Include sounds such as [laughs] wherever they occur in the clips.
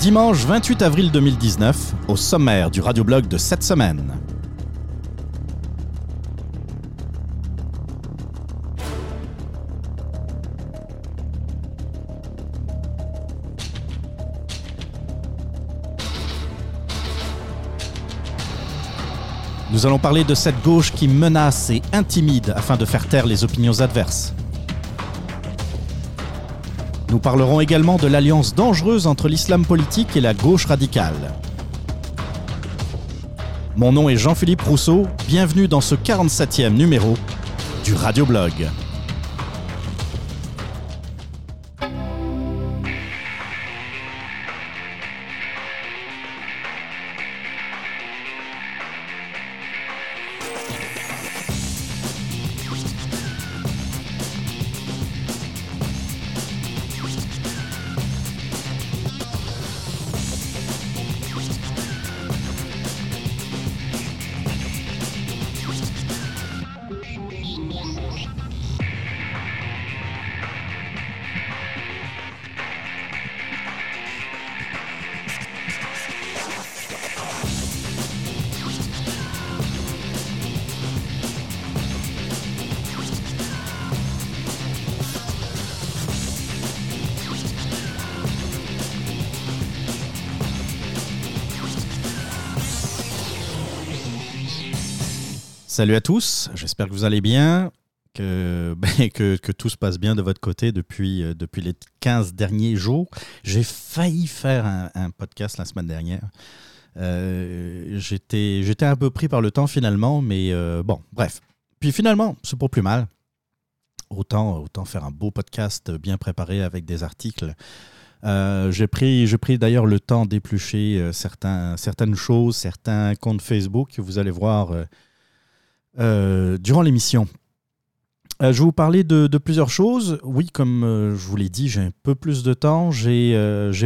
Dimanche 28 avril 2019, au sommaire du radioblog de cette semaine. Nous allons parler de cette gauche qui menace et intimide afin de faire taire les opinions adverses. Nous parlerons également de l'alliance dangereuse entre l'islam politique et la gauche radicale. Mon nom est Jean-Philippe Rousseau, bienvenue dans ce 47e numéro du Radioblog. Salut à tous, j'espère que vous allez bien, que, [laughs] ben, que, que, tout se passe bien de votre côté depuis, euh, depuis les 15 derniers jours. J'ai failli faire un, podcast la semaine dernière. Euh, J'étais un peu pris par le temps finalement, mais euh, bon, bref. Puis finalement, c'est pas plus mal. Autant, autant faire un beau podcast bien préparé avec des articles. Euh, j'ai pris, pris d'ailleurs le temps d'éplucher certains, certaines choses, certains comptes Facebook que vous allez voir euh, durant l'émission. Euh, je vais vous parler de, plusieurs choses. Oui, comme euh, je vous l'ai dit, j'ai un peu plus de temps. J'ai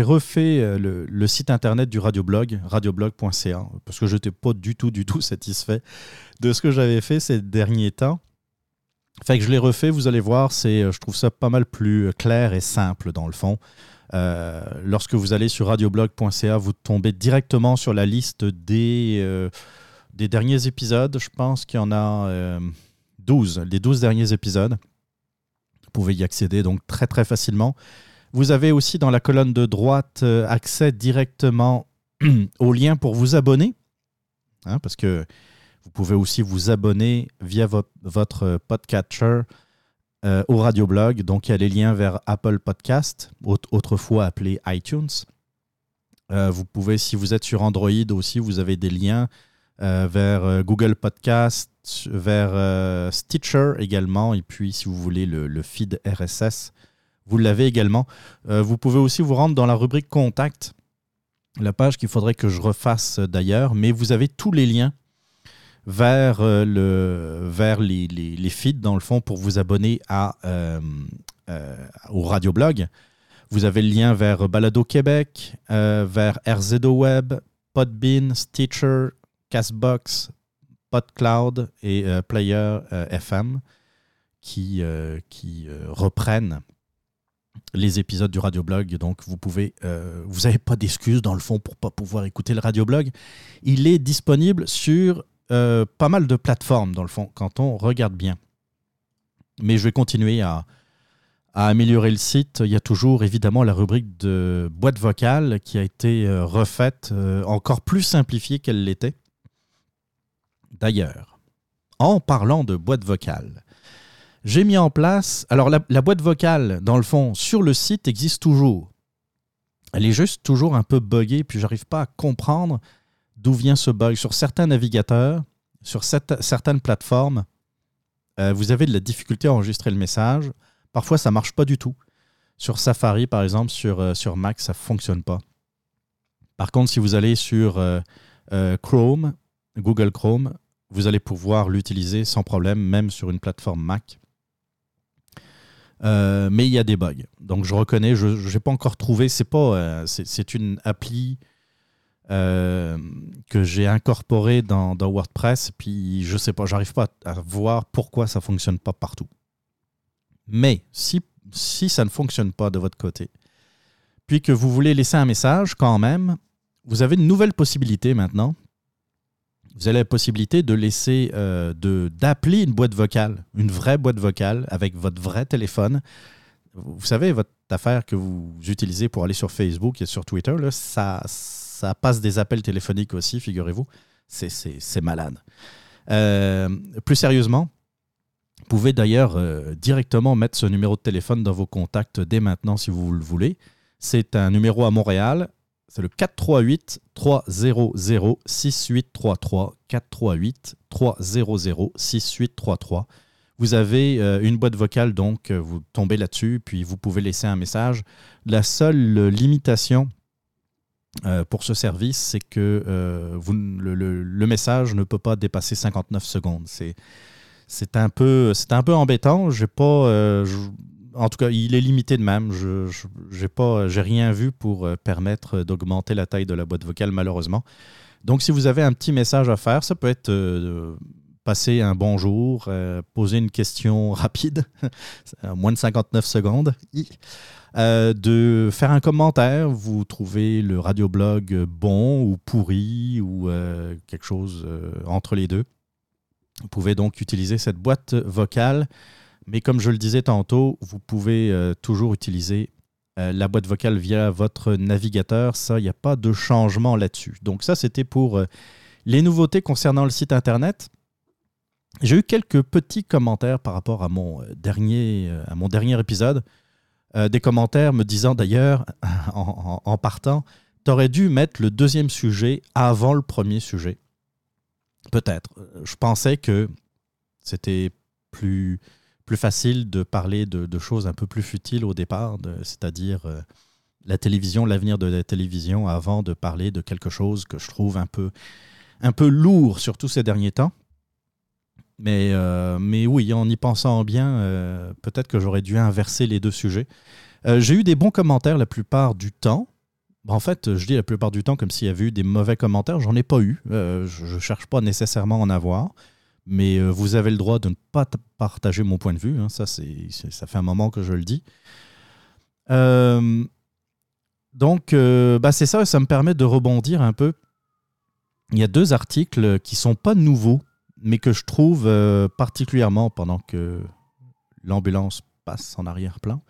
refait le, site internet du radioblog, radioblog.ca, parce que je n'étais pas du tout, du tout [laughs] satisfait de ce que j'avais fait ces derniers temps. Fait que je l'ai refait, vous allez voir, c'est, je trouve ça pas mal plus clair et simple dans le fond. lorsque vous allez sur radioblog.ca, vous tombez directement sur la liste des des derniers épisodes. Je pense qu'il y en a 12, euh, les 12 derniers épisodes. Vous pouvez y accéder donc très très facilement. Vous avez aussi dans la colonne de droite euh, accès directement [clears throat] au lien pour vous abonner, hein, parce que vous pouvez aussi vous abonner via votre, podcatcher euh, au radioblog. Donc il y a les liens vers Apple Podcast, autrefois appelé iTunes. vous pouvez, si vous êtes sur Android aussi, vous avez des liens euh, vers euh, Google Podcast, vers euh, Stitcher également, et puis si vous voulez le, feed RSS, vous l'avez également. vous pouvez aussi vous rendre dans la rubrique Contact, la page qu'il faudrait que je refasse d'ailleurs, mais vous avez tous les liens vers, le, vers les, les, feeds, dans le fond, pour vous abonner à, au radioblog. Vous avez le lien vers Balado Québec, vers RZO Web, Podbean, Stitcher, Castbox, PodCloud et euh, Player euh, FM qui, euh, qui reprennent les épisodes du radioblog. Donc, vous pouvez, vous n'avez pas d'excuses dans le fond pour pas pouvoir écouter le radioblog. Il est disponible sur pas mal de plateformes dans le fond quand on regarde bien. Mais je vais continuer à, à améliorer le site. Il y a toujours évidemment la rubrique de boîte vocale qui a été refaite, encore plus simplifiée qu'elle l'était. D'ailleurs, en parlant de boîte vocale, j'ai mis en place. Alors, la, boîte vocale, dans le fond, sur le site existe toujours. Elle est juste toujours un peu buggée, puis j'arrive pas à comprendre d'où vient ce bug. Sur certains navigateurs, sur certaines plateformes, euh, vous avez de la difficulté à enregistrer le message. Parfois, ça marche pas du tout. Sur Safari, par exemple, sur, euh, Mac, ça fonctionne pas. Par contre, si vous allez sur euh, Chrome, Google Chrome, vous allez pouvoir l'utiliser sans problème, même sur une plateforme Mac. Euh, mais il y a des bugs. Donc je reconnais, je n'ai pas encore trouvé, c'est pas, euh, c'est une appli euh, que j'ai incorporé dans, WordPress. Puis je sais pas, j'arrive pas à, voir pourquoi ça fonctionne pas partout. Mais si, si ça ne fonctionne pas de votre côté, puis que vous voulez laisser un message quand même, vous avez une nouvelle possibilité maintenant. Vous avez la possibilité de laisser, euh, d'appeler une boîte vocale, une vraie boîte vocale avec votre vrai téléphone. Vous savez, votre affaire que vous utilisez pour aller sur Facebook et sur Twitter, ça, ça passe des appels téléphoniques aussi, figurez-vous. C'est malade. Euh, plus sérieusement, vous pouvez d'ailleurs euh, directement mettre ce numéro de téléphone dans vos contacts dès maintenant si vous le voulez. C'est un numéro à Montréal. C'est le 438 300 6833 438 300 6833. Vous avez euh, une boîte vocale, donc vous tombez là-dessus, puis vous pouvez laisser un message. La seule limitation euh, pour ce service, c'est que euh, le, message ne peut pas dépasser 59 secondes. C'est un, peu, un peu embêtant. Pas, euh, en tout cas, il est limité de même. Je n'ai j'ai rien vu pour permettre d'augmenter la taille de la boîte vocale, malheureusement. Donc, si vous avez un petit message à faire, ça peut être passer un bonjour, poser une question [laughs] rapide, [laughs] moins de 59 secondes. Euh, de faire un commentaire. Vous trouvez le radioblog bon ou pourri ou euh, quelque chose euh, entre les deux. Vous pouvez donc utiliser cette boîte vocale. Mais comme je le disais tantôt, vous pouvez toujours utiliser la boîte vocale via votre navigateur. Ça, il n'y a pas de changement là-dessus. Donc ça, c'était pour les nouveautés concernant le site Internet. J'ai eu quelques petits commentaires par rapport à mon dernier, à mon dernier épisode. Euh, des commentaires me disant d'ailleurs, [laughs] en, en, partant, t'aurais dû mettre le deuxième sujet avant le premier sujet. Peut-être. Je pensais que c'était plus, plus facile de parler de, choses un peu plus futiles au départ, c'est-à-dire euh, la télévision, l'avenir de la télévision, avant de parler de quelque chose que je trouve un peu, un peu lourd, surtout ces derniers temps. Mais, euh, mais oui, en y pensant bien, euh, peut-être que j'aurais dû inverser les deux sujets. J'ai eu des bons commentaires la plupart du temps. En fait, je dis la plupart du temps comme s'il y avait eu des mauvais commentaires. J'en ai pas eu. je ne cherche pas nécessairement à en avoir. Mais vous avez le droit de ne pas partager mon point de vue. Hein. Ça, c'est, ça fait un moment que je le dis. donc, bah, c'est ça. Ça me permet de rebondir un peu. Il y a deux articles qui sont pas nouveaux mais que je trouve euh, particulièrement pendant que l'ambulance passe en arrière-plan.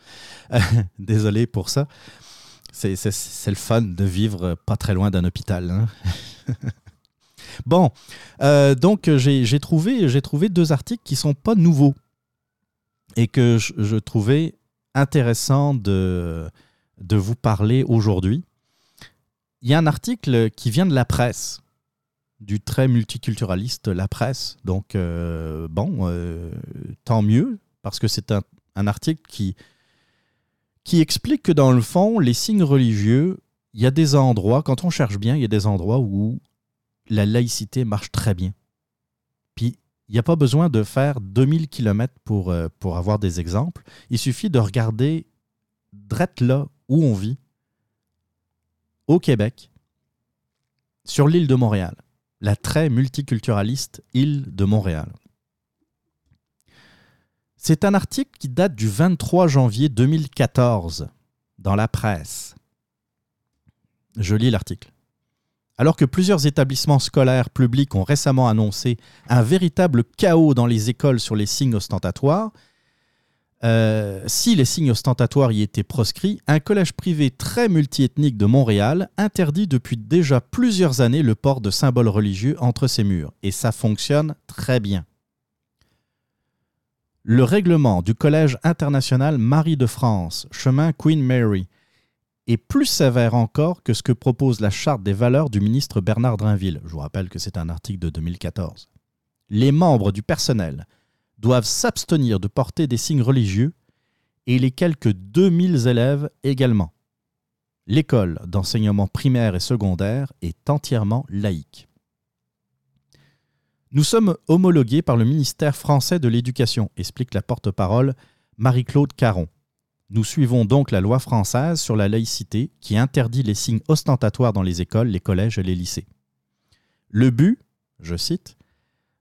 [laughs] Désolé pour ça. C'est le fun de vivre pas très loin d'un hôpital. Hein. [laughs] bon, euh, donc j'ai trouvé, trouvé deux articles qui sont pas nouveaux et que je, trouvais intéressant de, de vous parler aujourd'hui. Il y a un article qui vient de la presse du très multiculturaliste La Presse. Donc, euh, bon, euh, tant mieux, parce que c'est un, article qui, qui explique que dans le fond, les signes religieux, il y a des endroits, quand on cherche bien, il y a des endroits où la laïcité marche très bien. Puis, il n'y a pas besoin de faire 2000 km pour, euh, pour avoir des exemples. Il suffit de regarder drette là où on vit, au Québec, sur l'île de Montréal la très multiculturaliste île de Montréal. C'est un article qui date du 23 janvier 2014 dans la presse. Je lis l'article. Alors que plusieurs établissements scolaires publics ont récemment annoncé un véritable chaos dans les écoles sur les signes ostentatoires, euh, si les signes ostentatoires y étaient proscrits, un collège privé très multiethnique de Montréal interdit depuis déjà plusieurs années le port de symboles religieux entre ses murs, et ça fonctionne très bien. Le règlement du Collège international Marie de France, chemin Queen Mary, est plus sévère encore que ce que propose la charte des valeurs du ministre Bernard Drinville. Je vous rappelle que c'est un article de 2014. Les membres du personnel doivent s'abstenir de porter des signes religieux et les quelques 2000 élèves également. L'école d'enseignement primaire et secondaire est entièrement laïque. Nous sommes homologués par le ministère français de l'Éducation, explique la porte-parole Marie-Claude Caron. Nous suivons donc la loi française sur la laïcité qui interdit les signes ostentatoires dans les écoles, les collèges et les lycées. Le but, je cite,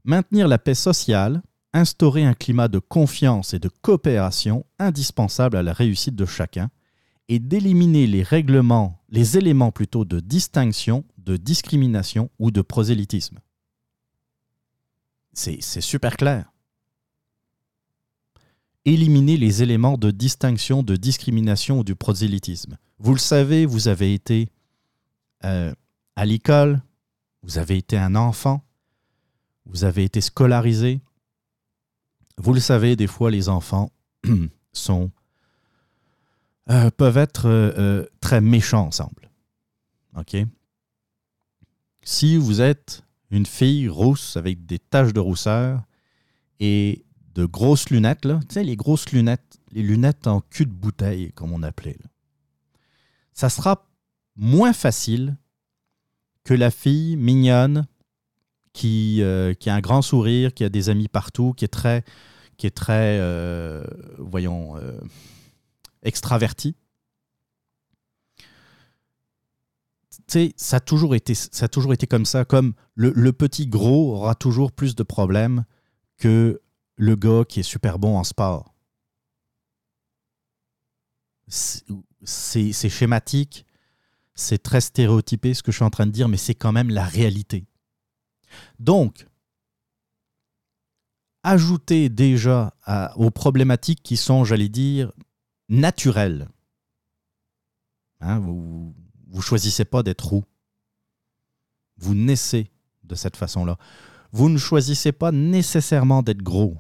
maintenir la paix sociale, instaurer un climat de confiance et de coopération indispensable à la réussite de chacun, et d'éliminer les règlements, les éléments plutôt de distinction, de discrimination ou de prosélytisme. C'est super clair. Éliminer les éléments de distinction, de discrimination ou du prosélytisme. Vous le savez, vous avez été euh, à l'école, vous avez été un enfant, vous avez été scolarisé. Vous le savez, des fois, les enfants [clears throat] sont, euh, peuvent être euh, très méchants ensemble. OK? Si vous êtes une fille rousse avec des taches de rousseur et de grosses lunettes, là, tu sais, les grosses lunettes, les lunettes en cul de bouteille, comme on appelait, ça sera moins facile que la fille mignonne qui, euh, qui a un grand sourire, qui a des amis partout, qui est très, qui est très euh, voyons, euh, extraverti. ça a, toujours été, ça a toujours été comme ça, comme le, petit gros aura toujours plus de problèmes que le gars qui est super bon en sport. C'est schématique, c'est très stéréotypé ce que je suis en train de dire, mais c'est quand même la réalité. Donc, ajouter déjà aux problématiques qui sont, j'allais dire, naturelles. Hein, vous ne choisissez pas d'être roux. Vous naissez de cette façon-là. Vous ne choisissez pas nécessairement d'être gros.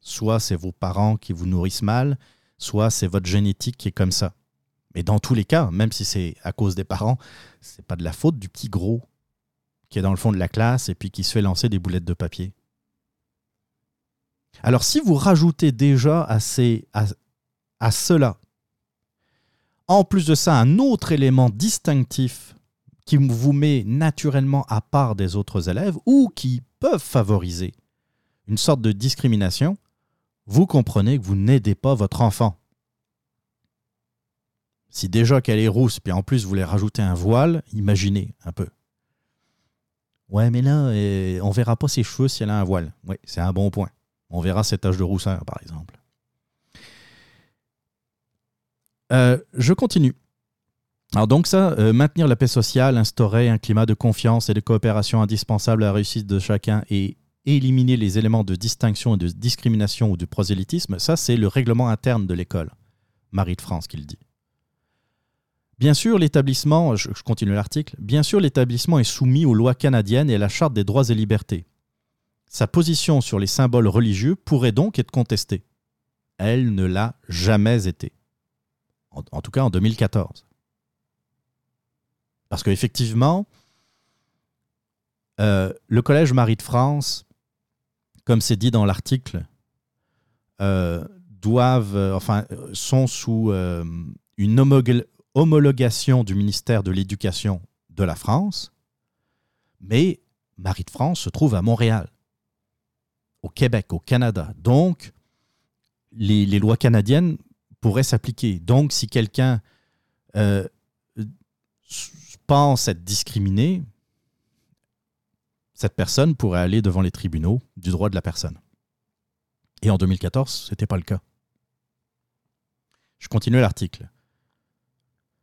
Soit c'est vos parents qui vous nourrissent mal, soit c'est votre génétique qui est comme ça. Mais dans tous les cas, même si c'est à cause des parents, c'est pas de la faute du petit gros qui est dans le fond de la classe et puis qui se fait lancer des boulettes de papier. Alors si vous rajoutez déjà à, cela, en plus de ça, un autre élément distinctif qui vous met naturellement à part des autres élèves ou qui peuvent favoriser une sorte de discrimination, vous comprenez que vous n'aidez pas votre enfant. Si déjà qu'elle est rousse, puis en plus vous voulez rajouter un voile, imaginez un peu. Ouais, mais là, euh, on verra pas ses cheveux si elle a un voile. Oui, c'est un bon point. On verra ses taches de rousseur, par exemple. Euh, je continue. Alors donc ça, euh, maintenir la paix sociale, instaurer un climat de confiance et de coopération indispensable à la réussite de chacun et éliminer les éléments de distinction et de discrimination ou de prosélytisme, ça c'est le règlement interne de l'école. Marie de France qui le dit. Bien sûr, l'établissement, je, continue l'article, bien sûr, l'établissement est soumis aux lois canadiennes et à la Charte des droits et libertés. Sa position sur les symboles religieux pourrait donc être contestée. Elle ne l'a jamais été. En, tout cas en 2014. Parce qu'effectivement, euh, le Collège Marie de France, comme c'est dit dans l'article, euh, doivent, euh, enfin, sont sous une homologie homologation du ministère de l'Éducation de la France, mais Marie de France se trouve à Montréal, au Québec, au Canada. Donc, les, lois canadiennes pourraient s'appliquer. Donc, si quelqu'un euh, pense être discriminé, cette personne pourrait aller devant les tribunaux du droit de la personne. Et en 2014, ce n'était pas le cas. Je continue l'article.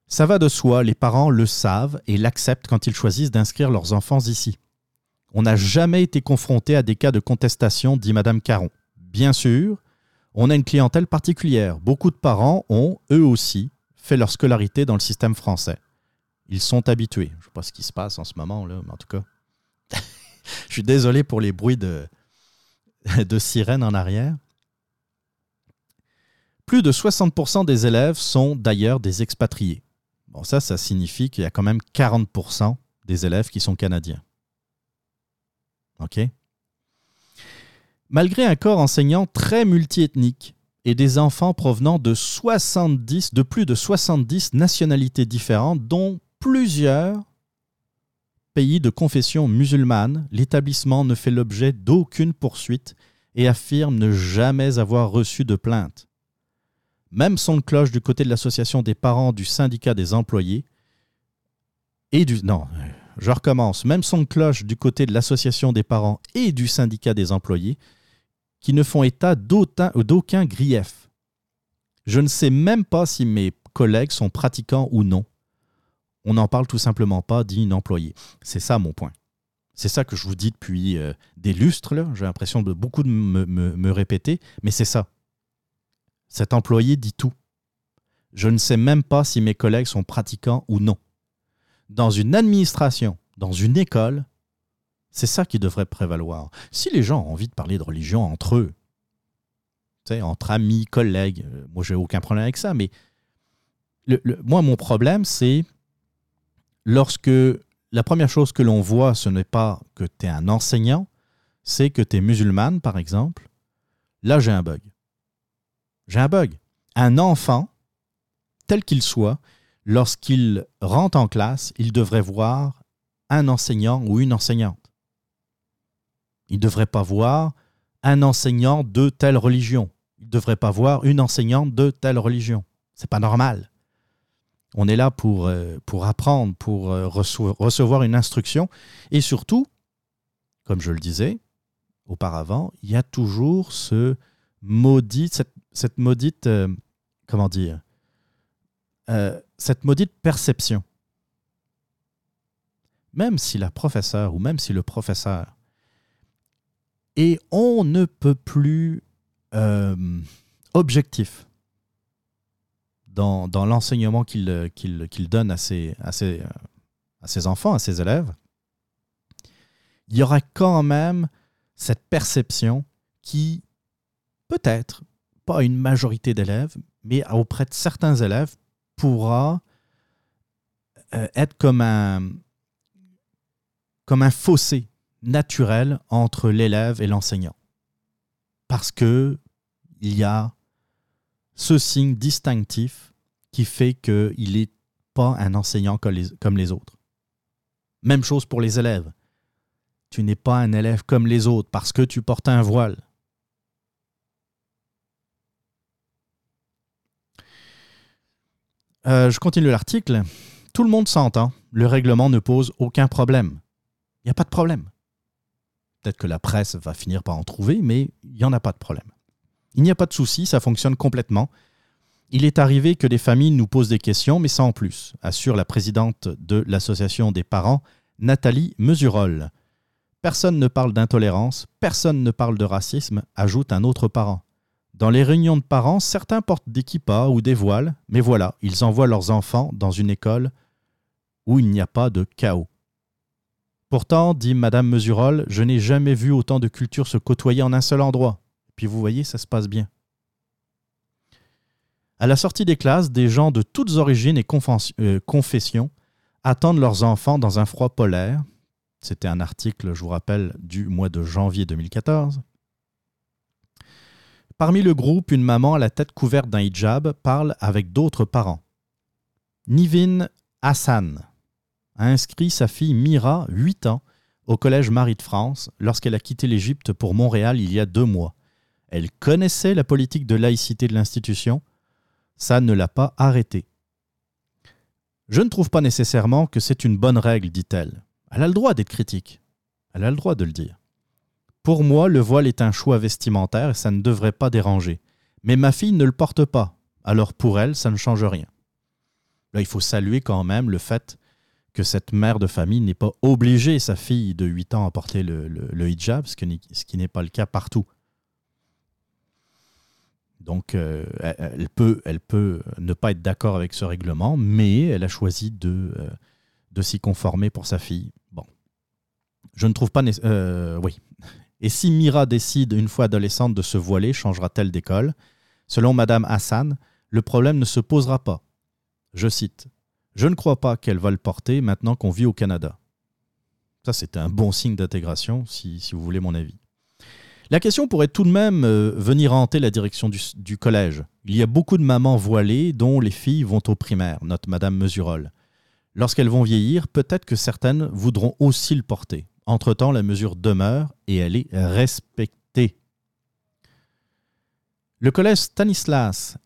Ça va de soi, les parents le savent et l'acceptent quand ils choisissent d'inscrire leurs enfants ici. On n'a jamais été confronté à des cas de contestation, dit Madame Caron. Bien sûr, on a une clientèle particulière. Beaucoup de parents ont, eux aussi, fait leur scolarité dans le système français. Ils sont habitués. Je sais pas ce qui se passe en ce moment, là, mais en tout cas. [laughs] Je suis désolé pour les bruits de, [laughs] de sirènes en arrière. Plus de 60% des élèves sont d'ailleurs des expatriés. Bon, ça, ça signifie qu'il y a quand même 40% des élèves qui sont canadiens. OK? Malgré un corps enseignant très multiethnique et des enfants provenant de 70, de plus de 70 nationalités différentes, dont plusieurs pays de confession musulmane, l'établissement ne fait l'objet d'aucune poursuite et affirme ne jamais avoir reçu de plainte. même son cloche du côté de l'association des parents du syndicat des employés et du... Non, je recommence. Même son cloche du côté de l'association des parents et du syndicat des employés qui ne font état d'aucun grief. Je ne sais même pas si mes collègues sont pratiquants ou non. On n'en parle tout simplement pas, dit une employée. C'est ça mon point. C'est ça que je vous dis depuis euh, des lustres, j'ai l'impression de beaucoup de me, répéter, mais c'est ça. Cet employé dit tout. Je ne sais même pas si mes collègues sont pratiquants ou non. Dans une administration, dans une école, c'est ça qui devrait prévaloir. Si les gens ont envie de parler de religion entre eux, entre amis, collègues, euh, moi j'ai aucun problème avec ça, mais moi mon problème c'est lorsque la première chose que l'on voit, ce n'est pas que tu es un enseignant, c'est que tu es musulmane, par exemple. Là, j'ai un bug. J'ai un bug. Un enfant, tel qu'il soit, lorsqu'il rentre en classe, il devrait voir un enseignant ou une enseignante. Il ne devrait pas voir un enseignant de telle religion. Il ne devrait pas voir une enseignante de telle religion. C'est pas normal. On est là pour, euh, apprendre, pour euh, recevoir une instruction. Et surtout, comme je le disais auparavant, il y a toujours ce maudit, cette, maudite, euh, comment dire, cette maudite perception. Même si la professeure ou même si le professeur et on ne peut plus objectif dans, l'enseignement qu'il qu'il donne à ses, à, ses, à ses enfants, à ses élèves, il y aura quand même cette perception qui, peut-être, pas une majorité d'élèves, mais auprès de certains élèves, pourra euh, être comme un, comme un fossé naturel entre l'élève et l'enseignant. Parce que il y a ce signe distinctif qui fait qu'il n'est pas un enseignant comme les, autres. Même chose pour les élèves. Tu n'es pas un élève comme les autres parce que tu portes un voile. Euh, je continue l'article. Tout le monde s'entend. Le règlement ne pose aucun problème. Il n'y a pas de problème. Peut-être que la presse va finir par en trouver, mais il n'y en a pas de problème. Il n'y a pas de souci, ça fonctionne complètement. Il est arrivé que des familles nous posent des questions, mais sans plus, assure la présidente de l'association des parents, Nathalie Mesurol. Personne ne parle d'intolérance, personne ne parle de racisme, ajoute un autre parent. Dans les réunions de parents, certains portent des kippas ou des voiles, mais voilà, ils envoient leurs enfants dans une école où il n'y a pas de chaos. Pourtant, dit Madame Mesurol, je n'ai jamais vu autant de cultures se côtoyer en un seul endroit. Puis vous voyez, ça se passe bien. À la sortie des classes, des gens de toutes origines et euh, confessions attendent leurs enfants dans un froid polaire. C'était un article, je vous rappelle, du mois de janvier 2014. Parmi le groupe, une maman à la tête couverte d'un hijab parle avec d'autres parents. Nivin Hassan a inscrit sa fille Mira, 8 ans, au Collège Marie de France lorsqu'elle a quitté l'Égypte pour Montréal il y a deux mois. Elle connaissait la politique de laïcité de l'institution. Ça ne l'a pas arrêtée. Je ne trouve pas nécessairement que c'est une bonne règle, dit-elle. Elle a le droit d'être critique. Elle a le droit de le dire. Pour moi, le voile est un choix vestimentaire et ça ne devrait pas déranger. Mais ma fille ne le porte pas, alors pour elle, ça ne change rien. Là, il faut saluer quand même le fait que cette mère de famille n'est pas obligée, sa fille de 8 ans, à porter le, hijab, ce qui n'est pas le cas partout. Donc, euh, elle, peut, ne pas être d'accord avec ce règlement, mais elle a choisi de, euh, s'y conformer pour sa fille. Bon. Je ne trouve pas. Euh, oui. Et si Mira décide, une fois adolescente, de se voiler, changera-t-elle d'école? Selon Madame Hassan, le problème ne se posera pas. Je cite Je ne crois pas qu'elle va le porter maintenant qu'on vit au Canada. Ça, c'est un bon signe d'intégration, si vous voulez mon avis. La question pourrait tout de même euh, venir hanter la direction du, collège. Il y a beaucoup de mamans voilées dont les filles vont au primaire, note Madame Mesurol. Lorsqu'elles vont vieillir, peut-être que certaines voudront aussi le porter. Entre-temps, la mesure demeure et elle est respectée. Le collège Stanislas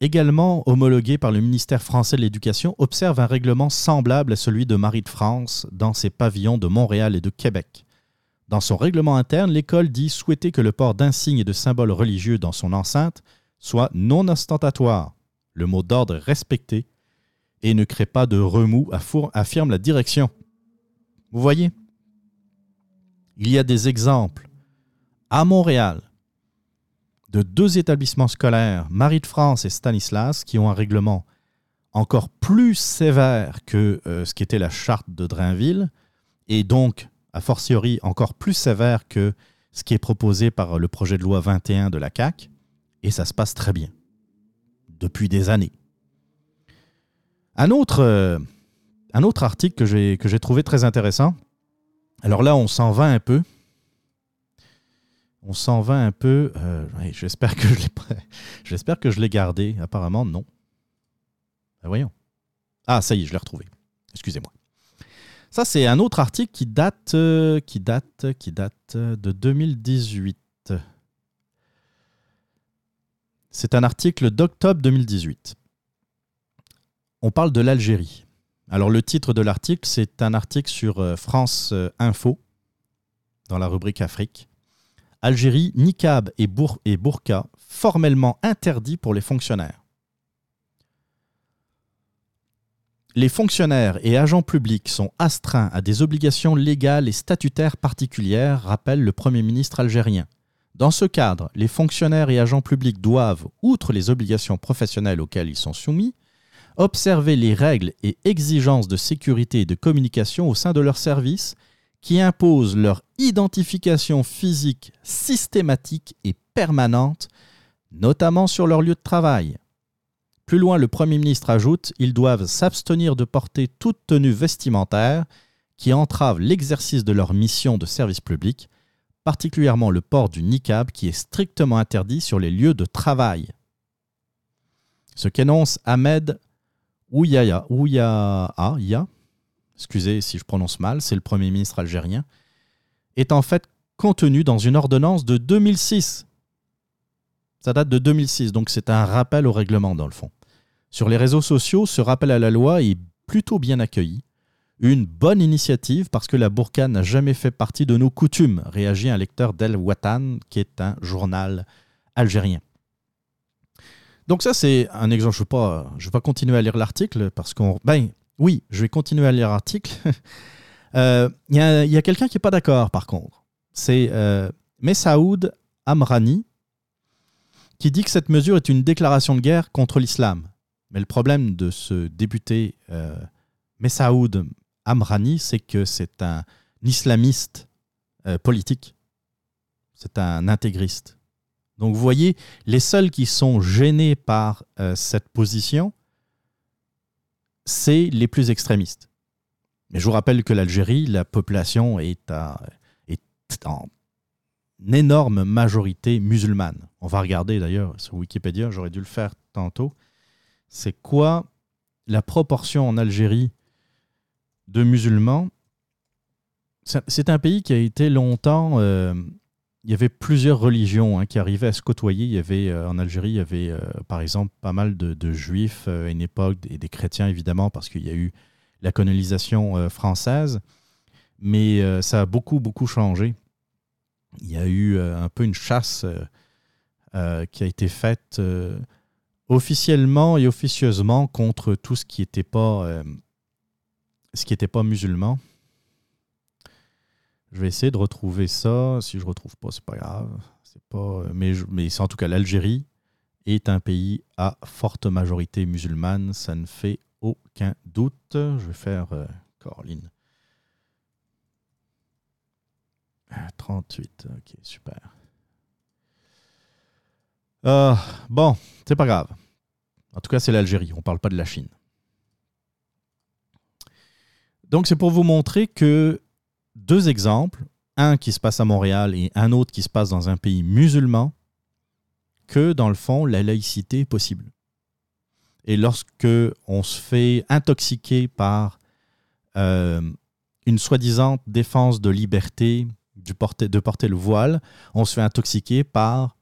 également homologué par le ministère français de l'Éducation, observe un règlement semblable à celui de Marie de France dans ses pavillons de Montréal et de Québec. Dans son règlement interne, l'école dit souhaiter que le port d'insignes et de symboles religieux dans son enceinte soit non ostentatoire, le mot d'ordre respecté, et ne crée pas de remous, affirme la direction. Vous voyez? Il y a des exemples. À Montréal de deux établissements scolaires, Marie de France et Stanislas, qui ont un règlement encore plus sévère que euh, ce qu'était la charte de Drainville, et donc, a fortiori, encore plus sévère que ce qui est proposé par le projet de loi 21 de la CAC, et ça se passe très bien, depuis des années. Un autre, euh, un autre article que j'ai trouvé très intéressant, alors là, on s'en va un peu, on s'en va un peu. Euh, j'espère que je l'ai [laughs] j'espère que je l'ai gardé. Apparemment, non. Ben voyons. Ah, ça y est, je l'ai retrouvé. Excusez-moi. Ça, c'est un autre article qui date, euh, date de 2018. C'est un article d'octobre 2018. On parle de l'Algérie. Alors, le titre de l'article, c'est un article sur euh, France Info, dans la rubrique Afrique. Algérie, niqab et, et burqa formellement interdits pour les fonctionnaires. Les fonctionnaires et agents publics sont astreints à des obligations légales et statutaires particulières, rappelle le Premier ministre algérien. Dans ce cadre, les fonctionnaires et agents publics doivent, outre les obligations professionnelles auxquelles ils sont soumis, observer les règles et exigences de sécurité et de communication au sein de leur service qui imposent leur identification physique systématique et permanente, notamment sur leur lieu de travail. Plus loin, le Premier ministre ajoute Ils doivent s'abstenir de porter toute tenue vestimentaire qui entrave l'exercice de leur mission de service public, particulièrement le port du niqab qui est strictement interdit sur les lieux de travail. Ce qu'énonce Ahmed Ouyaya, excusez si je prononce mal, c'est le Premier ministre algérien, est en fait contenu dans une ordonnance de 2006. Ça date de 2006, donc c'est un rappel au règlement dans le fond. Sur les réseaux sociaux, ce rappel à la loi est plutôt bien accueilli. Une bonne initiative parce que la burqa n'a jamais fait partie de nos coutumes, réagit un lecteur d'El Watan, qui est un journal algérien. Donc ça, c'est un exemple. Je ne vais, pas, continuer à lire l'article parce qu'on... Ben, oui, je vais continuer à lire l'article. [laughs] Euh, il y a, quelqu'un qui n'est pas d'accord, par contre. C'est euh, Messaoud Amrani qui dit que cette mesure est une déclaration de guerre contre l'islam. Mais le problème de ce député euh, Messaoud Amrani, c'est que c'est un islamiste euh, politique. C'est un intégriste. Donc vous voyez, les seuls qui sont gênés par cette position, c'est les plus extrémistes. Mais je vous rappelle que l'Algérie, la population est, en énorme majorité musulmane. On va regarder d'ailleurs sur Wikipédia, j'aurais dû le faire tantôt. C'est quoi la proportion en Algérie de musulmans? C'est un pays qui a été longtemps euh, il y avait plusieurs religions hein, qui arrivaient à se côtoyer. Il y avait, euh, en Algérie, il y avait euh, par exemple pas mal de, juifs à une époque et des chrétiens évidemment parce qu'il y a eu la colonisation française. Mais ça a beaucoup, beaucoup changé. Il y a eu un peu une chasse qui a été faite officiellement et officieusement contre tout ce qui n'était pas, était pas musulman. Je vais essayer de retrouver ça. Si je ne retrouve pas, c'est pas grave. C'est pas, mais, mais c'est en tout cas l'Algérie est un pays à forte majorité musulmane. Ça ne fait aucun doute. Je vais faire euh, Corline. 38, ah, ok, super. Euh, bon, c'est pas grave. En tout cas, c'est l'Algérie. On ne parle pas de la Chine. Donc, c'est pour vous montrer que deux exemples, un qui se passe à Montréal et un autre qui se passe dans un pays musulman, que dans le fond, la laïcité est possible. Et lorsque on se fait intoxiquer par euh, une soi-disant défense de liberté du de porter le voile, on se fait intoxiquer par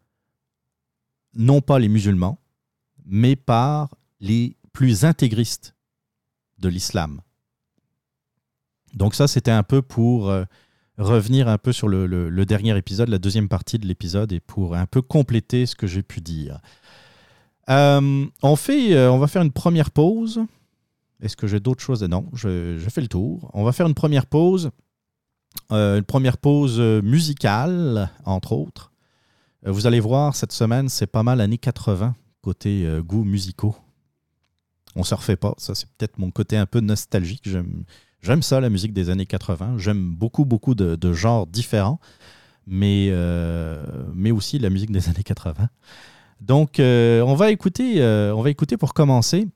non pas les musulmans, mais par les plus intégristes de l'islam. Donc ça, c'était un peu pour euh, revenir un peu sur le, dernier épisode, la deuxième partie de l'épisode, et pour un peu compléter ce que j'ai pu dire. Euh, on, fait, euh, on va faire une première pause. Est-ce que j'ai d'autres choses? Non, je, je, fais le tour. On va faire une première pause. une première pause musicale, entre autres. Vous allez voir, cette semaine, c'est pas mal années 80, côté goûts musicaux. On se refait pas. Ça, c'est peut-être mon côté un peu nostalgique. J'aime ça, la musique des années 80. J'aime beaucoup, beaucoup de, genres différents, mais, euh, mais aussi la musique des [laughs] années 80. Donc, euh, on, va écouter, euh, on va écouter pour commencer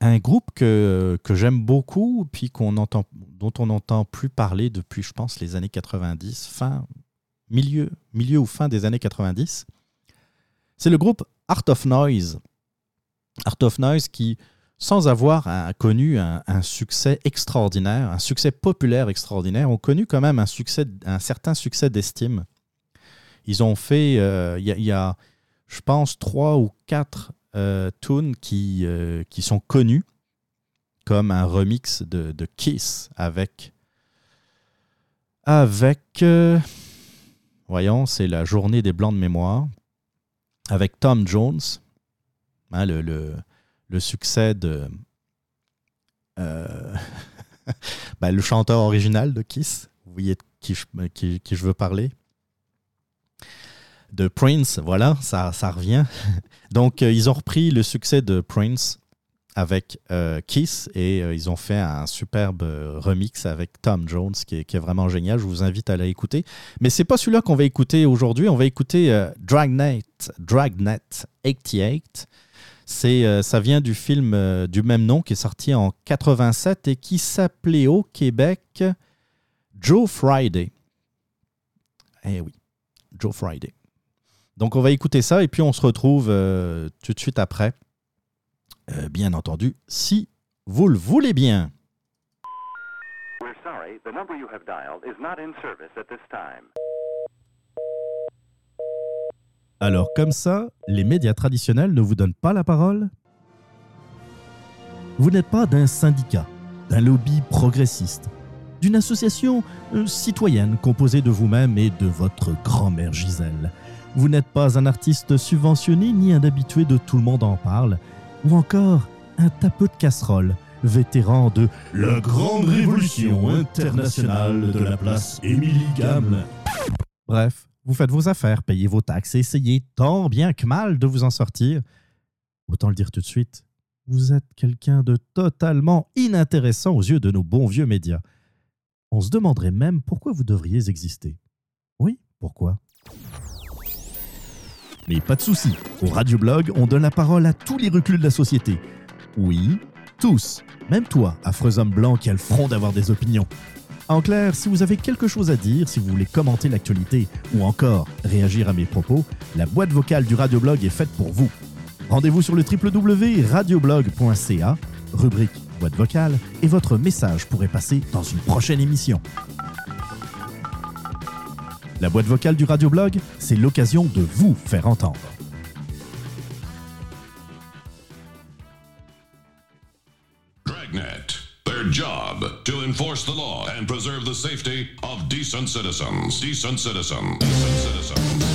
un groupe que, que j'aime beaucoup, puis entend, dont on n'entend plus parler depuis, je pense, les années 90, fin, milieu, milieu ou fin des années 90. C'est le groupe Art of Noise. Art of Noise qui, sans avoir connu un, succès extraordinaire, un succès populaire extraordinaire, ont connu quand même un, succès, un certain succès d'estime. Ils ont fait, euh, il y, a, je pense, trois ou quatre euh, tunes qui, euh, qui sont connus, comme un remix de, Kiss avec, avec voyons, c'est la journée des blancs de mémoire, avec Tom Jones, hein, le le succès de. Euh, [laughs] ben, le chanteur original de Kiss. Vous voyez je, qui, je veux parler de Prince, voilà, ça, ça revient. [laughs] Donc, euh, ils ont repris le succès de Prince avec euh, Kiss et ils ont fait un superbe remix avec Tom Jones qui est, vraiment génial. Je vous invite à l'écouter. Mais c'est pas celui-là qu'on va écouter aujourd'hui. On va écouter Dragnet, Dragnet 88 c'est, euh, ça vient du film euh, du même nom qui est sorti en 87 et qui s'appelait au Québec Joe Friday. Eh oui, Joe Friday. Donc on va écouter ça et puis on se retrouve euh, tout de suite après. Bien entendu, si vous le voulez bien. Alors comme ça, les médias traditionnels ne vous donnent pas la parole? Vous n'êtes pas d'un syndicat, d'un lobby progressiste, d'une association euh, citoyenne composée de vous-même et de votre grand-mère Gisèle. Vous n'êtes pas un artiste subventionné ni un habitué de Tout le monde en parle, ou encore un tapeux de casserole, vétéran de la grande révolution internationale de la place Émilie Gamme. Bref, vous faites vos affaires, payez vos taxes et essayez tant bien que mal de vous en sortir. Autant le dire tout de suite, vous êtes quelqu'un de totalement inintéressant aux yeux de nos bons vieux médias. On se demanderait même pourquoi vous devriez exister. Oui, pourquoi? Mais pas de souci, au Radioblog, on donne la parole à tous les reculs de la société. Oui, tous, même toi, affreux homme blanc qui a le front d'avoir des opinions. En clair, si vous avez quelque chose à dire, si vous voulez commenter l'actualité ou encore réagir à mes propos, la boîte vocale du Radioblog est faite pour vous. Rendez-vous sur le www.radioblog.ca, rubrique boîte vocale, et votre message pourrait passer dans une prochaine émission. La boîte vocale du Radioblog, c'est l'occasion de vous faire entendre. job to enforce the law and preserve the safety of decent citizens. Decent citizens. Decent citizens.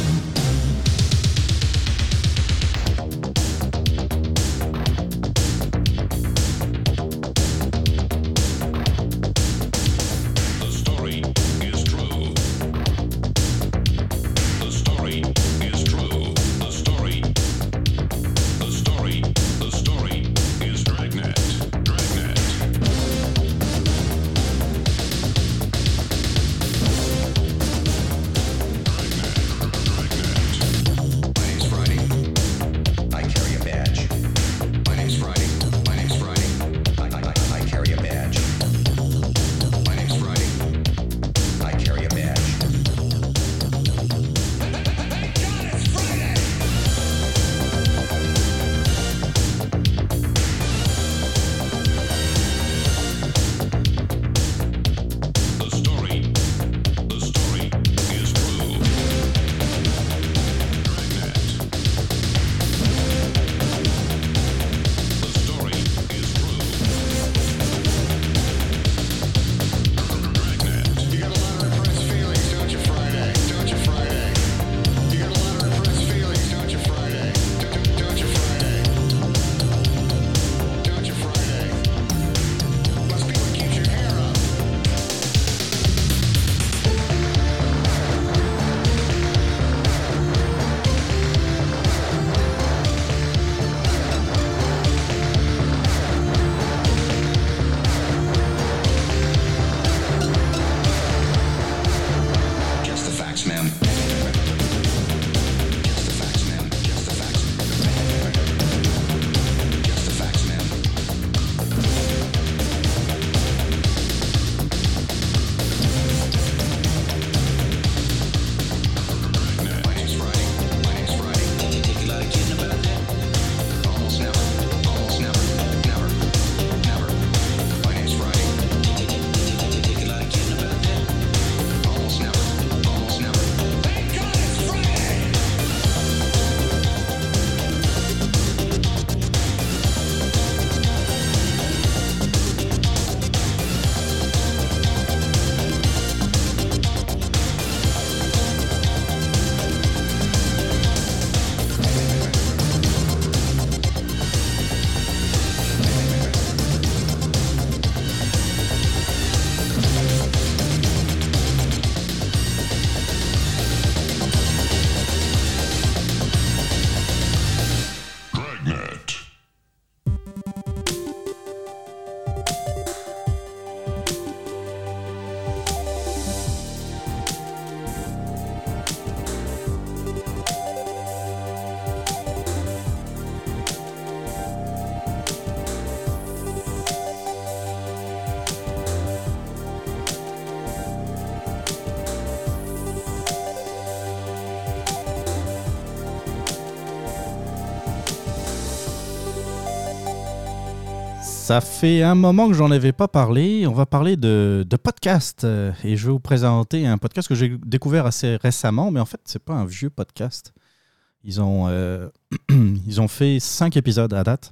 Ça fait un moment que j'en avais pas parlé. On va parler de, de podcast. euh, Et je vais vous présenter un podcast que j'ai découvert assez récemment, mais en fait, c'est pas un vieux podcast. Ils ont, euh, [clears throat] ils ont fait cinq épisodes à date.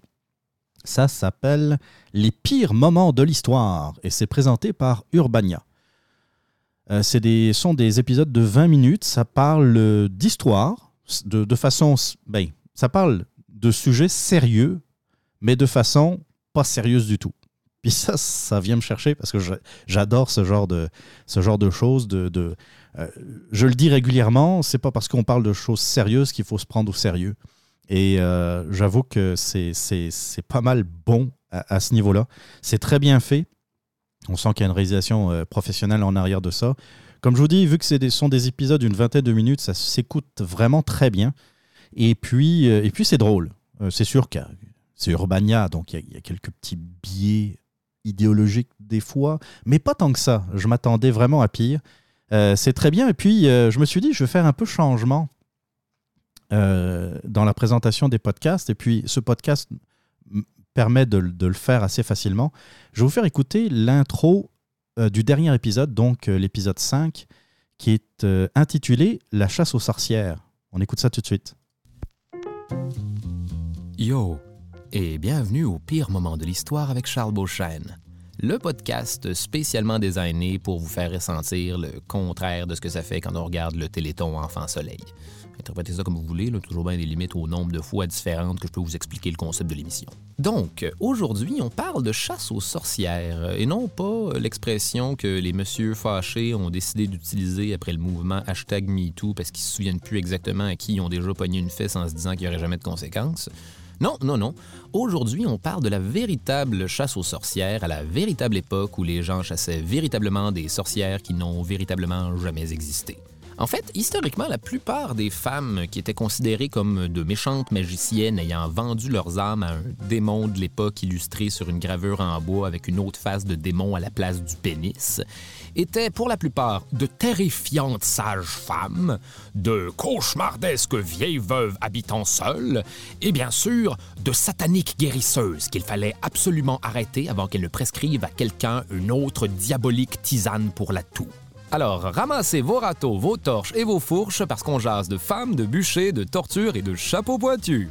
Ça s'appelle Les pires moments de l'histoire et c'est présenté par Urbania. Euh, c'est des, sont des épisodes de 20 minutes. Ça parle d'histoire, de, de façon. Ben, ça parle de sujets sérieux, mais de façon pas sérieuse du tout. Puis ça, ça vient me chercher parce que j'adore ce genre de, ce genre de choses. De, euh, je le dis régulièrement, c'est pas parce qu'on parle de choses sérieuses qu'il faut se prendre au sérieux. Et euh, j'avoue que c'est pas mal bon à, ce niveau-là. C'est très bien fait. On sent qu'il y a une réalisation euh, professionnelle en arrière de ça. Comme je vous dis, vu que ce sont des épisodes d'une vingtaine de minutes, ça s'écoute vraiment très bien. Et puis, et puis c'est drôle. C'est sûr que c'est Urbania, donc il y, a- quelques petits biais idéologiques des fois, mais pas tant que ça. Je m'attendais vraiment à pire. Euh, c'est très bien. Et puis, euh, je me suis dit, je vais faire un peu changement euh, dans la présentation des podcasts. Et puis, ce podcast permet de, le- de le faire assez facilement. Je vais vous faire écouter l'intro du dernier épisode, donc l'épisode 5, qui est intitulé La chasse aux sorcières. On écoute ça tout de suite. Yo, et bienvenue au pire moment de l'histoire avec Charles Beauchesne, le podcast spécialement designé pour vous faire ressentir le contraire de ce que ça fait quand on regarde le Téléthon Enfant Soleil. Interprétez ça comme vous voulez, là, toujours bien des limites au nombre de fois différentes que je peux vous expliquer le concept de l'émission. Donc, aujourd'hui, on parle de chasse aux sorcières, et non pas l'expression que les messieurs fâchés ont décidé d'utiliser après le mouvement hashtag MeToo parce qu'ils se souviennent plus exactement à qui ils ont déjà pogné une fesse en se disant qu'il n'y aurait jamais de conséquences. Non, non, non. Aujourd'hui, on parle de la véritable chasse aux sorcières à la véritable époque où les gens chassaient véritablement des sorcières qui n'ont véritablement jamais existé. En fait, historiquement, la plupart des femmes qui étaient considérées comme de méchantes magiciennes ayant vendu leurs âmes à un démon de l'époque illustré sur une gravure en bois avec une autre face de démon à la place du pénis, étaient pour la plupart de terrifiantes sages-femmes, de cauchemardesques vieilles veuves habitant seules, et bien sûr de sataniques guérisseuses qu'il fallait absolument arrêter avant qu'elles ne prescrivent à quelqu'un une autre diabolique tisane pour la toux. Alors, ramassez vos râteaux, vos torches et vos fourches parce qu'on jase de femmes, de bûchers, de tortures et de chapeaux pointus.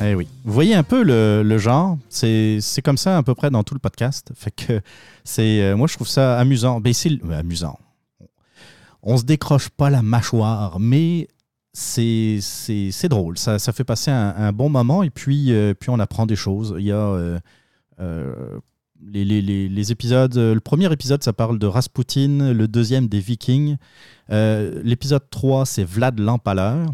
Eh oui. Vous voyez un peu le, genre? C'est comme ça à peu près dans tout le podcast. Fait que c'est. euh, moi, je trouve ça amusant. Ben, euh, amusant. On se décroche pas la mâchoire, mais c'est drôle. Ça, fait passer un, bon moment et puis, euh, puis on apprend des choses. Il y a. euh, les, les- les- épisodes, le premier épisode, ça parle de Rasputin, le deuxième des Vikings. L'épisode 3, c'est Vlad l'Empaleur.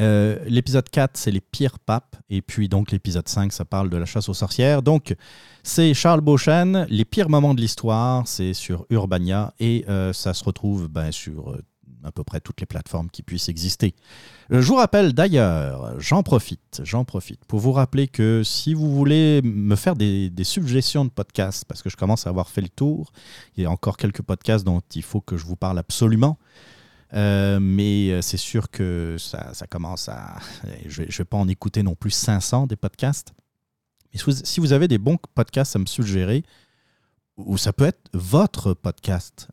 Euh, l'épisode 4, c'est les pires papes. Et puis, donc, l'épisode 5, ça parle de la chasse aux sorcières. Donc, c'est Charles Beauchesne. Les pires moments de l'histoire, c'est sur Urbania. Et euh, ça se retrouve ben, sur euh, à peu près toutes les plateformes qui puissent exister. Je vous rappelle d'ailleurs, j'en profite, j'en profite pour vous rappeler que si vous voulez me faire des, des suggestions de podcasts, parce que je commence à avoir fait le tour, il y a encore quelques podcasts dont il faut que je vous parle absolument. Euh, mais euh, c'est sûr que ça, commence à. [laughs] Je ne vais pas en écouter non plus 500 des podcasts. Mais si vous, avez des bons podcasts à me suggérer, ou ça peut être votre podcast,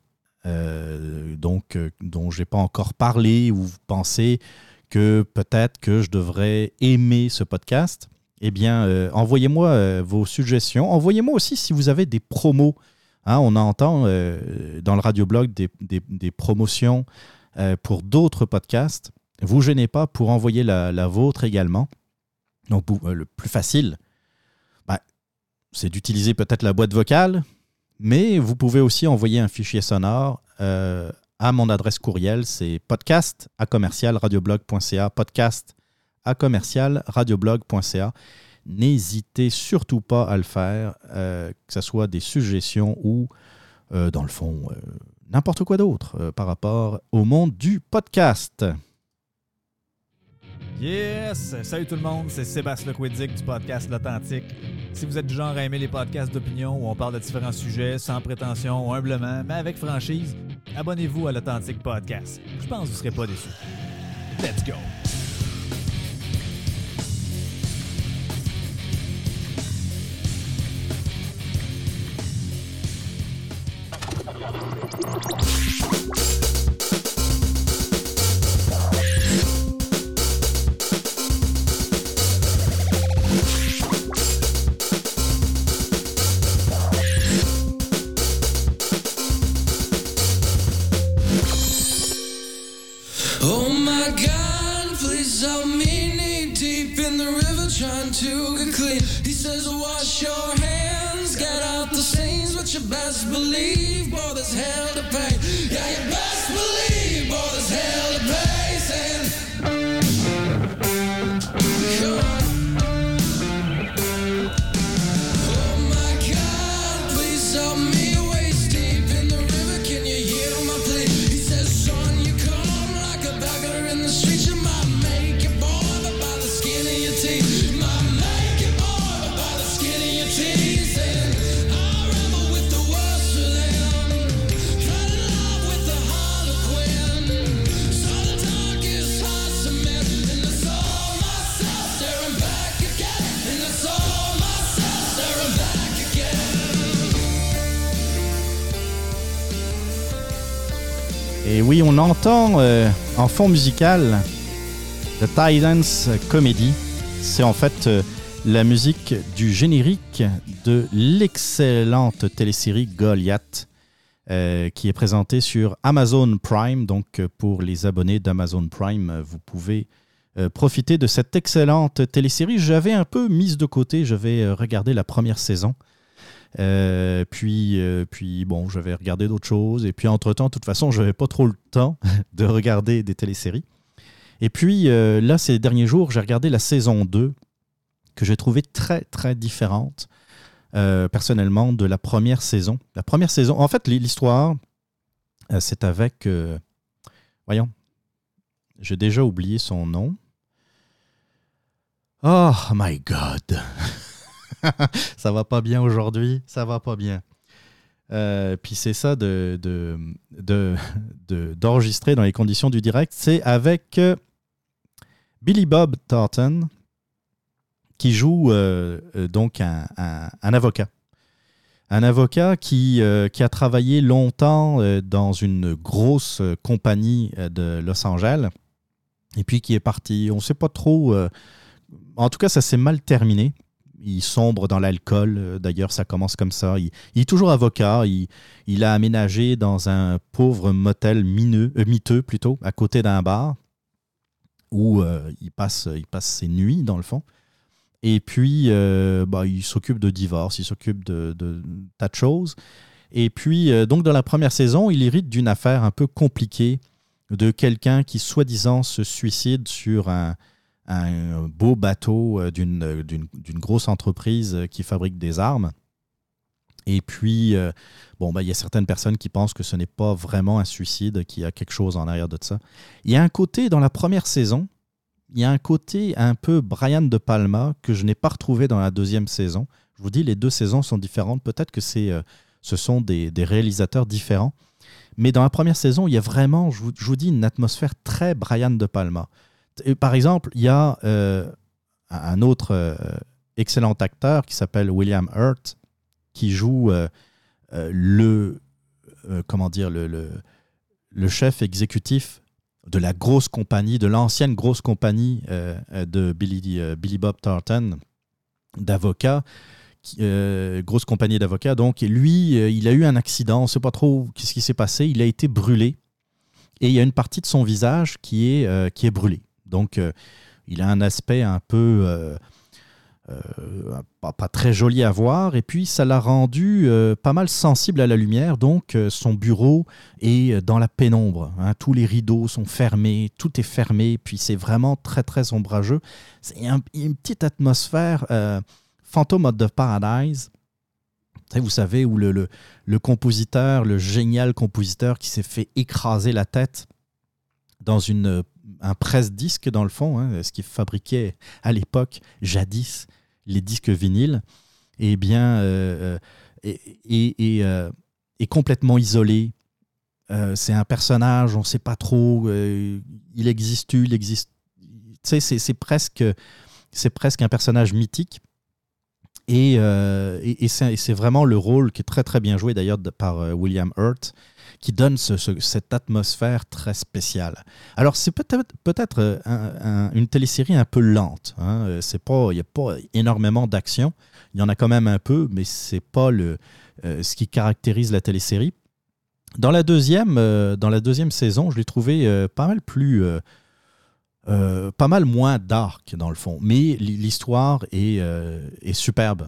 euh, donc, dont je n'ai pas encore parlé, ou vous pensez que peut-être que je devrais aimer ce podcast, eh bien, envoyez-moi vos suggestions. Envoyez-moi aussi si vous avez des promos. Hein, on entend dans le radioblog des, des promotions euh, pour d'autres podcasts. Vous gênez pas pour envoyer la, vôtre également. Donc, euh, le plus facile, ben, c'est d'utiliser peut-être la boîte vocale, mais vous pouvez aussi envoyer un fichier sonore euh, à mon adresse courriel. C'est podcast à commercial radioblog.ca. Podcast à commercial radioblog.ca. N'hésitez surtout pas à le faire, que ce soit des suggestions ou, dans le fond, n'importe quoi d'autre euh, par rapport au monde du podcast. Yes! Salut tout le monde, c'est Sébastien Lequiddick du podcast L'Authentique. Si vous êtes du genre à aimer les podcasts d'opinion où on parle de différents sujets sans prétention, humblement, mais avec franchise, abonnez-vous à l'Authentique Podcast. Je pense que vous ne serez pas déçus. Let's go! Best believe, boy, there's hell to pay. On entend euh, en fond musical The Titans Comedy. C'est en fait euh, la musique du générique de l'excellente télésérie Goliath euh, qui est présentée sur Amazon Prime. Donc pour les abonnés d'Amazon Prime, vous pouvez profiter de cette excellente télésérie. J'avais un peu mise de côté, j'avais regardé la première saison. Euh, puis, euh, puis, bon, j'avais regardé d'autres choses. Et puis, entre-temps, de toute façon, je n'avais pas trop le temps [laughs] de regarder des téléséries. Et puis, euh, là, ces derniers jours, j'ai regardé la saison 2, que j'ai trouvée très, très différente, personnellement, de la première saison. La première saison, en fait, l'histoire, c'est avec... voyons, j'ai déjà oublié son nom. Oh my God! [laughs] [laughs] ça va pas bien aujourd'hui, ça va pas bien. Euh, puis c'est ça de, de, de- de- d'enregistrer dans les conditions du direct. C'est avec euh, Billy Bob Thornton qui joue euh, donc un, un- un avocat. Un avocat qui, qui a travaillé longtemps dans une grosse compagnie de Los Angeles et puis qui est parti. On ne sait pas trop. en tout cas, ça s'est mal terminé. Il sombre dans l'alcool. euh, D'ailleurs, ça commence comme ça. Il, est toujours avocat. Il, a aménagé dans un pauvre motel mineux, euh, miteux, plutôt, à côté d'un bar, où euh, il, passe, il passe ses nuits, dans le fond. Et puis, bah, il s'occupe de divorce, il s'occupe de, de tas de choses. Et puis, donc, dans la première saison, il hérite d'une affaire un peu compliquée de quelqu'un qui, soi-disant, se suicide sur un, un beau bateau euh, d'une euh, d'une- grosse entreprise euh, qui fabrique des armes. Et puis, euh, bah, il y a certaines personnes qui pensent que ce n'est pas vraiment un suicide, qu'il y a quelque chose en arrière de ça. Il y a un côté, dans la première saison, il y a un côté un peu Brian De Palma que je n'ai pas retrouvé dans la deuxième saison. Je vous dis, les deux saisons sont différentes. Peut-être que ce sont des, des réalisateurs différents. Mais dans la première saison, il y a vraiment, je vous, je vous dis, une atmosphère très Brian De Palma. Par exemple, il y a euh, un autre euh, excellent acteur qui s'appelle William Hurt, qui joue euh, le, comment dire, le, le, chef exécutif de la grosse compagnie, de l'ancienne grosse compagnie de Billy, Billy Bob Thornton, d'avocats, grosse compagnie d'avocats. Donc, lui, il a eu un accident, on ne sait pas trop qu'est-ce qui s'est passé, il a été brûlé et il y a une partie de son visage qui est, qui est brûlée. Donc, euh, il a un aspect un peu euh, euh, pas, très joli à voir. Et puis, ça l'a rendu pas mal sensible à la lumière. Donc, son bureau est dans la pénombre. hein. Tous les rideaux sont fermés, tout est fermé. Puis, c'est vraiment très, très ombrageux. C'est un- une petite atmosphère of the Paradise. Vous savez, où le compositeur, le génial compositeur qui s'est fait écraser la tête dans une, un presse-disque, dans le fond, hein, ce qui fabriquait à l'époque, jadis, les disques vinyles, eh bien, euh, euh, euh, est complètement isolé. C'est un personnage, on ne sait pas trop, il existe, il existe. Tu sais, c'est- presque, presque un personnage mythique. Et, et- et c'est vraiment le rôle qui est très très bien joué d'ailleurs par William Hurt, qui donne ce- ce- cette atmosphère très spéciale. Alors c'est peut-être peut-être euh, un- un- une télésérie un peu lente. hein. Euh, C'est pas, il n'y a pas énormément d'action. Il y en a quand même un peu, mais c'est pas le, euh, ce qui caractérise la télésérie. Dans la deuxième, dans la deuxième saison, je l'ai trouvé pas mal plus, pas mal moins dark dans le fond. Mais l'histoire est, est superbe.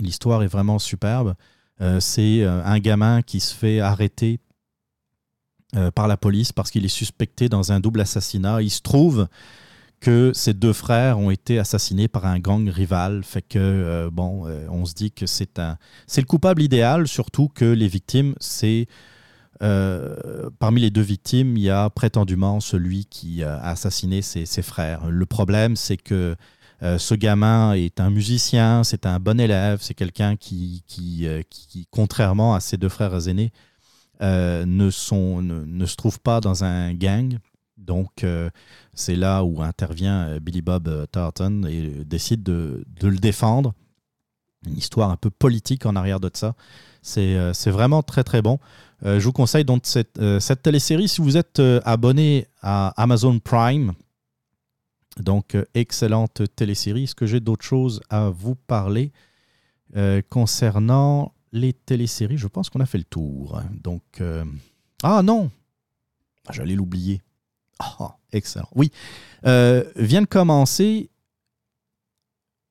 L'histoire est vraiment superbe. Euh, C'est euh, un gamin qui se fait arrêter euh, par la police parce qu'il est suspecté dans un double assassinat. Il se trouve que ses deux frères ont été assassinés par un gang rival. Fait que, bon, on se dit que c'est un, le coupable idéal, surtout que les victimes, c'est. parmi les deux victimes, il y a prétendument celui qui a assassiné ses frères. Le problème, c'est que euh, ce gamin est un musicien, c'est un bon élève, c'est quelqu'un qui, qui, euh, qui, contrairement à ses deux frères aînés, euh, ne, sont, ne, ne se trouve pas dans un gang. Donc, c'est là où intervient Billy Bob Thornton et décide de, de le défendre. Une histoire un peu politique en arrière de ça. C'est vraiment très très bon. Je vous conseille donc cette, euh, cette télésérie si vous êtes abonné à Amazon Prime. Donc, euh, excellente télésérie. Est-ce que j'ai d'autres choses à vous parler euh, concernant les téléséries? Je pense qu'on a fait le tour. Donc, euh, ah non Ah, J'allais l'oublier. Ah, excellent. Oui, vient de commencer,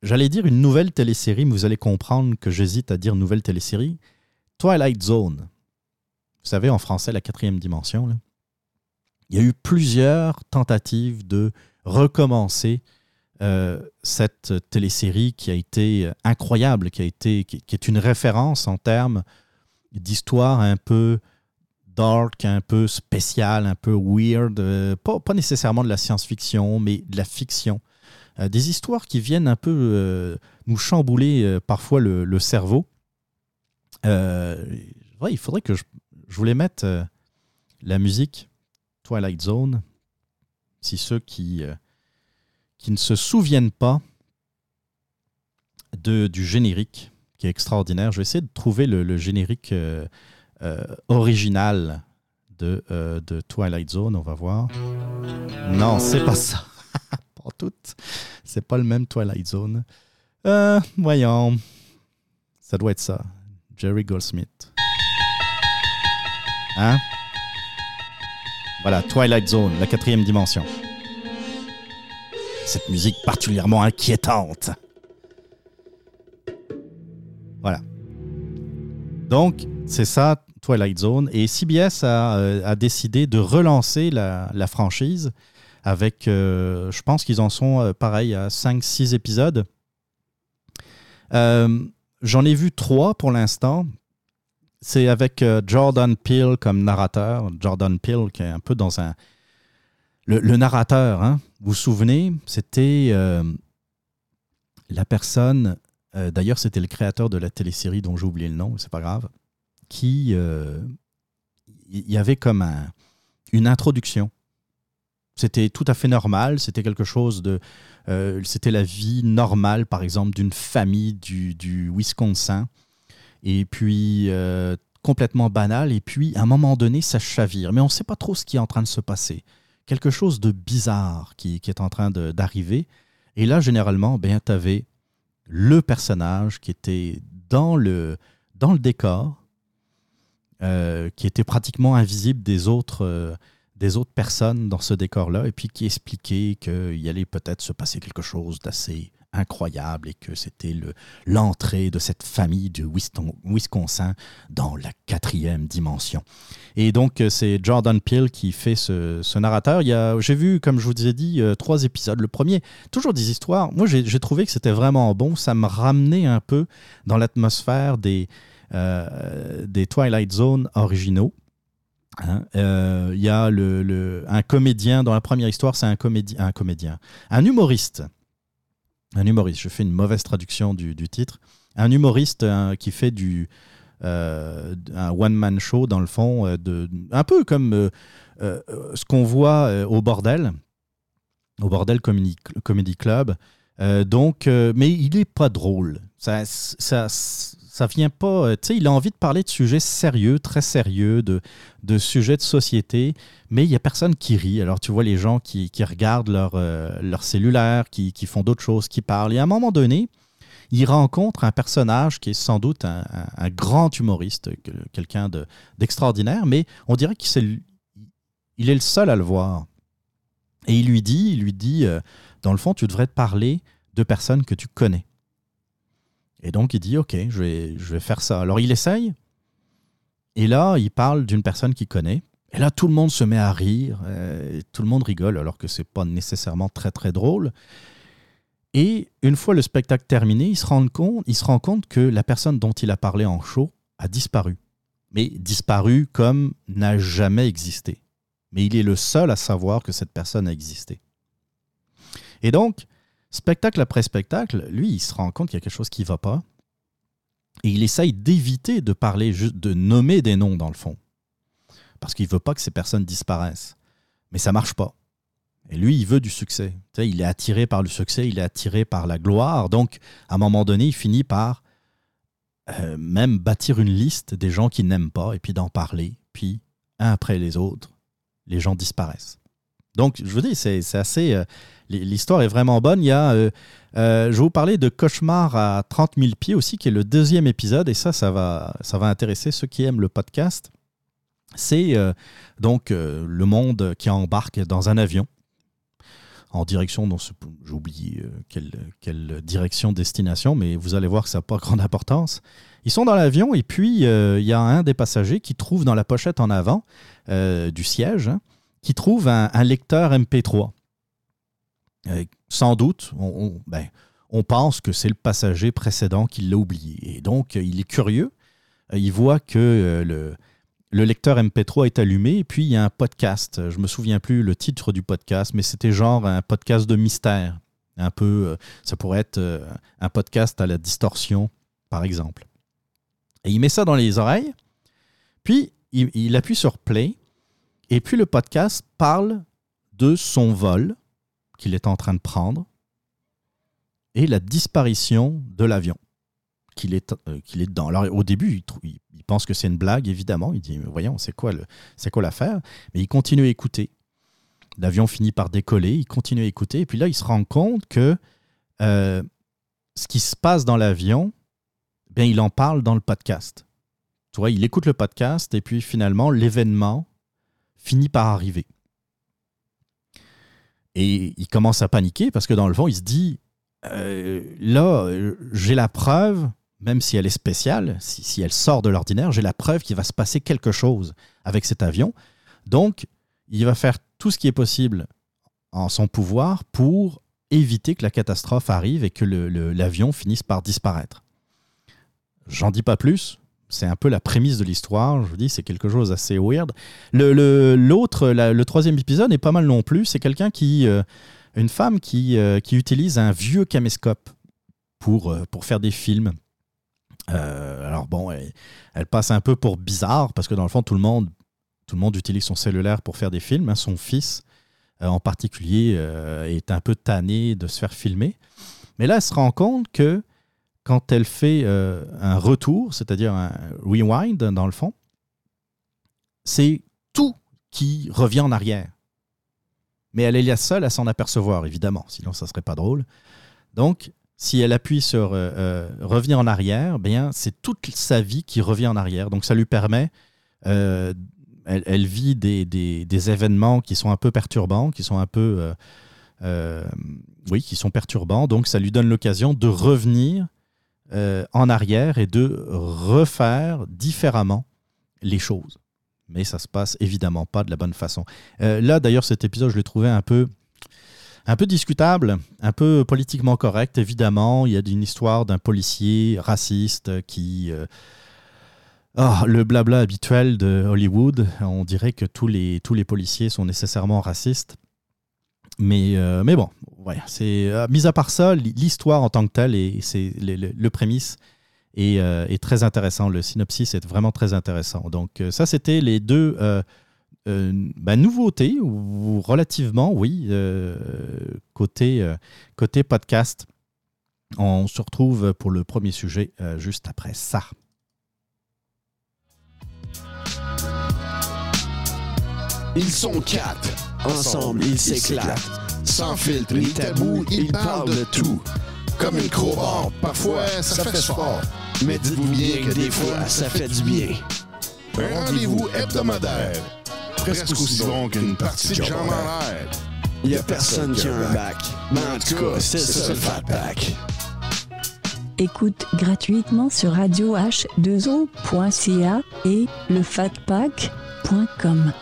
j'allais dire une nouvelle télésérie, mais vous allez comprendre que j'hésite à dire nouvelle télésérie. Twilight Zone. Vous savez, en français, la quatrième dimension. Il y a eu plusieurs tentatives de recommencer euh, cette télésérie qui a été incroyable, qui, a été, qui, est une référence en termes d'histoire un peu dark, un peu spéciale, un peu weird, euh, pas, pas nécessairement de la science-fiction, mais de la fiction. Euh, des histoires qui viennent un peu nous chambouler parfois le, cerveau. Il faudrait que je, je voulais mettre la musique Twilight Zone. Si ceux qui, euh, qui ne se souviennent pas de, du générique, qui est extraordinaire, je vais essayer de trouver le, le générique euh, euh, original de, de Twilight Zone. On va voir. Non, c'est pas ça. [laughs] pas tout. C'est pas le même Twilight Zone. Voyons. Ça doit être ça. Jerry Goldsmith. Hein? Voilà, Twilight Zone, la quatrième dimension. Cette musique particulièrement inquiétante. Voilà. Donc, c'est ça, Twilight Zone. Et CBS a, euh, a décidé de relancer la, la franchise avec, euh, je pense qu'ils en sont euh, pareil à 5-6 épisodes. Euh, J'en ai vu trois pour l'instant. C'est avec euh, Jordan Peele comme narrateur. Jordan Peele qui est un peu dans un... Le, narrateur, hein, vous vous souvenez, c'était euh, la personne, euh, d'ailleurs c'était le créateur de la télésérie dont j'ai oublié le nom, c'est pas grave, qui... Il y avait comme un- une introduction. C'était tout à fait normal, c'était quelque chose de... c'était la vie normale, par exemple, d'une famille du, du Wisconsin. Et puis, euh, complètement banal. Et puis, à un moment donné, ça chavire. Mais on ne sait pas trop ce qui est en train de se passer. Quelque chose de bizarre qui, est en train d'arriver. Et là, généralement, ben, tu avais le personnage qui était dans le, dans le décor, euh, qui était pratiquement invisible des autres, euh, des autres personnes dans ce décor-là, et puis qui expliquait qu'il allait peut-être se passer quelque chose d'assez incroyable et que c'était le- l'entrée de cette famille du Wisconsin dans la quatrième dimension. Et donc, euh, c'est Jordan Peele qui fait ce, narrateur. J'ai vu, comme je vous ai dit, euh, trois épisodes. Le premier, toujours des histoires. Moi, j'ai trouvé que c'était vraiment bon. Ça me ramenait un peu dans l'atmosphère des, euh, des Twilight Zone originaux. Hein, Il y a le, le- un comédien, dans la première histoire, c'est un, un comédien, un humoriste. Un humoriste, je fais une mauvaise traduction du, du titre. Un humoriste euh, qui fait du, euh, un one-man show, dans le fond, euh, de, un peu comme ce qu'on voit au bordel, au bordel Comedy, Comedy Club. Donc, mais il est pas drôle. Ça, ça, ça vient pas. euh, Tu sais, il a envie de parler de sujets sérieux, très sérieux, de, de sujets de société, mais il y a personne qui rit. Alors, tu vois les gens qui, qui regardent leur, euh, leur cellulaire, qui, qui font d'autres choses, qui parlent. Et à un moment donné, il rencontre un personnage qui est sans doute un, grand humoriste, que- quelqu'un de- d'extraordinaire, mais on dirait qu'il c'est le- il est le seul à le voir. Et il lui dit, il lui dit, euh, dans le fond, tu devrais te parler de personnes que tu connais. Et donc il dit, ok, je vais, je vais faire ça. Alors il essaye, et là, il parle d'une personne qu'il connaît. Et là, tout le monde se met à rire, euh, tout le monde rigole, alors que c'est pas nécessairement très très drôle. Et une fois le spectacle terminé, il se rend compte, il se rend compte que la personne dont il a parlé en show a disparu. Mais disparu comme n'a jamais existé. Mais il est le seul à savoir que cette personne a existé. Et donc, spectacle après spectacle, lui, il se rend compte qu'il y a quelque chose qui ne va pas. Et il essaye d'éviter de parler, juste de nommer des noms dans le fond. Parce qu'il ne veut pas que ces personnes disparaissent. Mais ça marche pas. Et lui, il veut du succès. Il est attiré par le succès, il est attiré par la gloire. Donc, à un moment donné, il finit par euh, même bâtir une liste des gens qu'il n'aime pas et puis d'en parler. Puis, un après les autres, les gens disparaissent. Donc, je vous dis, c'est assez. euh, L'histoire est vraiment bonne. Il y a. euh, euh, je vais vous parler de Cauchemar à 30 000 pieds aussi, qui est le deuxième épisode. Et ça, ça va, ça va intéresser ceux qui aiment le podcast. C'est donc le monde qui embarque dans un avion en direction, j'ai oublié quelle, quelle direction, destination, mais vous allez voir que ça n'a pas grande importance. Ils sont dans l'avion et puis il y a un des passagers qui trouve dans la pochette en avant du siège, hein, qui trouve un, lecteur MP3. Euh, sans doute, ben, on pense que c'est le passager précédent qui l'a oublié. Et donc, euh, il est curieux. Euh, il voit que le, le lecteur MP3 est allumé et puis il y a un podcast. Je me souviens plus le titre du podcast, mais c'était genre un podcast de mystère. Un peu, ça pourrait être un podcast à la distorsion, par exemple. Et il met ça dans les oreilles, puis il appuie sur play, et puis le podcast parle de son vol qu'il est en train de prendre et la disparition de l'avion qu'il est, euh, qu'il est dedans. Alors au début, il, pense que c'est une blague, évidemment. Il dit, voyons, c'est quoi, c'est quoi l'affaire? Mais il continue à écouter. L'avion finit par décoller, il continue à écouter, et puis là, il se rend compte que euh, ce qui se passe dans l'avion, ben, il en parle dans le podcast. Tu vois, il écoute le podcast, et puis finalement, l'événement finit par arriver. Et il commence à paniquer parce que dans le fond, il se dit euh, là, j'ai la preuve, même si elle est spéciale, si, si elle sort de l'ordinaire, j'ai la preuve qu'il va se passer quelque chose avec cet avion. Donc, il va faire tout ce qui est possible en son pouvoir pour éviter que la catastrophe arrive et que l'avion finisse par disparaître. J'en dis pas plus. C'est un peu la prémisse de l'histoire. Je vous dis, c'est quelque chose d'assez weird. Le, le- l'autre, la- le troisième épisode est pas mal non plus. C'est quelqu'un qui, euh, une femme qui, euh, qui utilise un vieux caméscope pour, euh, pour faire des films. Alors bon, elle, passe un peu pour bizarre parce que dans le fond, tout le monde, tout le monde utilise son cellulaire pour faire des films. hein. Son fils, en particulier, est un peu tanné de se faire filmer. Mais là, elle se rend compte que quand elle fait euh, un retour, c'est-à-dire un rewind dans le fond, c'est tout qui revient en arrière. Mais elle est la seule à s'en apercevoir, évidemment, sinon ça serait pas drôle. Donc, si elle appuie sur euh, euh, revenir en arrière, bien, c'est toute sa vie qui revient en arrière. Donc, ça lui permet, euh, elle, vit des, des- événements qui sont un peu perturbants, qui sont un peu, oui, qui sont perturbants. Donc, ça lui donne l'occasion de revenir euh, en arrière et de refaire différemment les choses. Mais ça se passe évidemment pas de la bonne façon. Euh, là, d'ailleurs, cet épisode, je l'ai trouvé un peu, un peu discutable, un peu politiquement correct. Évidemment, il y a une histoire d'un policier raciste qui. euh, ah, le blabla habituel de Hollywood. On dirait que tous les, tous les policiers sont nécessairement racistes. Mais, euh, mais bon, ouais, c'est euh, mis à part ça, l'histoire en tant que telle et c'est le, prémisse est, euh, est très intéressant. Le synopsis est vraiment très intéressant. Donc ça, c'était les deux ben, nouveautés ou relativement, oui, côté côté podcast. On se retrouve pour le premier sujet juste après ça. Ils sont quatre, ensemble ils s'éclatent. Sans filtre ni tabou, ils parlent de tout. comme une crowbar. Parfois, ça fait fort. Mais dites-vous bien que des fois, ça fait du bien. Un rendez-vous hebdomadaire. Presque aussi long qu'une partie de jambes en l'air. Y a personne qui a un bac. Mais en tout cas, c'est ça le fat pack. Écoute gratuitement sur radio h2o.ca et lefatpack.com.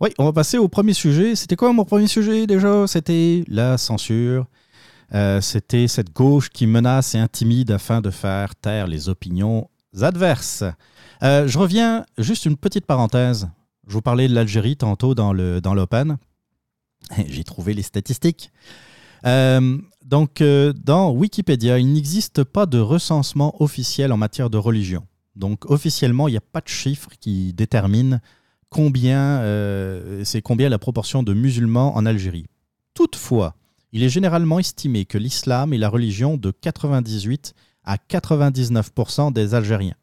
Oui, on va passer au premier sujet. C'était quoi mon premier sujet déjà? C'était la censure. Euh, C'était cette gauche qui menace et intimide afin de faire taire les opinions adverses. Euh, je reviens, juste une petite parenthèse. Je vous parlais de l'Algérie tantôt dans le dans l'Open. [laughs] J'ai trouvé les statistiques. Euh, donc, dans Wikipédia, il n'existe pas de recensement officiel en matière de religion. Donc, officiellement, il n'y a pas de chiffre qui détermine combien euh, c'est combien la proportion de musulmans en Algérie. Toutefois, il est généralement estimé que l'islam est la religion de 98 à 99% des Algériens.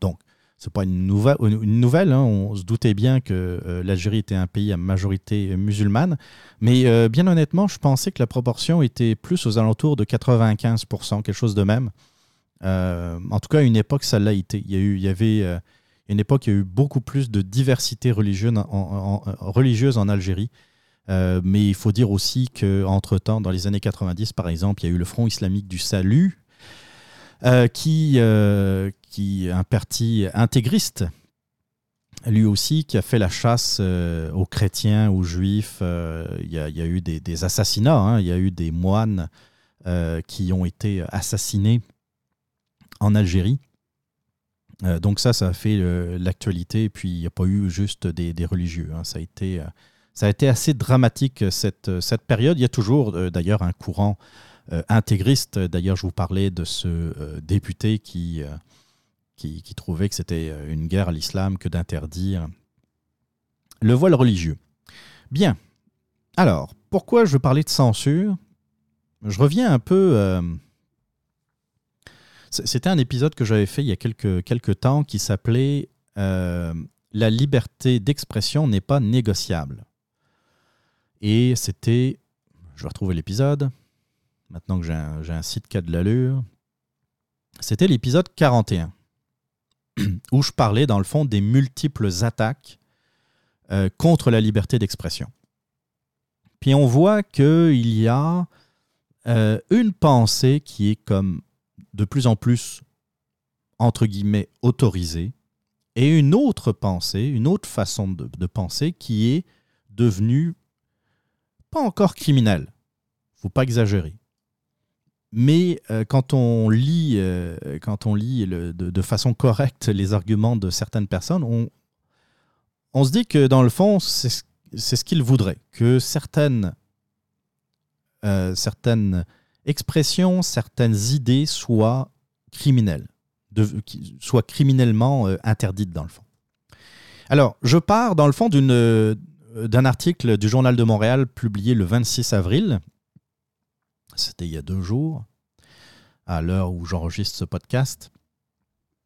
Donc, c'est pas une nouvelle, hein, on se doutait bien que euh, l'Algérie était un pays à majorité musulmane, mais euh, bien honnêtement, je pensais que la proportion était plus aux alentours de 95%, quelque chose de même. En tout cas, à une époque, ça l'a été. Il y avait une époque, il y a eu beaucoup plus de diversité religieuse en, Algérie. Euh, mais il faut dire aussi qu'entre-temps, dans les années 90, par exemple, il y a eu le Front islamique du salut, euh, qui, euh, un parti intégriste, lui aussi, qui a fait la chasse aux chrétiens, aux juifs. Il, y a, eu des, assassinats, hein. il y a eu des moines qui ont été assassinés en Algérie. Euh, donc ça, ça a fait euh, l'actualité. Et puis, il n'y a pas eu juste des, religieux. hein. Ça, a été, euh, ça a été assez dramatique, cette, période. Il y a toujours, d'ailleurs, un courant intégriste. D'ailleurs, je vous parlais de ce député qui, trouvait que c'était une guerre à l'islam que d'interdire le voile religieux. Bien. Alors, pourquoi je veux parler de censure? Je reviens un peu... C'était un épisode que j'avais fait il y a quelques, quelques temps qui s'appelait euh, La liberté d'expression n'est pas négociable. Et c'était... Je vais retrouver l'épisode. Maintenant que j'ai un, j'ai un site qui a de l'allure. C'était l'épisode 41 [clears throat] où je parlais dans le fond des multiples attaques euh, contre la liberté d'expression. Puis on voit qu'il y a euh, une pensée qui est comme de plus en plus, entre guillemets, autorisée, et une autre pensée, une autre façon de, penser qui est devenue pas encore criminelle. faut pas exagérer. Mais euh, quand on lit, euh, quand on lit de, façon correcte les arguments de certaines personnes, on, on se dit que dans le fond, c'est ce- c'est ce qu'ils voudraient, que certaines, euh, certaines expressions, certaines idées soient criminelles, soient criminellement euh, interdites dans le fond. Alors, je pars dans le fond euh, d'un article du Journal de Montréal publié le 26 avril. C'était il y a deux jours, à l'heure où j'enregistre ce podcast.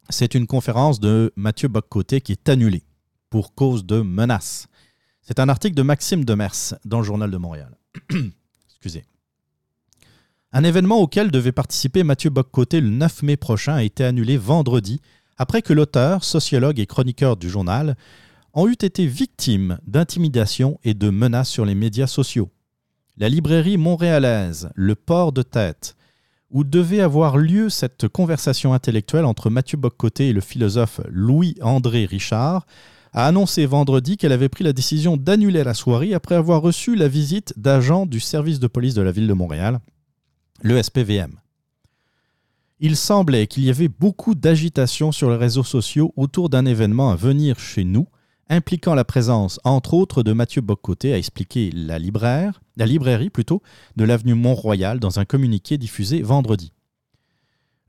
C'est une conférence de Mathieu Boccoté qui est annulée pour cause de menaces. C'est un article de Maxime Demers dans le Journal de Montréal. [coughs] Excusez. Un événement auquel devait participer Mathieu Boccoté le 9 mai prochain a été annulé vendredi après que l'auteur, sociologue et chroniqueur du journal ont eu été victimes d'intimidation et de menaces sur les médias sociaux. La librairie montréalaise Le Port de Tête, où devait avoir lieu cette conversation intellectuelle entre Mathieu Boccoté et le philosophe Louis-André Richard, a annoncé vendredi qu'elle avait pris la décision d'annuler la soirée après avoir reçu la visite d'agents du service de police de la ville de Montréal, le SPVM. Il semblait qu'il y avait beaucoup d'agitation sur les réseaux sociaux autour d'un événement à venir chez nous, impliquant la présence, entre autres, de Mathieu Boccoté, a expliqué la, libraire, la librairie plutôt, de l'avenue Mont-Royal dans un communiqué diffusé vendredi.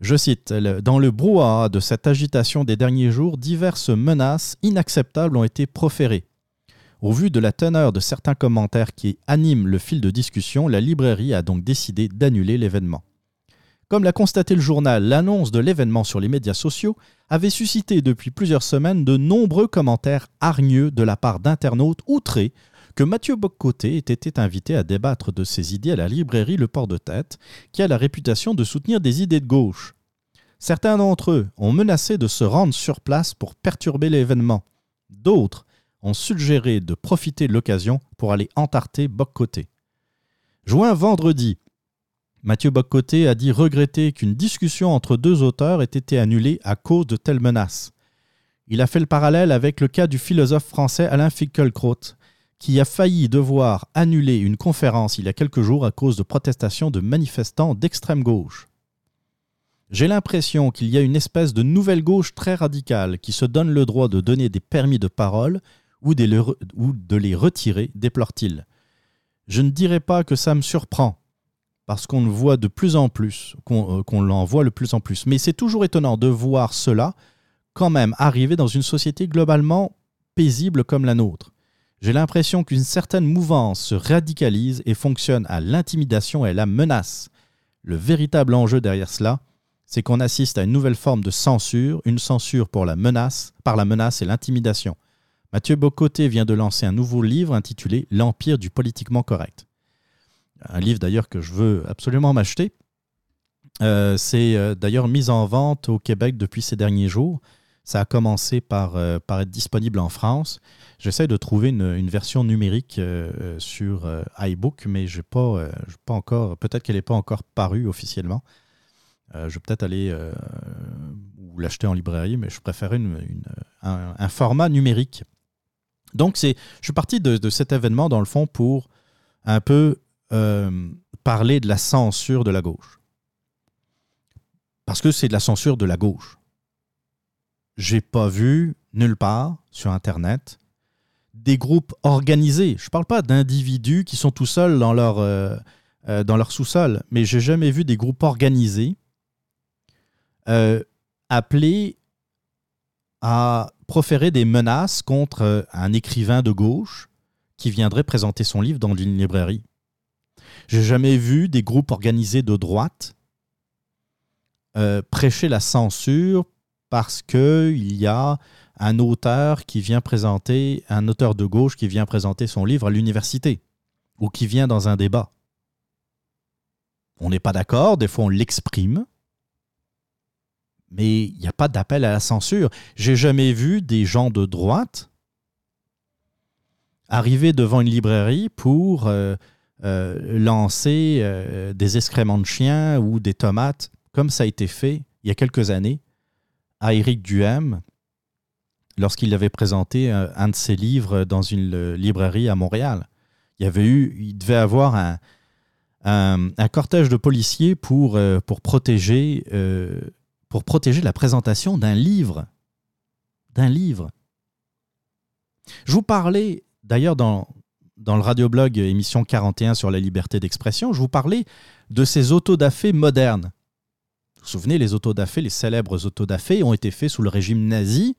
Je cite, Dans le brouhaha de cette agitation des derniers jours, diverses menaces inacceptables ont été proférées. Au vu de la teneur de certains commentaires qui animent le fil de discussion, la librairie a donc décidé d'annuler l'événement. Comme l'a constaté le journal, l'annonce de l'événement sur les médias sociaux avait suscité depuis plusieurs semaines de nombreux commentaires hargneux de la part d'internautes outrés que Mathieu Boccoté ait été invité à débattre de ses idées à la librairie Le Port de Tête, qui a la réputation de soutenir des idées de gauche. Certains d'entre eux ont menacé de se rendre sur place pour perturber l'événement. D'autres ont suggéré de profiter de l'occasion pour aller entarter Boccoté. Joint vendredi, Mathieu Boccoté a dit regretter qu'une discussion entre deux auteurs ait été annulée à cause de telles menaces. Il a fait le parallèle avec le cas du philosophe français Alain Finkielkraut, qui a failli devoir annuler une conférence il y a quelques jours à cause de protestations de manifestants d'extrême gauche. J'ai l'impression qu'il y a une espèce de nouvelle gauche très radicale qui se donne le droit de donner des permis de parole ou de les, retirer, déplore-t-il. Je ne dirais pas que ça me surprend, parce qu'on le voit de plus en plus, qu'on euh, qu'on l'en voit le plus en plus. Mais c'est toujours étonnant de voir cela quand même arriver dans une société globalement paisible comme la nôtre. J'ai l'impression qu'une certaine mouvance se radicalise et fonctionne à l'intimidation et à la menace. Le véritable enjeu derrière cela, c'est qu'on assiste à une nouvelle forme de censure, une censure pour la menace, par la menace et l'intimidation. Mathieu Bocoté vient de lancer un nouveau livre intitulé L'Empire du politiquement correct. Un livre d'ailleurs que je veux absolument m'acheter. Euh, c'est euh, d'ailleurs mis en vente au Québec depuis ces derniers jours. Ça a commencé par, euh, être disponible en France. J'essaie de trouver une, version numérique sur iBook, mais j'ai pas, pas encore. Peut-être qu'elle n'est pas encore parue officiellement. Je vais peut-être aller ou l'acheter en librairie, mais je un, un format numérique. Donc, je suis parti de, cet événement, dans le fond, pour un peu euh, parler de la censure de la gauche. Parce que c'est de la censure de la gauche. J'ai pas vu nulle part sur Internet des groupes organisés. Je parle pas d'individus qui sont tout seuls dans leur, euh, euh, leur sous-sol, mais j'ai jamais vu des groupes organisés appelés à proférer des menaces contre euh, un écrivain de gauche qui viendrait présenter son livre dans une librairie. J'ai jamais vu des groupes organisés de droite euh, prêcher la censure parce qu'il y a un auteur qui vient présenter, un auteur de gauche qui vient présenter son livre à l'université ou qui vient dans un débat. On n'est pas d'accord, des fois on l'exprime, mais il n'y a pas d'appel à la censure. J'ai jamais vu des gens de droite arriver devant une librairie pour euh, euh, lancer euh, des excréments de chiens ou des tomates, comme ça a été fait il y a quelques années à Éric Duhem lorsqu'il avait présenté un, de ses livres dans une librairie à Montréal. Il y devait avoir un, cortège de policiers pour, protéger, pour protéger la présentation d'un livre. D'un livre. Je vous parlais, d'ailleurs, dans, dans le radioblog émission 41 sur la liberté d'expression, je vous parlais de ces autodafés modernes. Vous vous souvenez, les autodafés, les célèbres autodafés ont été faits sous le régime nazi.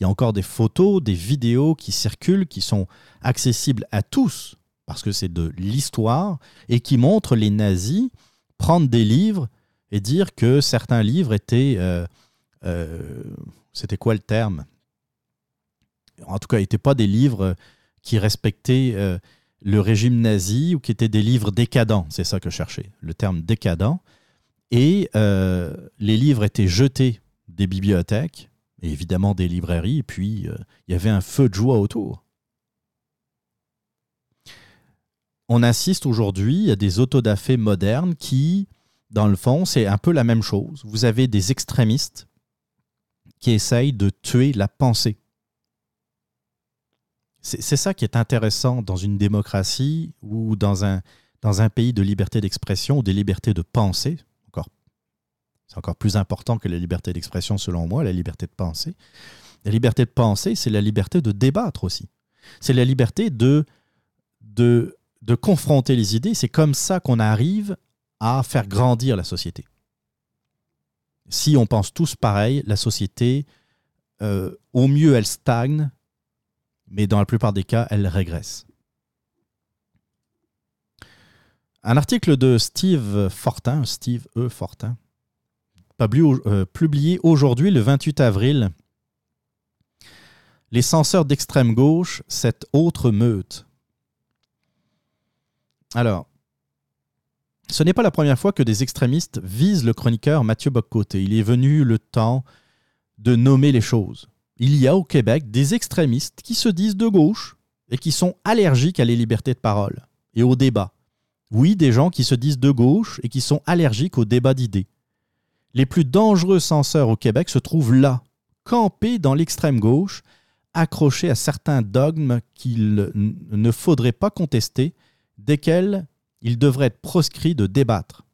Il y a encore des photos, des vidéos qui circulent, qui sont accessibles à tous, parce que c'est de l'histoire, et qui montrent les nazis prendre des livres et dire que certains livres étaient... euh, euh, C'était quoi le terme? En tout cas, n'étaient pas des livres qui respectaient euh, le régime nazi ou qui étaient des livres décadents. C'est ça que je cherchais, le terme décadent. Et les livres étaient jetés des bibliothèques, évidemment des librairies, et puis il y avait un feu de joie autour. On assiste aujourd'hui à des autodafés modernes qui, dans le fond, c'est un peu la même chose. Vous avez des extrémistes qui essayent de tuer la pensée. C'est ça qui est intéressant dans une démocratie ou dans un, dans un pays de liberté d'expression ou de liberté de pensée. C'est encore plus important que la liberté d'expression selon moi, la liberté de penser. La liberté de penser, c'est la liberté de débattre aussi. C'est la liberté de, de, de confronter les idées. C'est comme ça qu'on arrive à faire grandir la société. Si on pense tous pareil, la société, euh, au mieux, elle stagne, mais dans la plupart des cas, elle régresse. Un article de Steve Fortin, Steve E. Fortin, publié, euh, publié aujourd'hui le 28 avril. Les censeurs d'extrême gauche, cette autre meute. Alors, ce n'est pas la première fois que des extrémistes visent le chroniqueur Mathieu Boccoté. Il est venu le temps de nommer les choses. Il y a au Québec des extrémistes qui se disent de gauche et qui sont allergiques à les libertés de parole et au débat. Oui, des gens qui se disent de gauche et qui sont allergiques au débat d'idées. Les plus dangereux censeurs au Québec se trouvent là, campés dans l'extrême gauche, accrochés à certains dogmes qu'il ne faudrait pas contester, desquels il devrait être proscrit de débattre.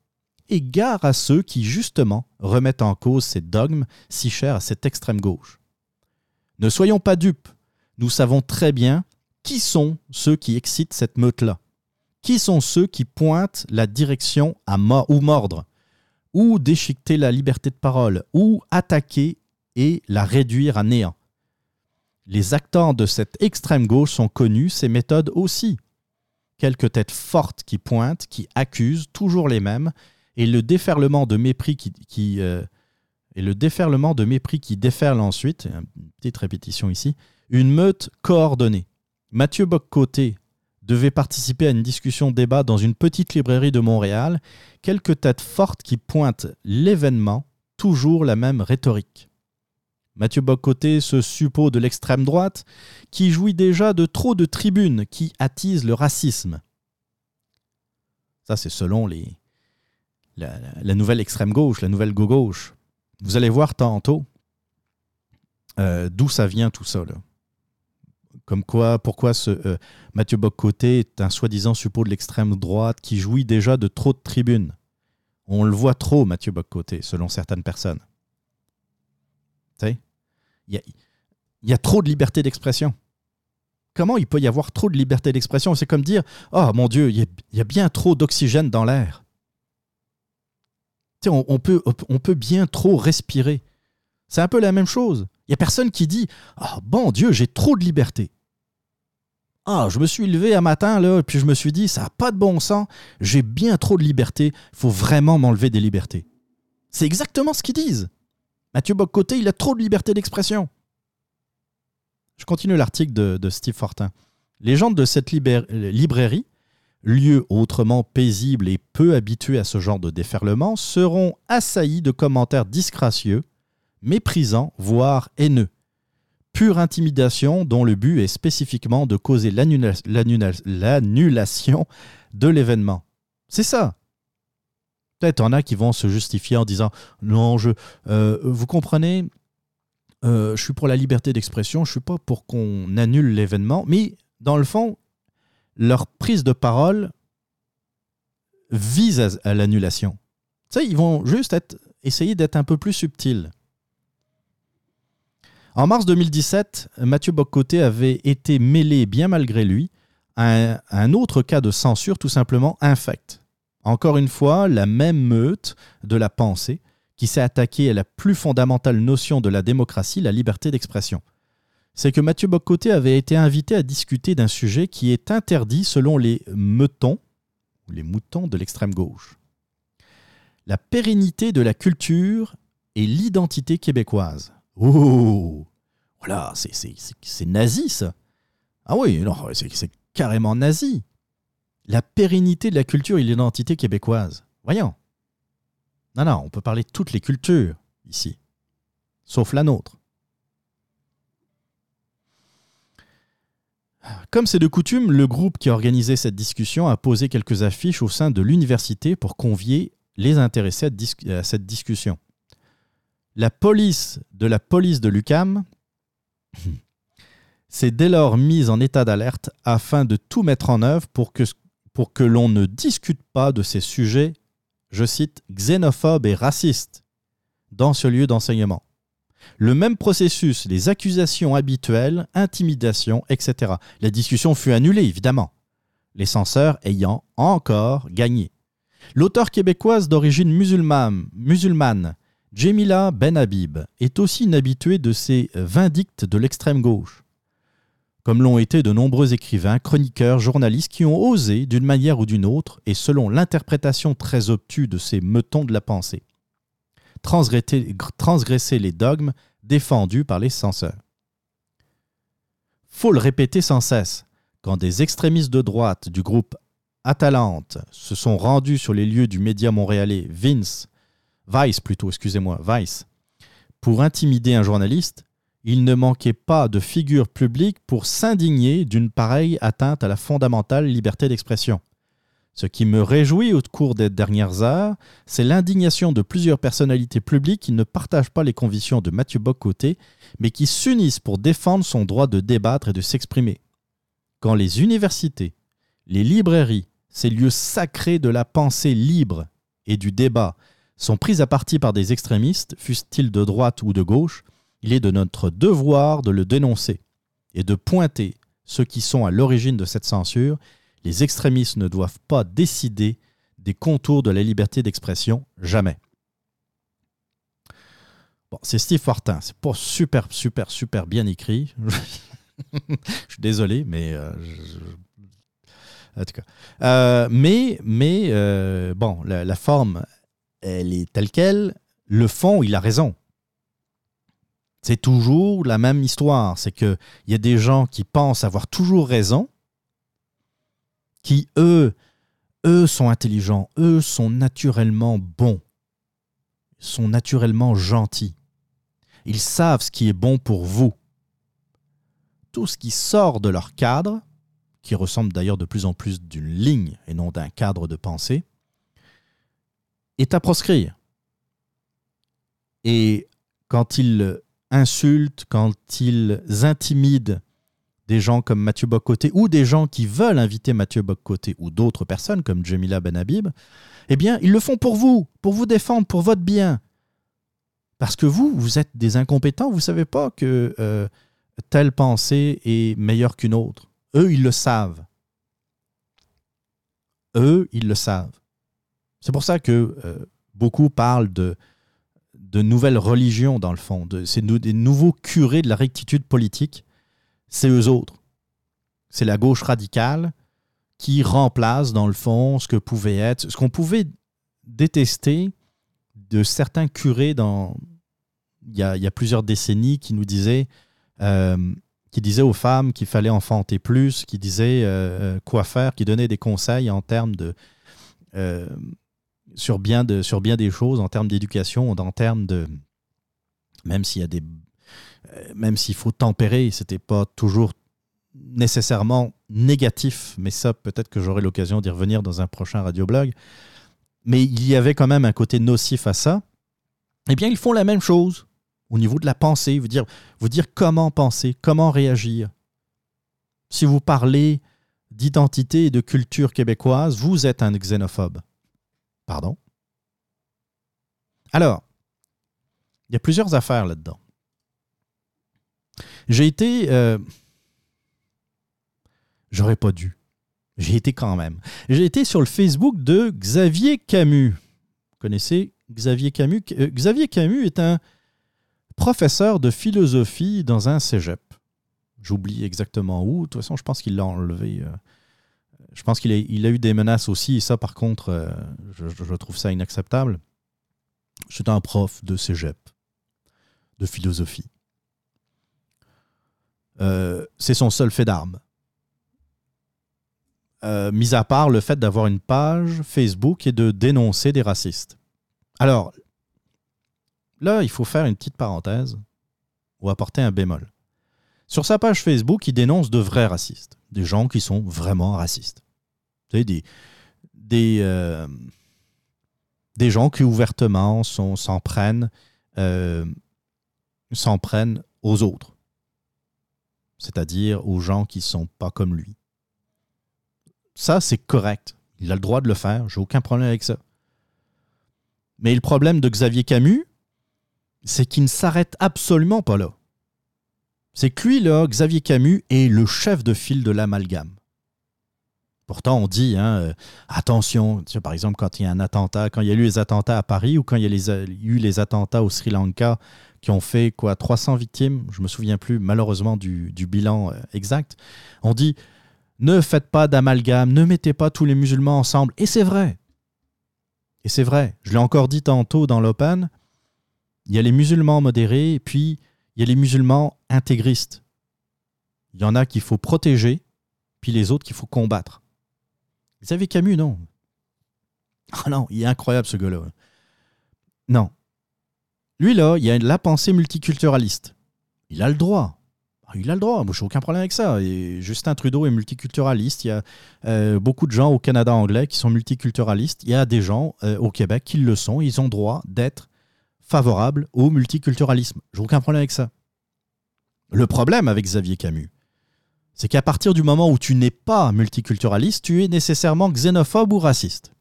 Et gare à ceux qui, justement, remettent en cause ces dogmes si chers à cette extrême gauche. Ne soyons pas dupes, nous savons très bien qui sont ceux qui excitent cette meute-là. Qui sont ceux qui pointent la direction à mordre, ou déchiqueter la liberté de parole, ou attaquer et la réduire à néant. Les acteurs de cette extrême gauche sont connus, ces méthodes aussi. Quelques têtes fortes qui pointent, qui accusent, toujours les mêmes, et le déferlement de mépris qui, euh, et le déferlement de mépris qui déferle ensuite, une petite répétition ici, une meute coordonnée. Mathieu Boccoté devait participer à une discussion débat dans une petite librairie de Montréal, quelques têtes fortes qui pointent l'événement, toujours la même rhétorique. Mathieu Boccoté se suppose de l'extrême droite, qui jouit déjà de trop de tribunes qui attisent le racisme. Ça, c'est selon les, la, nouvelle extrême gauche, la nouvelle gauche. Vous allez voir tantôt euh, d'où ça vient tout ça. Comme quoi, pourquoi ce, euh, Mathieu Boccoté est un soi-disant suppôt de l'extrême droite qui jouit déjà de trop de tribunes. On le voit trop, Mathieu Boccoté, selon certaines personnes. Tu sais, il y a, trop de liberté d'expression. Comment il peut y avoir trop de liberté d'expression? C'est comme dire Oh mon Dieu, il y a, bien trop d'oxygène dans l'air. On, peut, bien trop respirer. C'est un peu la même chose. Il n'y a personne qui dit Ah bon Dieu, j'ai trop de liberté. Ah, je me suis levé un matin, là, puis je me suis dit Ça n'a pas de bon sens, j'ai bien trop de liberté, il faut vraiment m'enlever des libertés. C'est exactement ce qu'ils disent. Mathieu Boccoté, il a trop de liberté d'expression. Je continue l'article de, de Steve Fortin. Les gens de cette librairie, lieu autrement paisible et peu habitué à ce genre de déferlement, seront assaillis de commentaires disgracieux, méprisants, voire haineux. Pure intimidation dont le but est spécifiquement de causer l'annula- l'annula- l'annulation de l'événement. C'est ça. Peut-être en a qui vont se justifier en disant non, je, euh, vous comprenez, euh, je suis pour la liberté d'expression, je suis pas pour qu'on annule l'événement, mais dans le fond, leur prise de parole vise à, l'annulation. Tu sais, ils vont juste être, essayer d'être un peu plus subtils. En mars 2017, Mathieu Boccoté avait été mêlé, bien malgré lui, à un, à un autre cas de censure tout simplement infect. Encore une fois, la même meute de la pensée qui s'est attaquée à la plus fondamentale notion de la démocratie, la liberté d'expression. C'est que Mathieu Boccoté avait été invité à discuter d'un sujet qui est interdit selon les meutons, ou les moutons de l'extrême gauche. La pérennité de la culture et l'identité québécoise. Oh Voilà, c'est- c'est c'est- c'est nazi ça. Ah oui, c'est carrément nazi. La pérennité de la culture et l'identité québécoise. Voyons. Non, non, on peut parler de toutes les cultures ici, sauf la nôtre. Comme c'est de coutume, le groupe qui a organisé cette discussion a posé quelques affiches au sein de l'université pour convier les intéressés à, cette discussion. La police de la police de l'UCAM s'est dès lors mise en état d'alerte afin de tout mettre en œuvre pour que, pour que l'on ne discute pas de ces sujets, je cite, xénophobes et racistes dans ce lieu d'enseignement. Le même processus, les accusations habituelles, intimidation, etc. La discussion fut annulée, évidemment, les censeurs ayant encore gagné. L'auteur québécoise d'origine musulmane, musulmane, Jemila Ben Habib, est aussi une habituée de ces vindictes de l'extrême gauche comme l'ont été de nombreux écrivains, chroniqueurs, journalistes qui ont osé, d'une manière ou d'une autre, et selon l'interprétation très obtue de ces meutons de la pensée, transgresser, les dogmes défendus par les censeurs. Faut le répéter sans cesse, quand des extrémistes de droite du groupe Atalante se sont rendus sur les lieux du média montréalais Vince, Vice plutôt, excusez-moi, Vice, pour intimider un journaliste, il ne manquait pas de figures publiques pour s'indigner d'une pareille atteinte à la fondamentale liberté d'expression. Ce qui me réjouit au cours des dernières heures, c'est l'indignation de plusieurs personnalités publiques qui ne partagent pas les convictions de Mathieu Bocoté, mais qui s'unissent pour défendre son droit de débattre et de s'exprimer. Quand les universités, les librairies, ces lieux sacrés de la pensée libre et du débat, sont prises à partie par des extrémistes, fussent-ils de droite ou de gauche, il est de notre devoir de le dénoncer et de pointer ceux qui sont à l'origine de cette censure. Les extrémistes ne doivent pas décider des contours de la liberté d'expression, jamais. Bon, c'est Steve Fortin, c'est pas super, super, super bien écrit. [laughs] je suis désolé, mais euh, en tout cas. Euh, mais, mais euh, bon, la forme, elle est telle qu'elle. Le fond, il a raison. C'est toujours la même histoire. C'est qu'il y a des gens qui pensent avoir toujours raison, qui, eux, eux sont intelligents, eux sont naturellement bons, sont naturellement gentils. Ils savent ce qui est bon pour vous. Tout ce qui sort de leur cadre, qui ressemble d'ailleurs de plus en plus d'une ligne et non d'un cadre de pensée, est à proscrire. Et quand ils insultent, quand ils intimident des gens comme Mathieu Bocoté ou des gens qui veulent inviter Mathieu Bocoté ou d'autres personnes comme Jamila Ben Habib, eh bien, ils le font pour vous, pour vous défendre, pour votre bien. Parce que vous, vous êtes des incompétents, vous ne savez pas que euh, telle pensée est meilleure qu'une autre. Eux, ils le savent. Eux, ils le savent. C'est pour ça que euh, beaucoup parlent de, de nouvelles religions, dans le fond. C'est des nouveaux curés de la rectitude politique. C'est eux autres. C'est la gauche radicale qui remplace, dans le fond, ce que pouvait être, ce qu'on pouvait détester de certains curés dans, il, y a, plusieurs décennies qui nous disaient, euh, qui disaient aux femmes qu'il fallait enfanter plus, qui disaient euh, quoi faire, qui donnaient des conseils en termes de. euh, sur bien, de, sur bien des choses, en termes d'éducation, en termes de. Même s'il y a des. euh, Même s'il faut tempérer, c'était pas toujours nécessairement négatif, mais ça, peut-être que j'aurai l'occasion d'y revenir dans un prochain radioblog. Mais il y avait quand même un côté nocif à ça. Eh bien, ils font la même chose au niveau de la pensée, vous dire, vous dire comment penser, comment réagir. Si vous parlez d'identité et de culture québécoise, vous êtes un xénophobe. Pardon? Alors, il y a plusieurs affaires là-dedans. J'ai été... euh, J'aurais pas dû. J'ai été quand même. J'ai été sur le Facebook de Xavier Camus. Vous connaissez Xavier Camus? Euh, Xavier Camus est un professeur de philosophie dans un cégep. J'oublie exactement où. De toute façon, je pense qu'il l'a enlevé. euh, Je pense qu'il a, eu des menaces aussi. Et ça, par contre, euh, je, trouve ça inacceptable. C'est un prof de cégep, de philosophie. Euh, c'est son seul fait d'arme. Euh, mis à part le fait d'avoir une page Facebook et de dénoncer des racistes. Alors, là, il faut faire une petite parenthèse ou apporter un bémol. Sur sa page Facebook, il dénonce de vrais racistes, des gens qui sont vraiment racistes. Euh, des gens qui ouvertement s'en prennent, euh, s'en prennent aux autres, c'est-à-dire aux gens qui ne sont pas comme lui. Ça, c'est correct. Il a le droit de le faire. J'ai aucun problème avec ça. Mais le problème de Xavier Camus, c'est qu'il ne s'arrête absolument pas là. C'est que lui, là, Xavier Camus, est le chef de file de l'amalgame. Pourtant, on dit, hein, euh, attention, par exemple, quand il y a un attentat, quand il y a eu les attentats à Paris ou quand il y a eu les attentats au Sri Lanka qui ont fait quoi 300 victimes, je me souviens plus malheureusement du, bilan euh, exact, on dit ne faites pas d'amalgame, ne mettez pas tous les musulmans ensemble. Et c'est vrai. Et c'est vrai. Je l'ai encore dit tantôt dans l'Open, il y a les musulmans modérés puis il y a les musulmans intégristes. Il y en a qu'il faut protéger, puis les autres qu'il faut combattre. Xavier Camus, non? Ah non, il est incroyable ce gars-là. Non. Lui, là, il a la pensée multiculturaliste. Il a le droit. Ah, Il a le droit. Moi, je n'ai aucun problème avec ça. Et Justin Trudeau est multiculturaliste. Il y a euh, beaucoup de gens au Canada anglais qui sont multiculturalistes. Il y a des gens euh, au Québec qui le sont. Ils ont droit d'être favorables au multiculturalisme. Je n'ai aucun problème avec ça. Le problème avec Xavier Camus, c'est qu'à partir du moment où tu n'es pas multiculturaliste, tu es nécessairement xénophobe ou raciste.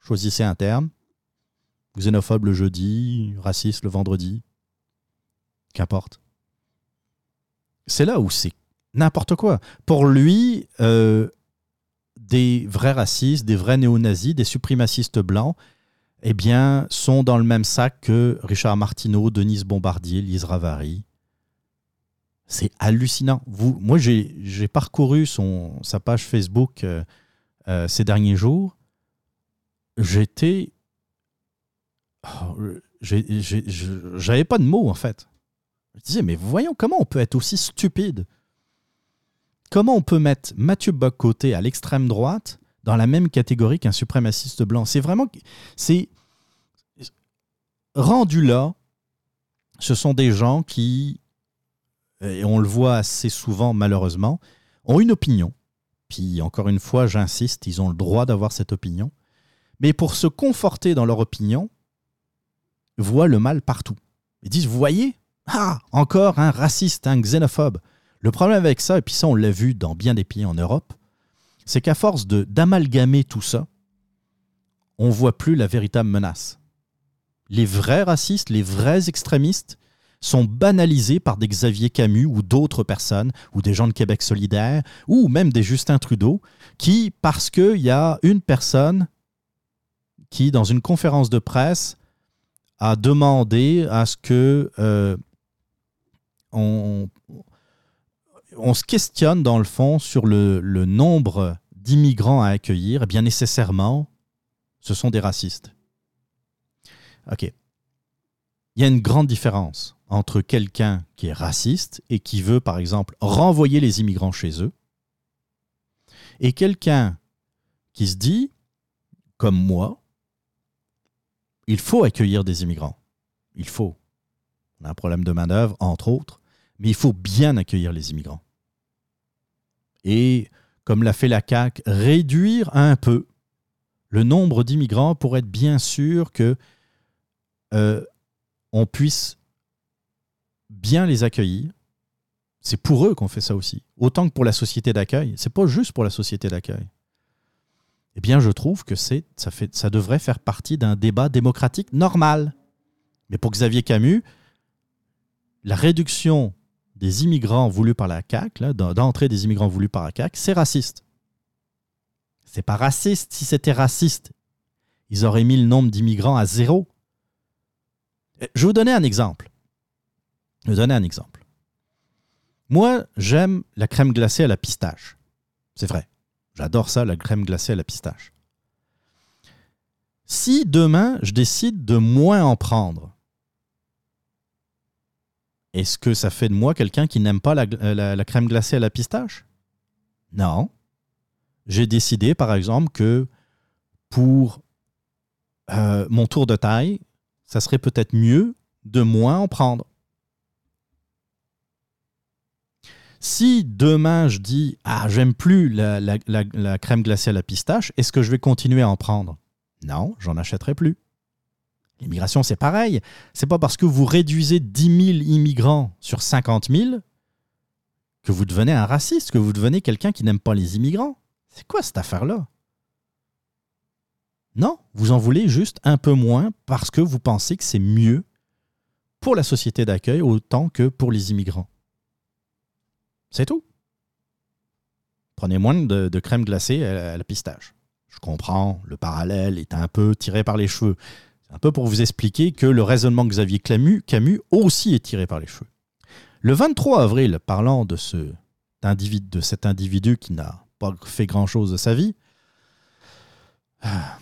Choisissez un terme. Xénophobe le jeudi, raciste le vendredi. Qu'importe. C'est là où c'est n'importe quoi. Pour lui, euh, des vrais racistes, des vrais néo-nazis, des suprémacistes blancs, eh bien, sont dans le même sac que Richard Martineau, Denise Bombardier, Lise Ravary. C'est hallucinant. Vous, moi, j'ai parcouru son, sa page Facebook euh, euh, ces derniers jours. J'étais. oh, J'avais pas de mots, en fait. Je disais, mais voyons comment on peut être aussi stupide? Comment on peut mettre Mathieu Bocoté à l'extrême droite dans la même catégorie qu'un suprémaciste blanc? C'est vraiment. C'est. Rendu là, ce sont des gens qui, et on le voit assez souvent malheureusement, ont une opinion. Puis encore une fois, j'insiste, ils ont le droit d'avoir cette opinion. Mais pour se conforter dans leur opinion, voient le mal partout. Ils disent, vous voyez, ah, encore un raciste, un xénophobe. Le problème avec ça, et puis ça on l'a vu dans bien des pays en Europe, c'est qu'à force d'amalgamer tout ça, on voit plus la véritable menace. Les vrais racistes, les vrais extrémistes sont banalisés par des Xavier Camus ou d'autres personnes, ou des gens de Québec solidaire, ou même des Justin Trudeau, qui, parce qu'il y a une personne qui, dans une conférence de presse, a demandé à ce que euh, on, se questionne dans le fond sur le, nombre d'immigrants à accueillir, eh bien nécessairement, ce sont des racistes. OK. Il y a une grande différence entre quelqu'un qui est raciste et qui veut, par exemple, renvoyer les immigrants chez eux, et quelqu'un qui se dit, comme moi, il faut accueillir des immigrants. Il faut. On a un problème de main-d'œuvre, entre autres, mais il faut bien accueillir les immigrants. Et, comme l'a fait la CAQ, réduire un peu le nombre d'immigrants pour être bien sûr que euh, on puisse bien les accueillir. C'est pour eux qu'on fait ça aussi. Autant que pour la société d'accueil. C'est pas juste pour la société d'accueil. Eh bien, je trouve que c'est, ça, fait, ça devrait faire partie d'un débat démocratique normal. Mais pour Xavier Camus, la réduction des immigrants voulus par la CAQ, d'entrée des immigrants voulus par la CAQ, c'est raciste. C'est pas raciste. Si c'était raciste, ils auraient mis le nombre d'immigrants à zéro. Euh, Je vais vous donner un exemple. Je vais donner un exemple. Moi, j'aime la crème glacée à la pistache. C'est vrai. J'adore ça, la crème glacée à la pistache. Si demain, je décide de moins en prendre, est-ce que ça fait de moi quelqu'un qui n'aime pas la, la crème glacée à la pistache? Non. J'ai décidé, par exemple, que pour euh, mon tour de taille, ça serait peut-être mieux de moins en prendre. Si demain je dis ah j'aime plus la, crème glacée à pistache, est-ce que je vais continuer à en prendre? Non, j'en achèterai plus. L'immigration c'est pareil. C'est pas parce que vous réduisez 10 000 immigrants sur 50 000 que vous devenez un raciste, que vous devenez quelqu'un qui n'aime pas les immigrants. C'est quoi cette affaire-là? Non, vous en voulez juste un peu moins parce que vous pensez que c'est mieux pour la société d'accueil autant que pour les immigrants. C'est tout. Prenez moins de, crème glacée à, la pistache. Je comprends, le parallèle est un peu tiré par les cheveux. C'est un peu pour vous expliquer que le raisonnement de Xavier Camus, Camus aussi est tiré par les cheveux. Le 23 avril, parlant de, cet individu qui n'a pas fait grand-chose de sa vie, ah,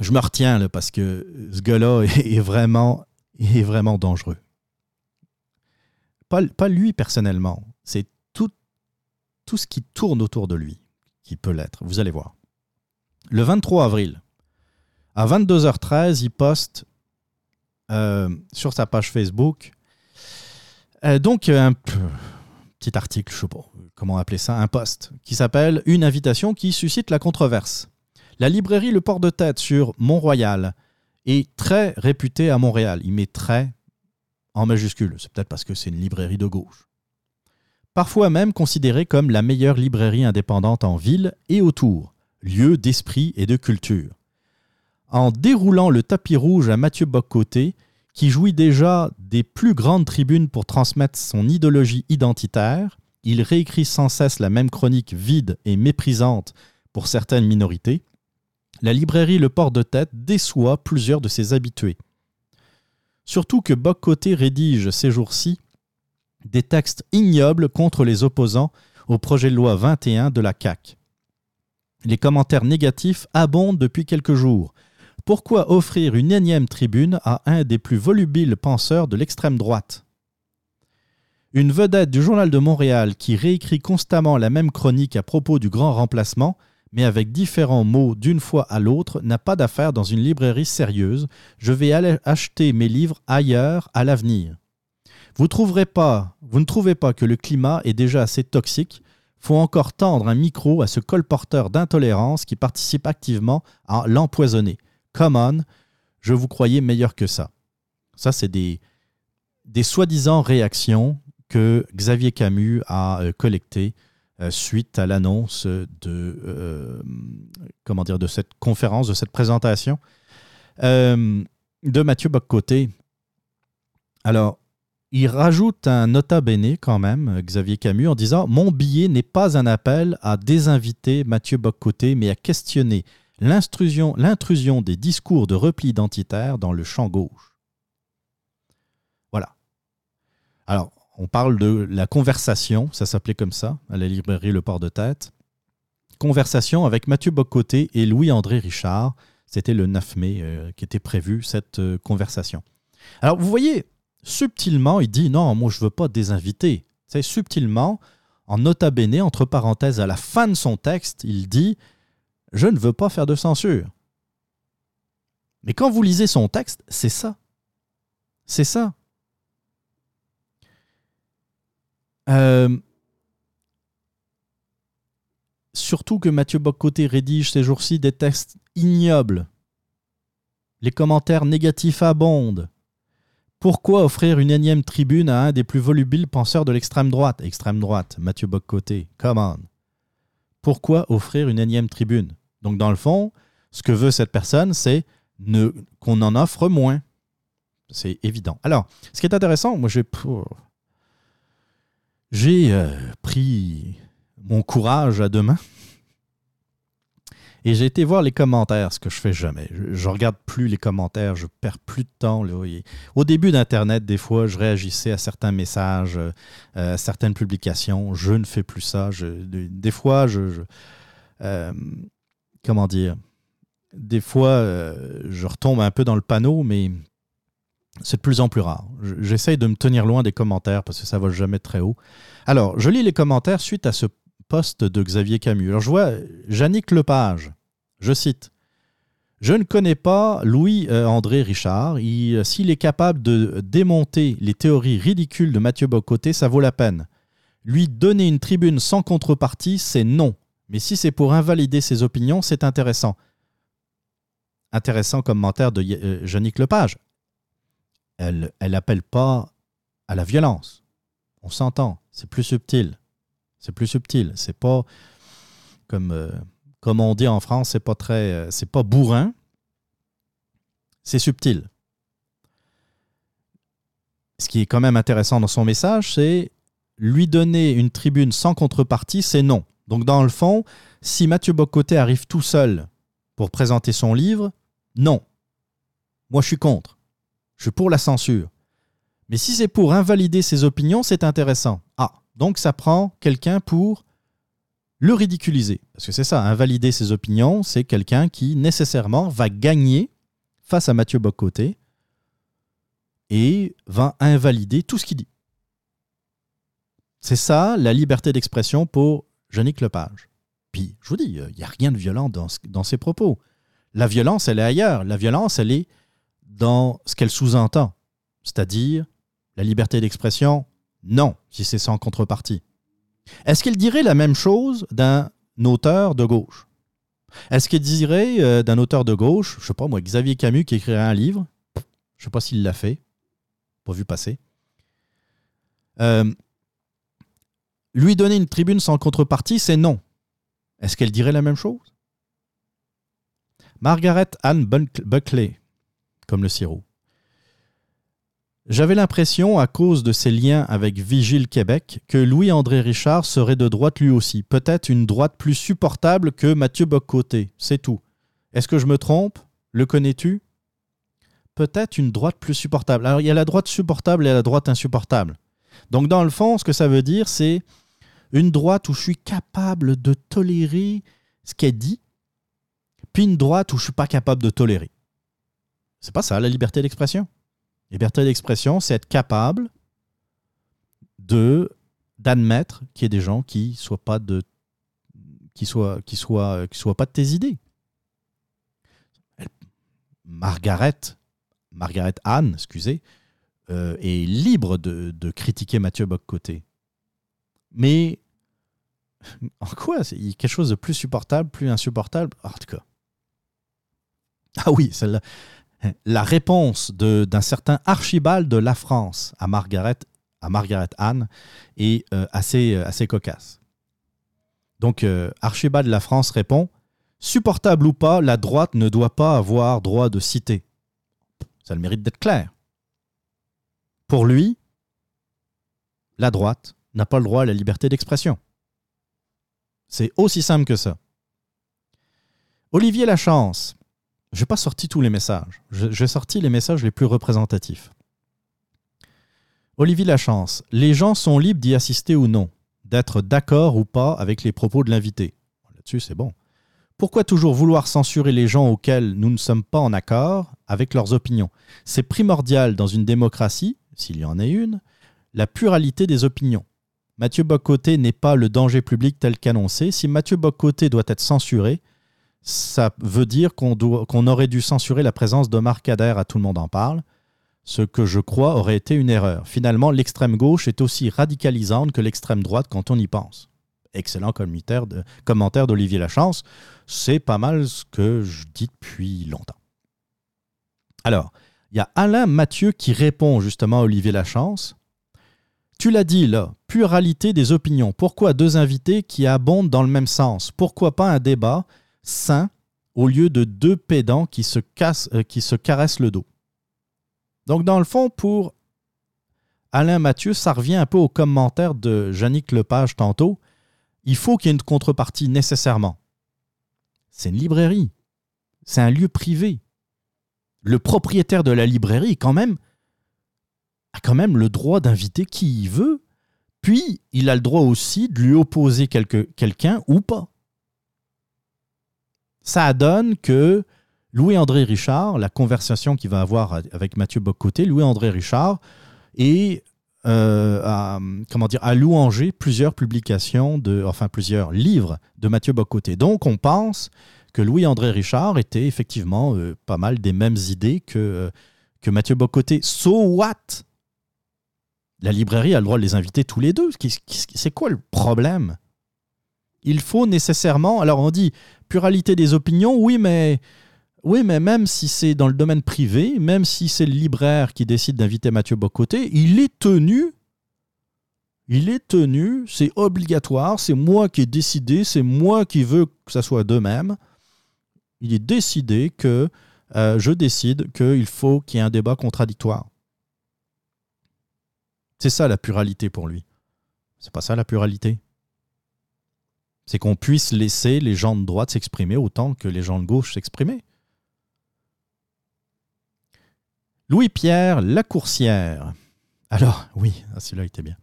je me retiens là, parce que ce gars-là [laughs] est vraiment dangereux. Pas, lui personnellement, c'est tout, tout ce qui tourne autour de lui qui peut l'être. Vous allez voir. Le 23 avril, à 22h13, il poste euh, sur sa page Facebook euh, donc un petit article, je sais pas comment appeler ça, un post qui s'appelle Une invitation qui suscite la controverse. La librairie Le Port de Tête sur Mont-Royal est très réputée à Montréal. Il met très en majuscule. C'est peut-être parce que c'est une librairie de gauche. Parfois même considérée comme la meilleure librairie indépendante en ville et autour, lieu d'esprit et de culture. En déroulant le tapis rouge à Mathieu Boccoté, qui jouit déjà des plus grandes tribunes pour transmettre son idéologie identitaire, il réécrit sans cesse la même chronique vide et méprisante pour certaines minorités. La librairie Le Port de Tête déçoit plusieurs de ses habitués. Surtout que Boccoté rédige ces jours-ci des textes ignobles contre les opposants au projet de loi 21 de la CAQ. Les commentaires négatifs abondent depuis quelques jours. Pourquoi offrir une énième tribune à un des plus volubiles penseurs de l'extrême droite? Une vedette du Journal de Montréal qui réécrit constamment la même chronique à propos du grand remplacement, mais avec différents mots d'une fois à l'autre, n'a pas d'affaire dans une librairie sérieuse. Je vais acheter mes livres ailleurs à l'avenir. Vous ne trouvez pas que le climat est déjà assez toxique faut encore tendre un micro à ce colporteur d'intolérance qui participe activement à l'empoisonner. Come on, je vous croyais meilleur que ça. Ça, c'est des, des soi-disant réactions que Xavier Camus a euh, collectées euh, suite à l'annonce de, euh, comment dire, de cette conférence, de cette présentation euh, de Mathieu Boccoté. Alors, il rajoute un nota bene quand même, Xavier Camus, en disant Mon billet n'est pas un appel à désinviter Mathieu Boccoté, mais à questionner l'intrusion l'intrusion des discours de repli identitaire dans le champ gauche. Voilà. Alors, on parle de la conversation, ça s'appelait comme ça, à la librairie Le Port de Tête. Conversation avec Mathieu Boccoté et Louis-André Richard. C'était le 9 mai euh, qui était prévu cette euh, conversation. Alors, vous voyez, subtilement, il dit non, moi je veux pas désinviter. C'est subtilement, en nota bene, entre parenthèses, à la fin de son texte, il dit je ne veux pas faire de censure. Mais quand vous lisez son texte, c'est ça. C'est ça. Euh, surtout que Mathieu Boccoté rédige ces jours-ci des textes ignobles. Les commentaires négatifs abondent. Pourquoi offrir une énième tribune à un des plus volubiles penseurs de l'extrême droite? Extrême droite, Mathieu Boccoté, come on. Pourquoi offrir une énième tribune? Donc dans le fond, ce que veut cette personne, c'est qu'on en offre moins. C'est évident. Alors, ce qui est intéressant, moi j'ai j'ai euh, pris mon courage à deux mains et j'ai été voir les commentaires, ce que je fais jamais. Je, je regarde plus les commentaires, je perds plus de temps. Au début d'Internet, des fois, je réagissais à certains messages, euh, à certaines publications. Je ne fais plus ça. Des fois, je, euh, comment dire, des fois, je retombe un peu dans le panneau, mais c'est de plus en plus rare. Je- J'essaye de me tenir loin des commentaires parce que ça va jamais très haut. Alors, je lis les commentaires suite à ce post de Xavier Camus. Alors, je vois Yannick Lepage, je cite. Je ne connais pas Louis-André Richard. Il- S'il est capable de démonter les théories ridicules de Mathieu Bocoté, ça vaut la peine. Lui donner une tribune sans contrepartie, c'est non. Mais si c'est pour invalider ses opinions, c'est intéressant. Intéressant commentaire de euh, Yannick Lepage. Elle n'appelle pas à la violence. On s'entend. C'est plus subtil. C'est plus subtil. C'est pas comme, euh, comme on dit en France, c'est pas très, euh, c'est pas bourrin. C'est subtil. ce qui est quand même intéressant dans son message, c'est lui donner une tribune sans contrepartie, c'est non. Donc dans le fond, si Mathieu Bocoté arrive tout seul pour présenter son livre, non. Moi, je suis contre. Je suis pour la censure. Mais si c'est pour invalider ses opinions, c'est intéressant. Ah, donc ça prend quelqu'un pour le ridiculiser. Parce que c'est ça, invalider ses opinions, c'est quelqu'un qui nécessairement va gagner face à Mathieu Bocoté et va invalider tout ce qu'il dit. C'est ça la liberté d'expression pour Yannick Lepage. Puis, je vous dis, il n'y a rien de violent dans, dans ses propos. La violence, elle est ailleurs. La violence, elle est dans ce qu'elle sous-entend. C'est-à-dire, la liberté d'expression, non, si c'est sans contrepartie. Est-ce qu'il dirait la même chose d'un auteur de gauche? Est-ce qu'il dirait euh, d'un auteur de gauche, je sais pas moi, Xavier Camus qui écrirait un livre? Je sais pas s'il l'a fait, pas vu passer. Euh, lui donner une tribune sans contrepartie, c'est non. Est-ce qu'elle dirait la même chose? Margaret Anne Buckley, comme le sirop. J'avais l'impression, à cause de ses liens avec Vigile Québec, que Louis-André Richard serait de droite lui aussi. Peut-être une droite plus supportable que Mathieu Boccoté. C'est tout. Est-ce que je me trompe? Le connais-tu? Peut-être une droite plus supportable. Alors, il y a la droite supportable et la droite insupportable. Donc, dans le fond, ce que ça veut dire, c'est une droite où je suis capable de tolérer ce qu'elle dit, puis une droite où je suis pas capable de tolérer. C'est pas ça, la liberté d'expression. Liberté d'expression, c'est être capable de d'admettre qu'il y ait des gens qui soient pas de qui soient qui soient qui soient pas de tes idées. Margaret Margaret Anne, excusez, euh, est libre de, de critiquer Mathieu Boccoté. Mais [laughs] en quoi C'est quelque chose de plus supportable, plus insupportable? En tout cas. Ah oui, celle-là. La réponse d'un certain Archibald de la France à Margaret, à Margaret Anne est euh, assez, euh, assez cocasse. Donc, euh, Archibald de la France répond Supportable ou pas, la droite ne doit pas avoir droit de citer. Ça le mérite d'être clair. Pour lui, la droite n'a pas le droit à la liberté d'expression. C'est aussi simple que ça. Olivier Lachance, je n'ai pas sorti tous les messages. J'ai sorti les messages les plus représentatifs. Olivier Lachance, les gens sont libres d'y assister ou non, d'être d'accord ou pas avec les propos de l'invité. Là-dessus, c'est bon. Pourquoi toujours vouloir censurer les gens auxquels nous ne sommes pas en accord avec leurs opinions? C'est primordial dans une démocratie, s'il y en est une, la pluralité des opinions. Mathieu Bocoté n'est pas le danger public tel qu'annoncé. Si Mathieu Bocoté doit être censuré, ça veut dire qu'on aurait dû censurer la présence d'Omar Kader à Tout le monde en parle, ce que je crois aurait été une erreur. Finalement, l'extrême gauche est aussi radicalisante que l'extrême droite quand on y pense. Excellent commentaire d'Olivier Lachance. C'est pas mal ce que je dis depuis longtemps. Alors, il y a Alain Mathieu qui répond justement à Olivier Lachance. Tu l'as dit là, pluralité des opinions. Pourquoi deux invités qui abondent dans le même sens? Pourquoi pas un débat sain au lieu de deux pédants qui se, cassent, euh, qui se caressent le dos Donc, dans le fond, pour Alain Mathieu, ça revient un peu au commentaire de Yannick Lepage tantôt. Il faut qu'il y ait une contrepartie nécessairement. C'est une librairie. C'est un lieu privé. Le propriétaire de la librairie, quand même, a quand même le droit d'inviter qui il veut. Puis, il a le droit aussi de lui opposer quelqu'un ou pas. Ça donne que Louis-André Richard, la conversation qu'il va avoir avec Mathieu Bocoté, Louis-André Richard est euh, comment dire, à louanger plusieurs publications, de, enfin plusieurs livres de Mathieu Bocoté. Donc, on pense que Louis-André Richard était effectivement euh, pas mal des mêmes idées que, euh, que Mathieu Bocoté. So what? La librairie a le droit de les inviter tous les deux. C'est quoi le problème? Il faut nécessairement. Alors, on dit pluralité des opinions, oui, mais. Oui, mais même si c'est dans le domaine privé, même si c'est le libraire qui décide d'inviter Mathieu Bocoté, il est tenu, il est tenu, c'est obligatoire, c'est moi qui ai décidé, c'est moi qui veux que ça soit de même. Il est décidé que euh, je décide qu'il faut qu'il y ait un débat contradictoire. C'est ça la pluralité pour lui. C'est pas ça la pluralité. C'est qu'on puisse laisser les gens de droite s'exprimer autant que les gens de gauche s'exprimer. Louis-Pierre Lacourcière. Alors, oui, ah, celui-là était bien.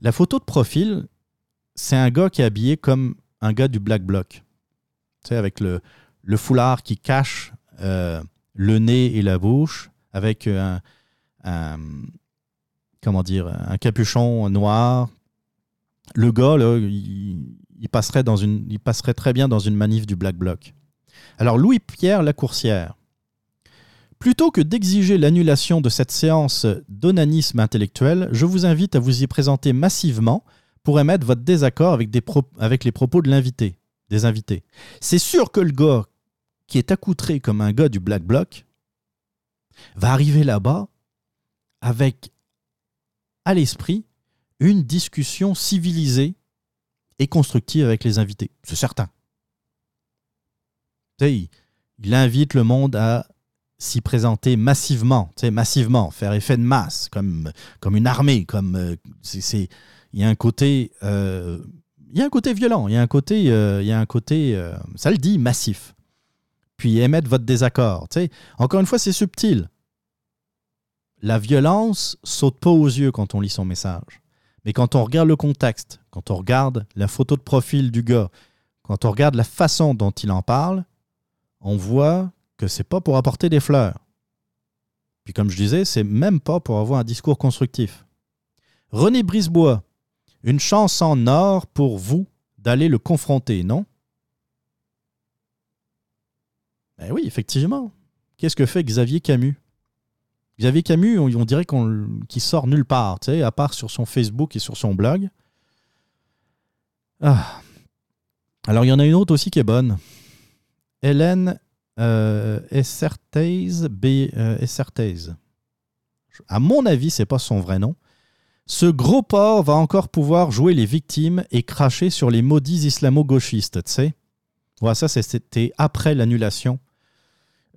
La photo de profil, c'est un gars qui est habillé comme un gars du Black Bloc. Tu sais, avec le, le foulard qui cache euh, le nez et la bouche, avec un, un- comment dire, un capuchon noir. Le gars, il, passerait très bien dans une manif du Black Bloc. Alors, Louis-Pierre Lacourcière, Plutôt que d'exiger l'annulation de cette séance d'onanisme intellectuel, je vous invite à vous y présenter massivement pour émettre votre désaccord avec les propos de l'invité, des invités. C'est sûr que le gars qui est accoutré comme un gars du Black Bloc va arriver là-bas avec à l'esprit une discussion civilisée et constructive avec les invités. C'est certain. Il- il invite le monde à s'y présenter massivement, massivement, faire effet de masse, comme, comme une armée, comme euh, c'est, il y a un côté, euh, il y a un côté violent, il y a un côté, euh, il y a un côté, ça le dit, massif. Puis émettre votre désaccord, tu sais. Encore une fois, c'est subtil. La violence saute pas aux yeux quand on lit son message, mais quand on regarde le contexte, quand on regarde la photo de profil du gars, quand on regarde la façon dont il en parle, on voit que c'est pas pour apporter des fleurs. Puis comme je disais, c'est même pas pour avoir un discours constructif. René Brisebois, une chance en or pour vous d'aller le confronter, non? Ben oui, effectivement. Qu'est-ce que fait Xavier Camus? Xavier Camus, on, dirait qu'il sort nulle part, à part sur son Facebook et sur son blog. Ah. Alors, il y en a une autre aussi qui est bonne. Hélène euh, euh. À mon avis, c'est pas son vrai nom. Ce gros porc va encore pouvoir jouer les victimes et cracher sur les maudits islamo-gauchistes, tu sais. Voilà, ça, c'était après l'annulation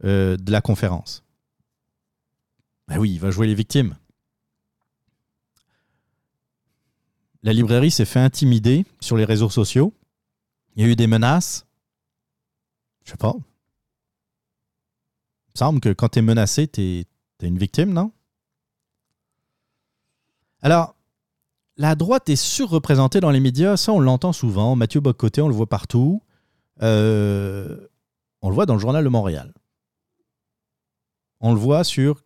euh, de la conférence. Ben oui, il va jouer les victimes. La librairie s'est fait intimider sur les réseaux sociaux. Il y a eu des menaces. Je sais pas. Il me semble que quand tu es menacé, tu es, une victime, non? Alors, la droite est surreprésentée dans les médias. Ça, on l'entend souvent. Mathieu Bocoté, on le voit partout. Euh, on le voit dans le journal de Montréal. On le voit sur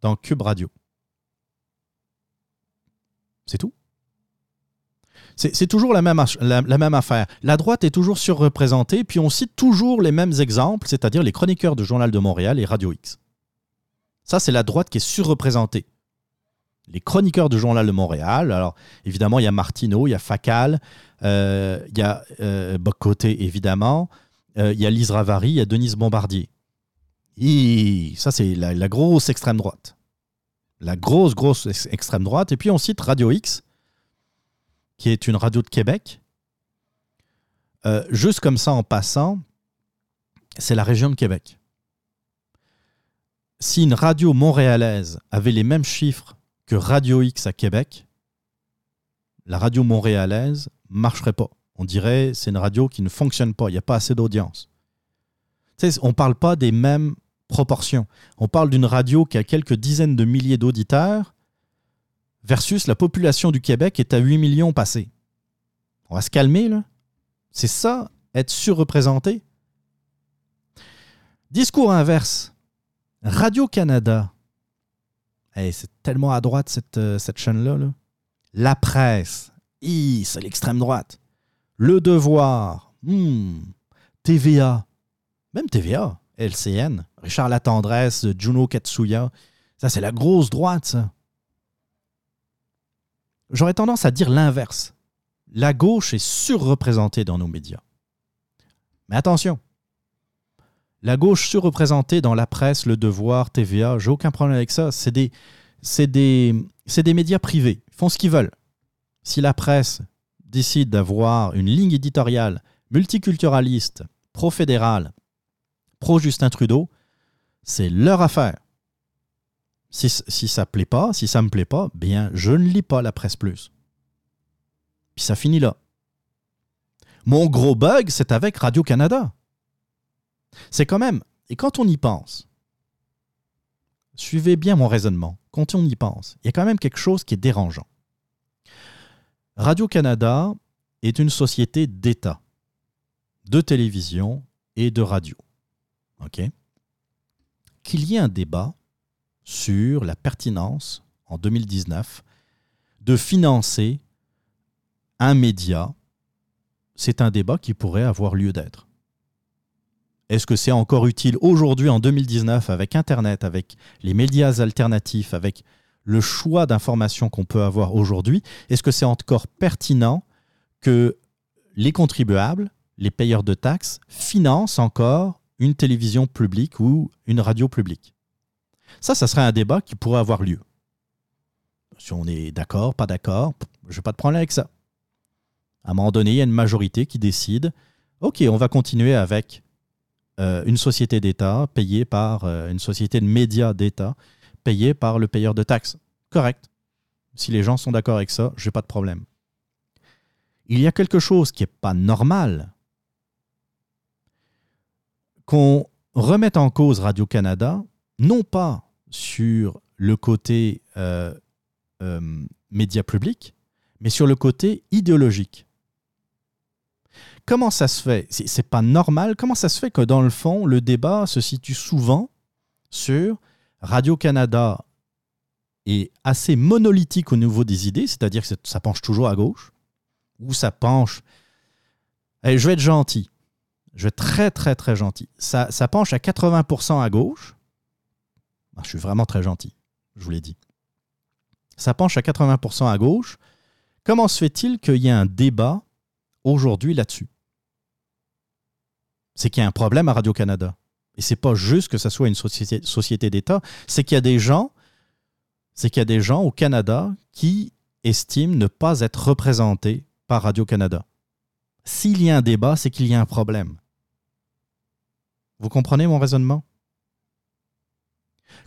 dans Cube Radio. C'est tout. C'est toujours la même, affaire. La droite est toujours surreprésentée, puis on cite toujours les mêmes exemples, c'est-à-dire les chroniqueurs de Journal de Montréal et Radio X. Ça, c'est la droite qui est surreprésentée. Les chroniqueurs de Journal de Montréal, alors évidemment, il y a Martineau, il y a Facal, euh, il y a euh, évidemment, euh, il y a Lise Ravary, il y a Denise Bombardier. Ça, c'est la, grosse extrême droite. La grosse, grosse ex- extrême droite. Et puis on cite Radio X, qui est une radio de Québec. Euh, juste comme ça, en passant, c'est la région de Québec. Si une radio montréalaise avait les mêmes chiffres que Radio X à Québec, la radio montréalaise marcherait pas. On dirait c'est une radio qui ne fonctionne pas. Il n'y a pas assez d'audience. On ne parle pas des mêmes proportions. On parle d'une radio qui a quelques dizaines de milliers d'auditeurs versus la population du Québec est à 8 millions passés. On va se calmer, là. C'est ça, être surreprésenté. Discours inverse. Radio-Canada. Hey, c'est tellement à droite, cette, euh, chaîne-là. là. La presse. Hi, c'est l'extrême droite. Le Devoir. Hmm. TVA. Même TVA. LCN. Richard Latendresse, Juno Katsuya. Ça, c'est la grosse droite. J'aurais tendance à dire l'inverse. La gauche est surreprésentée dans nos médias. Mais attention, la gauche surreprésentée dans la presse, le devoir, TVA, j'ai aucun problème avec ça. C'est des, des, des médias privés. Ils font ce qu'ils veulent. Si la presse décide d'avoir une ligne éditoriale multiculturaliste, pro-fédérale, pro-Justin Trudeau, c'est leur affaire. Si, ça plaît pas, si ça me plaît pas, bien, je ne lis pas la presse plus. Puis ça finit là. Mon gros bug, c'est avec Radio-Canada. C'est quand même, et quand on y pense, suivez bien mon raisonnement, quand on y pense, il y a quand même quelque chose qui est dérangeant. Radio-Canada est une société d'État, de télévision et de radio. Qu'il y ait un débat sur la pertinence, en 2019, de financer un média, c'est un débat qui pourrait avoir lieu d'être. Est-ce que c'est encore utile aujourd'hui, en 2019, avec Internet, avec les médias alternatifs, avec le choix d'informations qu'on peut avoir aujourd'hui? Est-ce que c'est encore pertinent que les contribuables, les payeurs de taxes, financent encore une télévision publique ou une radio publique Ça, ça serait un débat qui pourrait avoir lieu. Si on est d'accord, pas d'accord, je n'ai pas de problème avec ça. À un moment donné, il y a une majorité qui décide, OK, on va continuer avec euh, une société d'État payée par euh, une société de médias d'État payée par le payeur de taxes. Correct. Si les gens sont d'accord avec ça, je n'ai pas de problème. Il y a quelque chose qui n'est pas normal. Qu'on remette en cause Radio-Canada, non pas sur le côté euh, euh, média public, mais sur le côté idéologique. Comment ça se fait? C'est pas normal. Comment ça se fait que dans le fond, le débat se situe souvent sur Radio-Canada est assez monolithique au niveau des idées, c'est-à-dire que ça penche toujours à gauche, ou ça penche. Allez, je vais être gentil. Je vais très, très, très gentil. Ça, ça penche à 80% à gauche. Ah, je suis vraiment très gentil, je vous l'ai dit. Ça penche à 80% à gauche. Comment se fait-il qu'il y ait un débat aujourd'hui là-dessus? C'est qu'il y a un problème à Radio-Canada. Et c'est pas juste que ça soit une société, société d'État, c'est qu'il y a des gens, c'est qu'il y a des gens au Canada qui estiment ne pas être représentés par Radio-Canada. S'il y a un débat, c'est qu'il y a un problème. Vous comprenez mon raisonnement?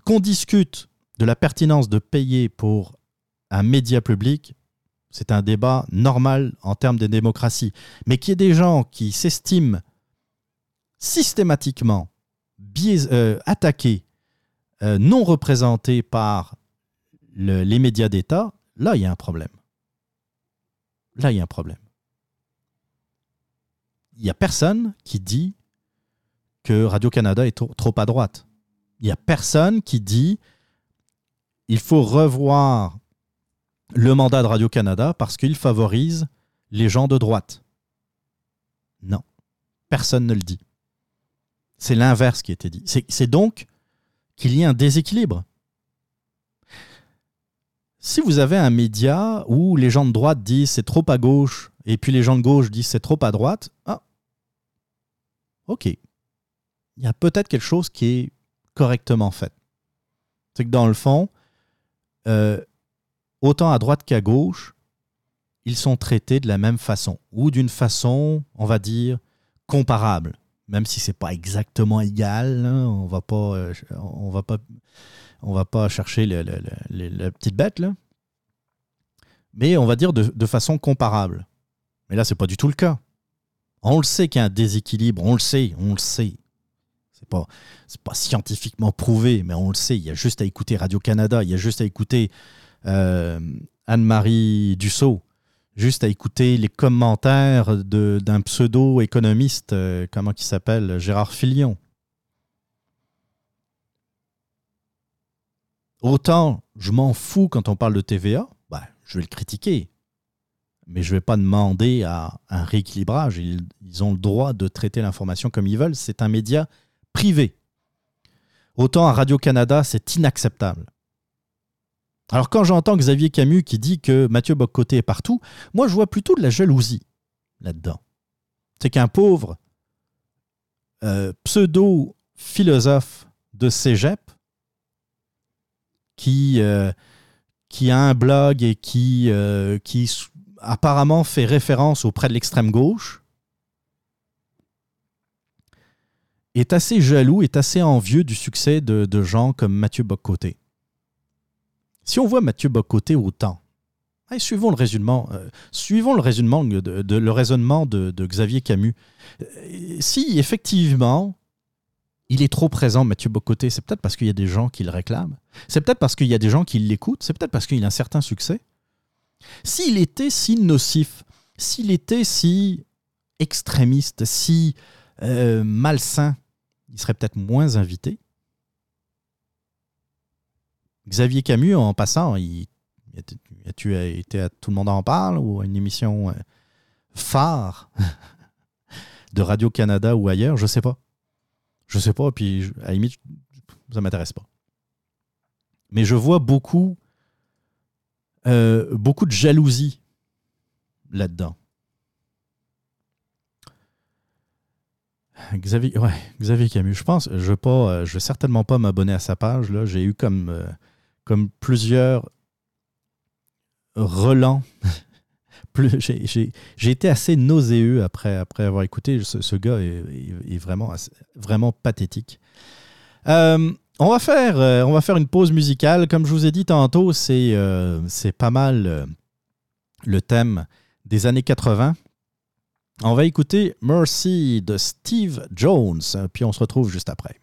Qu'on discute de la pertinence de payer pour un média public, c'est un débat normal en termes de démocratie. Mais qu'il y ait des gens qui s'estiment systématiquement euh, attaqués, euh, non représentés par le- les médias d'État, là, il y a un problème. Là, il y a un problème. Il n'y a personne qui dit que Radio-Canada est trop, à droite. Il n'y a personne qui dit il faut revoir le mandat de Radio-Canada parce qu'il favorise les gens de droite. Non, personne ne le dit. C'est l'inverse qui a dit. C'est c'est donc qu'il y a un déséquilibre. Si vous avez un média où les gens de droite disent c'est trop à gauche et puis les gens de gauche disent c'est trop à droite, ah, ok. Il y a peut-être quelque chose qui est correctement fait. C'est que dans le fond, euh, autant à droite qu'à gauche, ils sont traités de la même façon ou d'une façon, on va dire, comparable. Même si c'est pas exactement égal, hein, on va pas, euh, va pas, va pas chercher la petite bête là. Mais on va dire de, de façon comparable. Mais là, c'est pas du tout le cas. On le sait qu'il y a un déséquilibre, on le sait, on le sait. C'est pas, c'est pas scientifiquement prouvé, mais on le sait. Il y a juste à écouter Radio-Canada, il y a juste à écouter euh, Anne-Marie Dussault, juste à écouter les commentaires de- d'un pseudo-économiste, euh, comment il s'appelle, Gérard Filion. Autant je m'en fous quand on parle de TVA, bah, je vais le critiquer. Mais je ne vais pas demander à un rééquilibrage. Ils ont le droit de traiter l'information comme ils veulent. C'est un média privé. Autant à Radio-Canada, c'est inacceptable. Alors quand j'entends Xavier Camus qui dit que Mathieu Boccoté est partout, moi je vois plutôt de la jalousie là-dedans. C'est qu'un pauvre euh, pseudo-philosophe de cégep qui, euh, qui a un blog et qui, euh, qui apparemment fait référence auprès de l'extrême gauche, est assez jaloux, est assez envieux du succès de, gens comme Mathieu Boccoté. Si on voit Mathieu Bocoté autant, suivons le raisonnement, euh, suivons le raisonnement de, le raisonnement de Xavier Camus. Euh, si effectivement il est trop présent, Mathieu Bocoté, c'est peut-être parce qu'il y a des gens qui le réclament. C'est peut-être parce qu'il y a des gens qui l'écoutent. C'est peut-être parce qu'il a un certain succès. S'il était si nocif, s'il était si extrémiste, si euh, malsain, il serait peut-être moins invité. Xavier Camus, en passant, il, tu été à Tout le monde en parle ou à une émission euh, phare [laughs] de Radio-Canada ou ailleurs, je sais pas. Je sais pas, puis à la limite, ça m'intéresse pas. Mais je vois beaucoup, euh, beaucoup de jalousie là-dedans. Xavier, ouais, Xavier Camus, je pense, je pas, euh, vais certainement pas m'abonner à sa page. J'ai eu comme, euh, comme plusieurs relents. [laughs] J'ai- été assez nauséeux après, après avoir écouté. Ce, gars est, est- vraiment, vraiment pathétique. Euh, on, va faire, euh, on va faire une pause musicale. Comme je vous ai dit tantôt, c'est c'est pas mal le thème des années 80. On va écouter Mercy de Steve Jones, puis on se retrouve juste après.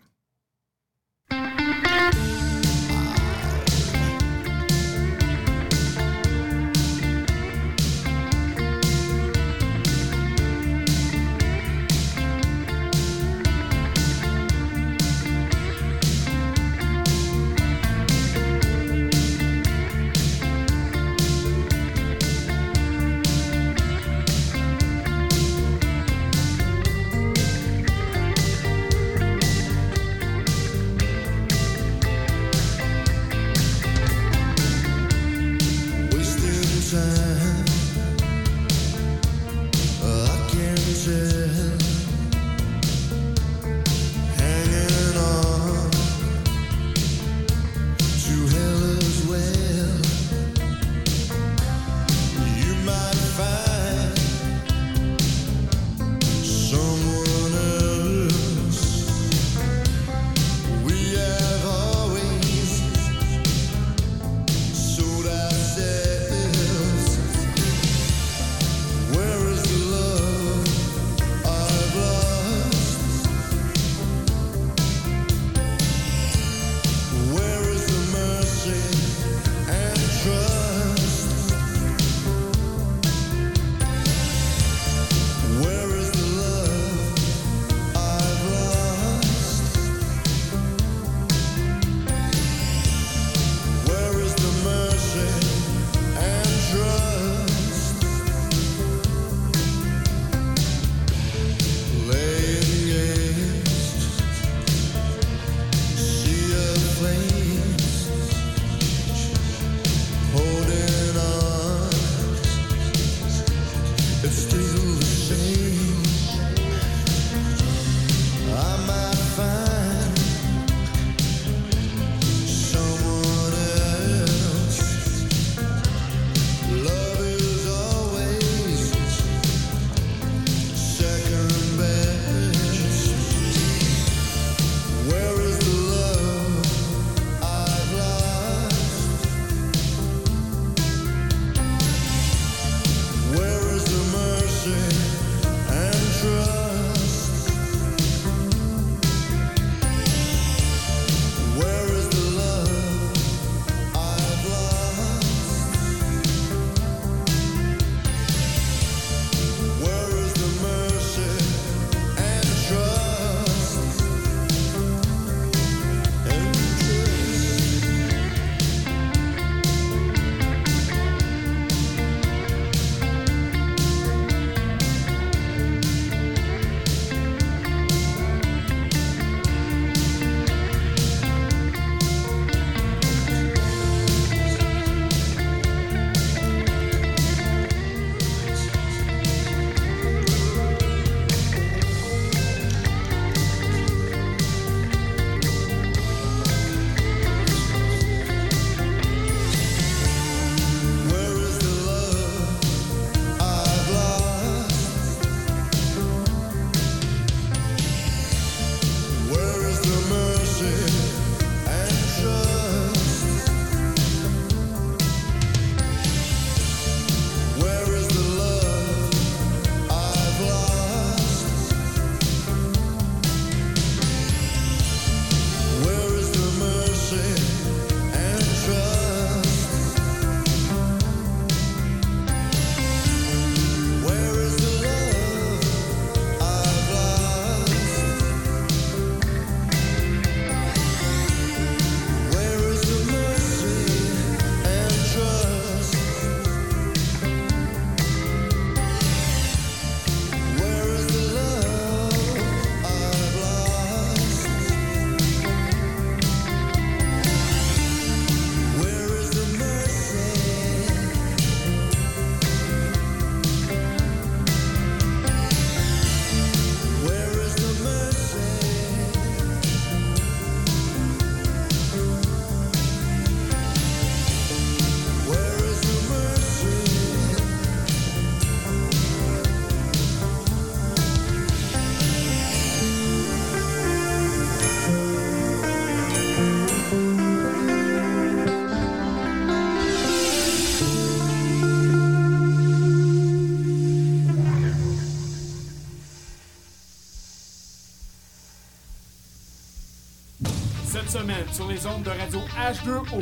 Sur les ondes de radio H2O.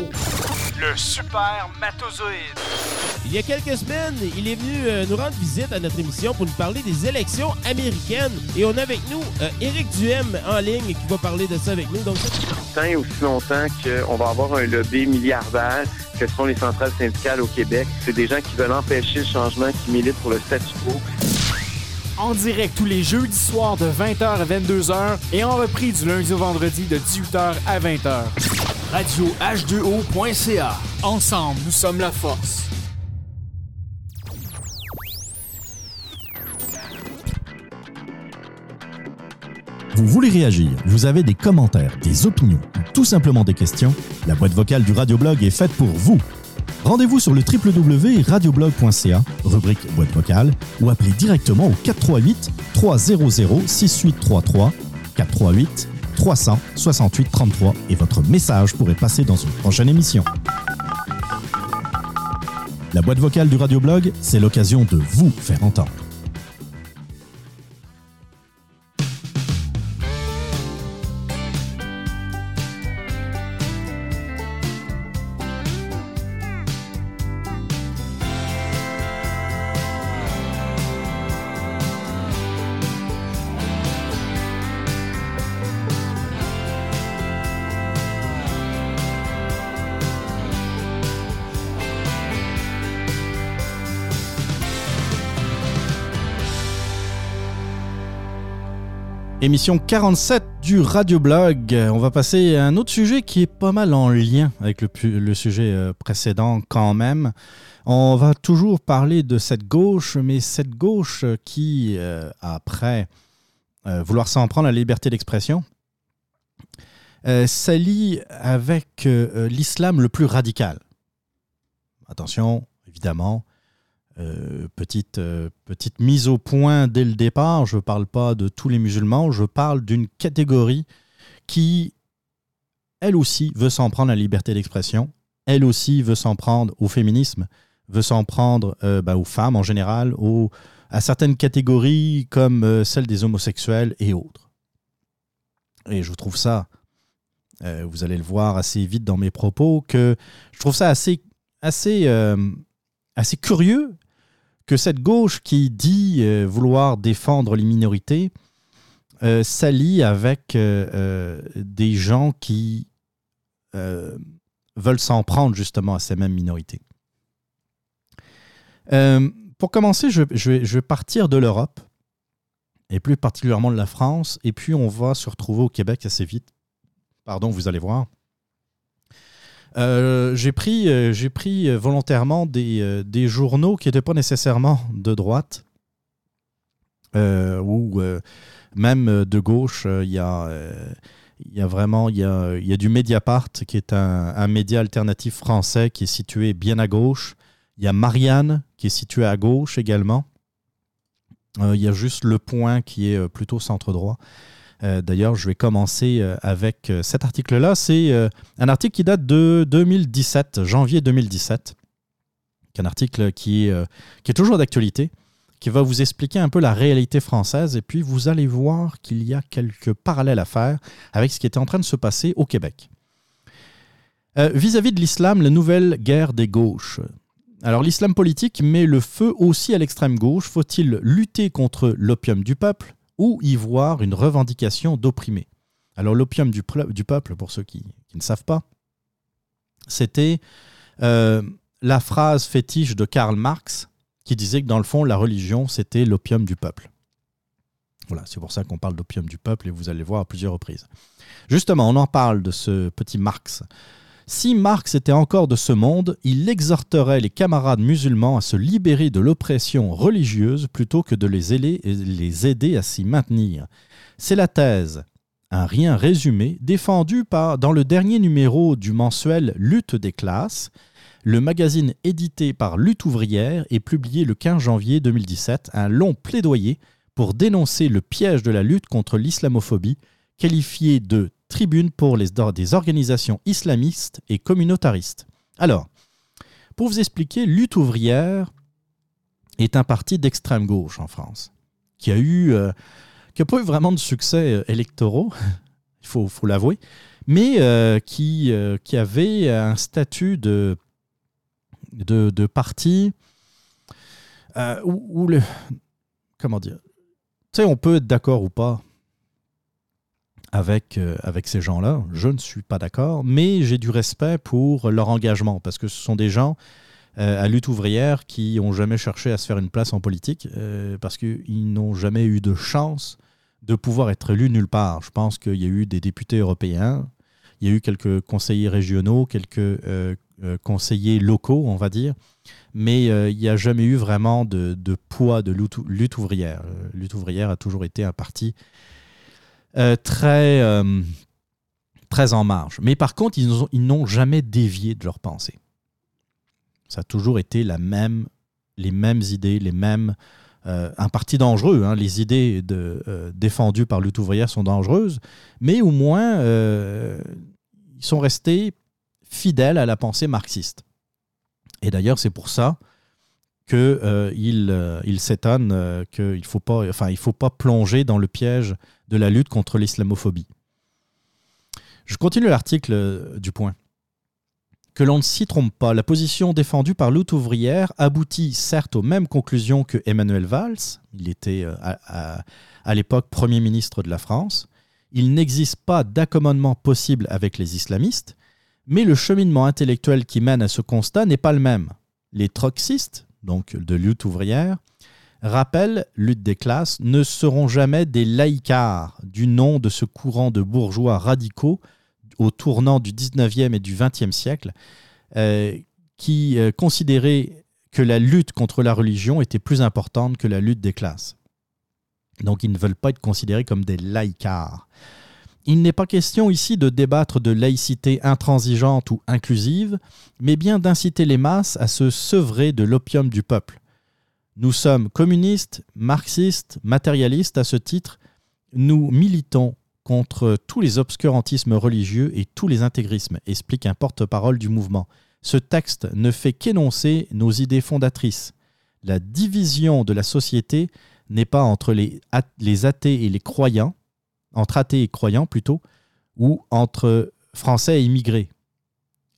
Le super matozoïde. Il y a quelques semaines, il est venu euh, nous rendre visite à notre émission pour nous parler des élections américaines. Et on a avec nous euh, Éric Duhem en ligne qui va parler de ça avec nous. Donc, tant et aussi longtemps qu'on va avoir un lobby milliardaire que sont les centrales syndicales au Québec. C'est des gens qui veulent empêcher le changement, qui militent pour le statu quo. En direct tous les jeudis soirs de 20h à 22h et en repris du lundi au vendredi de 18h à 20h. Radio H2O.ca. Ensemble, nous sommes la force. Vous voulez réagir, vous avez des commentaires, des opinions ou tout simplement des questions La boîte vocale du Radioblog est faite pour vous. Rendez-vous sur le www.radioblog.ca, rubrique boîte vocale, ou appelez directement au 438 300 6833 438 368 33 et votre message pourrait passer dans une prochaine émission. La boîte vocale du Radioblog, c'est l'occasion de vous faire entendre. Émission 47 du Radioblog. On va passer à un autre sujet qui est pas mal en lien avec le, sujet euh, précédent quand même. On va toujours parler de cette gauche, mais cette gauche qui, euh, après euh, vouloir s'en prendre à la liberté d'expression, s'allie avec l'islam le plus radical. Attention, évidemment, euh, petite, euh, petite mise au point dès le départ, je ne parle pas de tous les musulmans, je parle d'une catégorie qui, elle aussi, veut s'en prendre à la liberté d'expression, elle aussi veut s'en prendre au féminisme, veut s'en prendre euh, bah, aux femmes en général, aux- à certaines catégories comme celle des homosexuels et autres. Et je trouve ça, vous allez le voir assez vite dans mes propos, que je trouve ça assez, assez, assez curieux que cette gauche qui dit euh, vouloir défendre les minorités euh, s'allie avec euh, des gens qui veulent s'en prendre justement à ces mêmes minorités. Pour commencer, je, je vais partir de l'Europe, et plus particulièrement de la France, et puis on va se retrouver au Québec assez vite. Pardon, vous allez voir. Euh, j'ai pris, euh, j'ai pris euh, volontairement des, des journaux qui n'étaient pas nécessairement de droite ou même de gauche. Il y, a, il y a vraiment il y a, il y a du Mediapart qui est un, un média alternatif français qui est situé bien à gauche. Il y a Marianne qui est située à gauche également. Il y a juste Le Point qui est plutôt centre droit. Euh, D'ailleurs, je vais commencer euh, avec euh, cet article-là. C'est un article qui date de 2017, janvier 2017. Un article qui est, toujours d'actualité, qui va vous expliquer un peu la réalité française. Et puis, vous allez voir qu'il y a quelques parallèles à faire avec ce qui était en train de se passer au Québec. Vis-à-vis de l'islam, la nouvelle guerre des gauches. Alors l'islam politique met le feu aussi à l'extrême gauche. Faut-il lutter contre l'opium du peuple? Ou y voir une revendication d'opprimés Alors l'opium du, ple- du peuple, pour ceux qui, ne savent pas, c'était euh, la phrase fétiche de Karl Marx qui disait que dans le fond, la religion, c'était l'opium du peuple. Voilà, c'est pour ça qu'on parle d'opium du peuple et vous allez le voir à plusieurs reprises. Justement, on en parle de ce petit Marx. Si Marx était encore de ce monde, il exhorterait les camarades musulmans à se libérer de l'oppression religieuse plutôt que de les aider, à s'y maintenir. C'est la thèse, un rien résumé, défendue par, dans le dernier numéro du mensuel Lutte des classes, le magazine édité par Lutte ouvrière et publié le 15 janvier 2017, un long plaidoyer pour dénoncer le piège de la lutte contre l'islamophobie, qualifié de tribune pour les, des organisations islamistes et communautaristes. Alors, pour vous expliquer, Lutte ouvrière est un parti d'extrême gauche en France, qui a eu, euh, qui a pas eu vraiment de succès euh, électoraux. [laughs] Il faut, faut l'avouer, mais euh, qui, qui avait un statut de, de, de parti où, où le. Comment dire Tu sais, on peut être d'accord ou pas avec, euh, avec ces gens-là. Je ne suis pas d'accord, mais j'ai du respect pour leur engagement parce que ce sont des gens euh, à lutte ouvrière qui n'ont jamais cherché à se faire une place en politique euh, parce qu'ils n'ont jamais eu de chance de pouvoir être élus nulle part. Je pense qu'il y a eu des députés européens, il y a eu quelques conseillers régionaux, quelques euh, conseillers locaux, on va dire, mais il n'y a jamais eu vraiment de, poids de lutte, ouvrière. Lutte ouvrière a toujours été un parti euh, très, euh, très en marge. Mais par contre, ils ont- ils n'ont jamais dévié de leur pensée. Ça a toujours été la même, les mêmes idées, les mêmes. euh, un parti dangereux. hein. Les idées défendues par lutte ouvrière sont dangereuses, mais au moins, ils sont restés fidèles à la pensée marxiste. Et d'ailleurs, c'est pour ça qu'il euh, euh, il s'étonne euh, qu'il faut, pas- enfin, il faut pas plonger dans le piège de la lutte contre l'islamophobie. Je continue l'article euh, du point. Que l'on ne s'y trompe pas, la position défendue par lutte ouvrière aboutit certes aux mêmes conclusions que Emmanuel Valls, il était à- à l'époque Premier ministre de la France, il n'existe pas d'accommodement possible avec les islamistes, mais le cheminement intellectuel qui mène à ce constat n'est pas le même. Les troxistes, donc de lutte ouvrière, rappellent lutte des classes, ne seront jamais des laïcards du nom de ce courant de bourgeois radicaux au tournant du 19e et du 20e siècle, euh, qui euh, considéraient que la lutte contre la religion était plus importante que la lutte des classes. Donc ils ne veulent pas être considérés comme des laïcards. Il n'est pas question ici de débattre de laïcité intransigeante ou inclusive, mais bien d'inciter les masses à se sevrer de l'opium du peuple. Nous sommes communistes, marxistes, matérialistes à ce titre. Nous militons contre tous les obscurantismes religieux et tous les intégrismes, explique un porte-parole du mouvement. Ce texte ne fait qu'énoncer nos idées fondatrices. La division de la société n'est pas entre les, ath- les athées et les croyants, entre athées et croyants plutôt, ou entre Français et immigrés.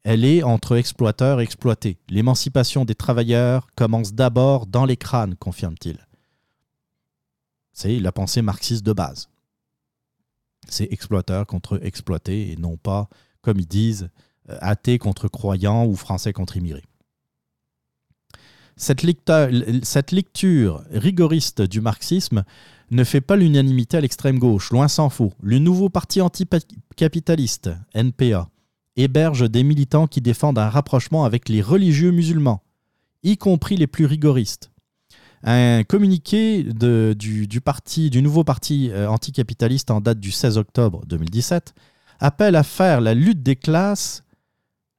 Elle est entre exploiteurs et exploités. L'émancipation des travailleurs commence d'abord dans les crânes, confirme-t-il. C'est la pensée marxiste de base. C'est exploiteur contre exploité et non pas, comme ils disent, euh, athée contre croyant ou français contre immigré. Cette, cette lecture rigoriste du marxisme ne fait pas l'unanimité à l'extrême gauche, loin s'en faut. Le nouveau parti anticapitaliste, NPA, héberge des militants qui défendent un rapprochement avec les religieux musulmans, y compris les plus rigoristes. Un communiqué du, du nouveau parti euh, anticapitaliste en date du 16 octobre 2017 appelle à faire la lutte des classes,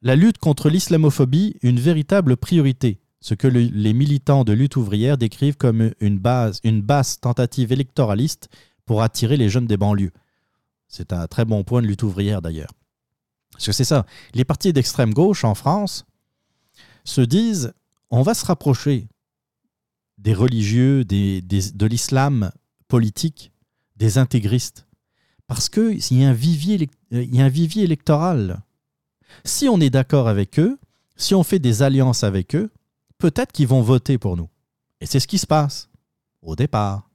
la lutte contre l'islamophobie, une véritable priorité, ce que le- les militants de lutte ouvrière décrivent comme une, base, une basse tentative électoraliste pour attirer les jeunes des banlieues. C'est un très bon point de lutte ouvrière d'ailleurs. Parce que c'est ça, les partis d'extrême gauche en France se disent on va se rapprocher des religieux, de l'islam politique, des intégristes. Parce qu'il euh, y a un vivier électoral. Si on est d'accord avec eux, si on fait des alliances avec eux, peut-être qu'ils vont voter pour nous. Et c'est ce qui se passe au départ.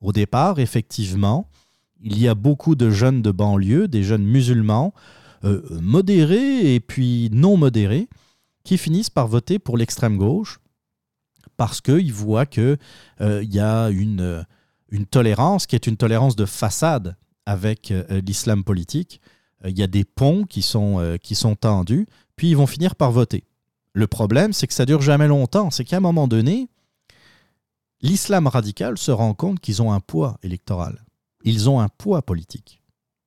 Au départ, effectivement, il y a beaucoup de jeunes de banlieue, des jeunes musulmans, euh, modérés et puis non modérés, qui finissent par voter pour l'extrême gauche parce qu'ils voient qu'il y a une, euh, une tolérance qui est une tolérance de façade avec euh, l'islam politique. Euh, Il y a des ponts euh, qui sont tendus, puis ils vont finir par voter. Le problème, c'est que ça dure jamais longtemps. C'est qu'à un moment donné, l'islam radical se rend compte qu'ils ont un poids électoral. Ils ont un poids politique.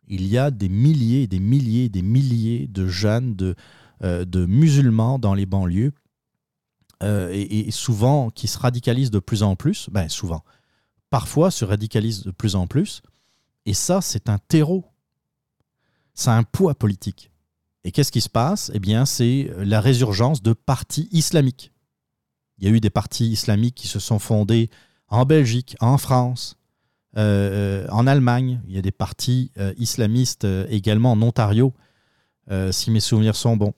Il y a des milliers, des milliers, des milliers de jeunes, de, euh, musulmans dans les banlieues, euh, et, et souvent qui se radicalisent de plus en plus. Ben, souvent. Parfois se radicalisent de plus en plus. Et ça, c'est un terreau. A un poids politique. Et qu'est-ce qui se passe? Eh bien, c'est la résurgence de partis islamiques. Il y a eu des partis islamiques qui se sont fondés en Belgique, en France, Euh, en Allemagne, il y a des partis euh, islamistes euh, également en Ontario, euh, si mes souvenirs sont bons.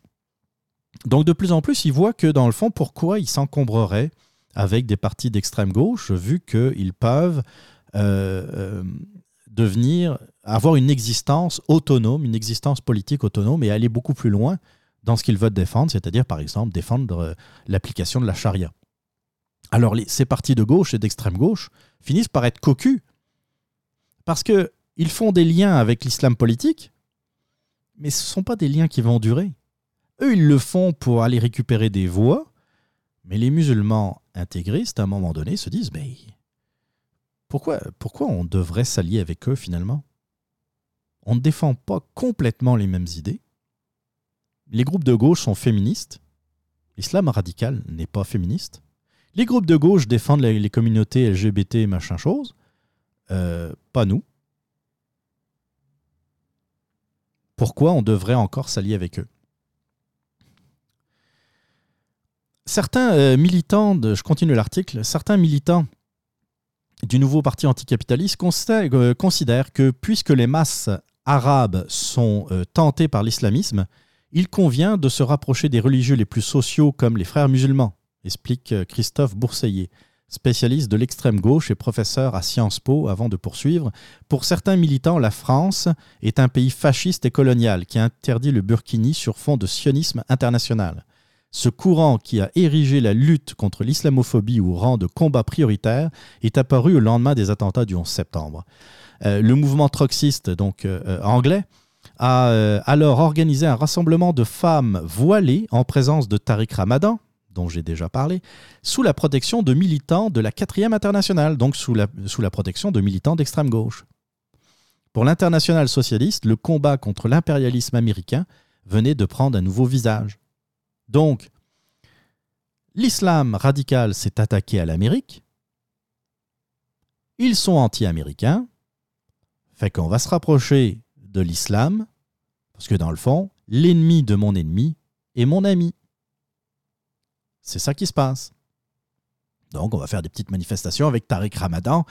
Donc de plus en plus, ils voient que dans le fond, pourquoi ils s'encombreraient avec des partis d'extrême gauche, vu qu'ils peuvent euh, euh, devenir, avoir une existence autonome, une existence politique autonome et aller beaucoup plus loin dans ce qu'ils veulent défendre, c'est-à-dire par exemple défendre euh, l'application de la charia. Alors ces partis de gauche et d'extrême gauche finissent par être cocus parce qu'ils font des liens avec l'islam politique, mais ce ne sont pas des liens qui vont durer. Eux, ils le font pour aller récupérer des voix, mais les musulmans intégristes, à un moment donné, se disent, mais pourquoi, pourquoi on devrait s'allier avec eux finalement? On ne défend pas complètement les mêmes idées. Les groupes de gauche sont féministes. L'islam radical n'est pas féministe. Les groupes de gauche défendent les, communautés LGBT, machin chose. Euh, pas nous. Pourquoi on devrait encore s'allier avec eux? Certains euh, militants, je continue l'article, certains militants du nouveau parti anticapitaliste euh, considèrent que puisque les masses arabes sont euh, tentées par l'islamisme, il convient de se rapprocher des religieux les plus sociaux comme les frères musulmans, explique euh, Christophe Bourseillet, spécialiste de l'extrême gauche et professeur à Sciences Po avant de poursuivre. Pour certains militants, la France est un pays fasciste et colonial qui interdit le burkini sur fond de sionisme international. Ce courant qui a érigé la lutte contre l'islamophobie au rang de combat prioritaire est apparu au lendemain des attentats du 11 septembre. Euh, le mouvement trotskiste, donc euh, euh, anglais, a alors organisé un rassemblement de femmes voilées en présence de Tariq Ramadan, dont j'ai déjà parlé, sous la protection de militants de la 4e internationale, donc sous la, sous la protection de militants d'extrême gauche. Pour l'international socialiste, le combat contre l'impérialisme américain venait de prendre un nouveau visage. Donc, l'islam radical s'est attaqué à l'Amérique. Ils sont anti-américains. Fait qu'on va se rapprocher de l'islam, parce que dans le fond, l'ennemi de mon ennemi est mon ami. C'est ça qui se passe. Donc, on va faire des petites manifestations avec Tariq Ramadan,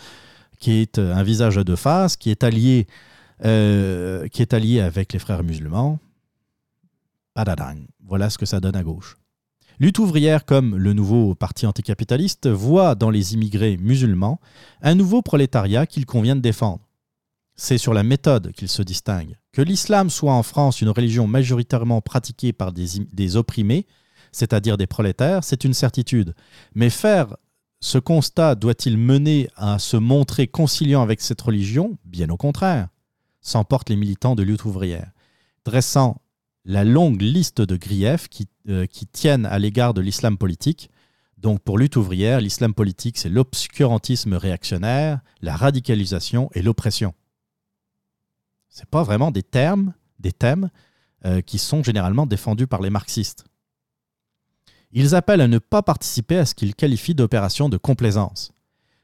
qui est euh, un visage est allié, euh, qui est allié avec les frères musulmans. Padadang. Voilà ce que ça donne à gauche. Lutte ouvrière, comme le nouveau parti anticapitaliste, voit dans les immigrés musulmans un nouveau prolétariat qu'il convient de défendre. C'est sur la méthode qu'il se distingue. Que l'islam soit en France une religion majoritairement pratiquée par des, im- des opprimés, c'est-à-dire des prolétaires, c'est une certitude. Mais faire ce constat doit-il mener à se montrer conciliant avec cette religion? Bien au contraire, s'emportent les militants de lutte ouvrière, dressant la longue liste de griefs qui, euh, qui tiennent à l'égard de l'islam politique. Donc pour lutte ouvrière, l'islam politique, c'est l'obscurantisme réactionnaire, la radicalisation et l'oppression. C'est pas vraiment des termes, des thèmes euh, qui sont généralement défendus par les marxistes. Ils appellent à ne pas participer à ce qu'ils qualifient d'opération de complaisance.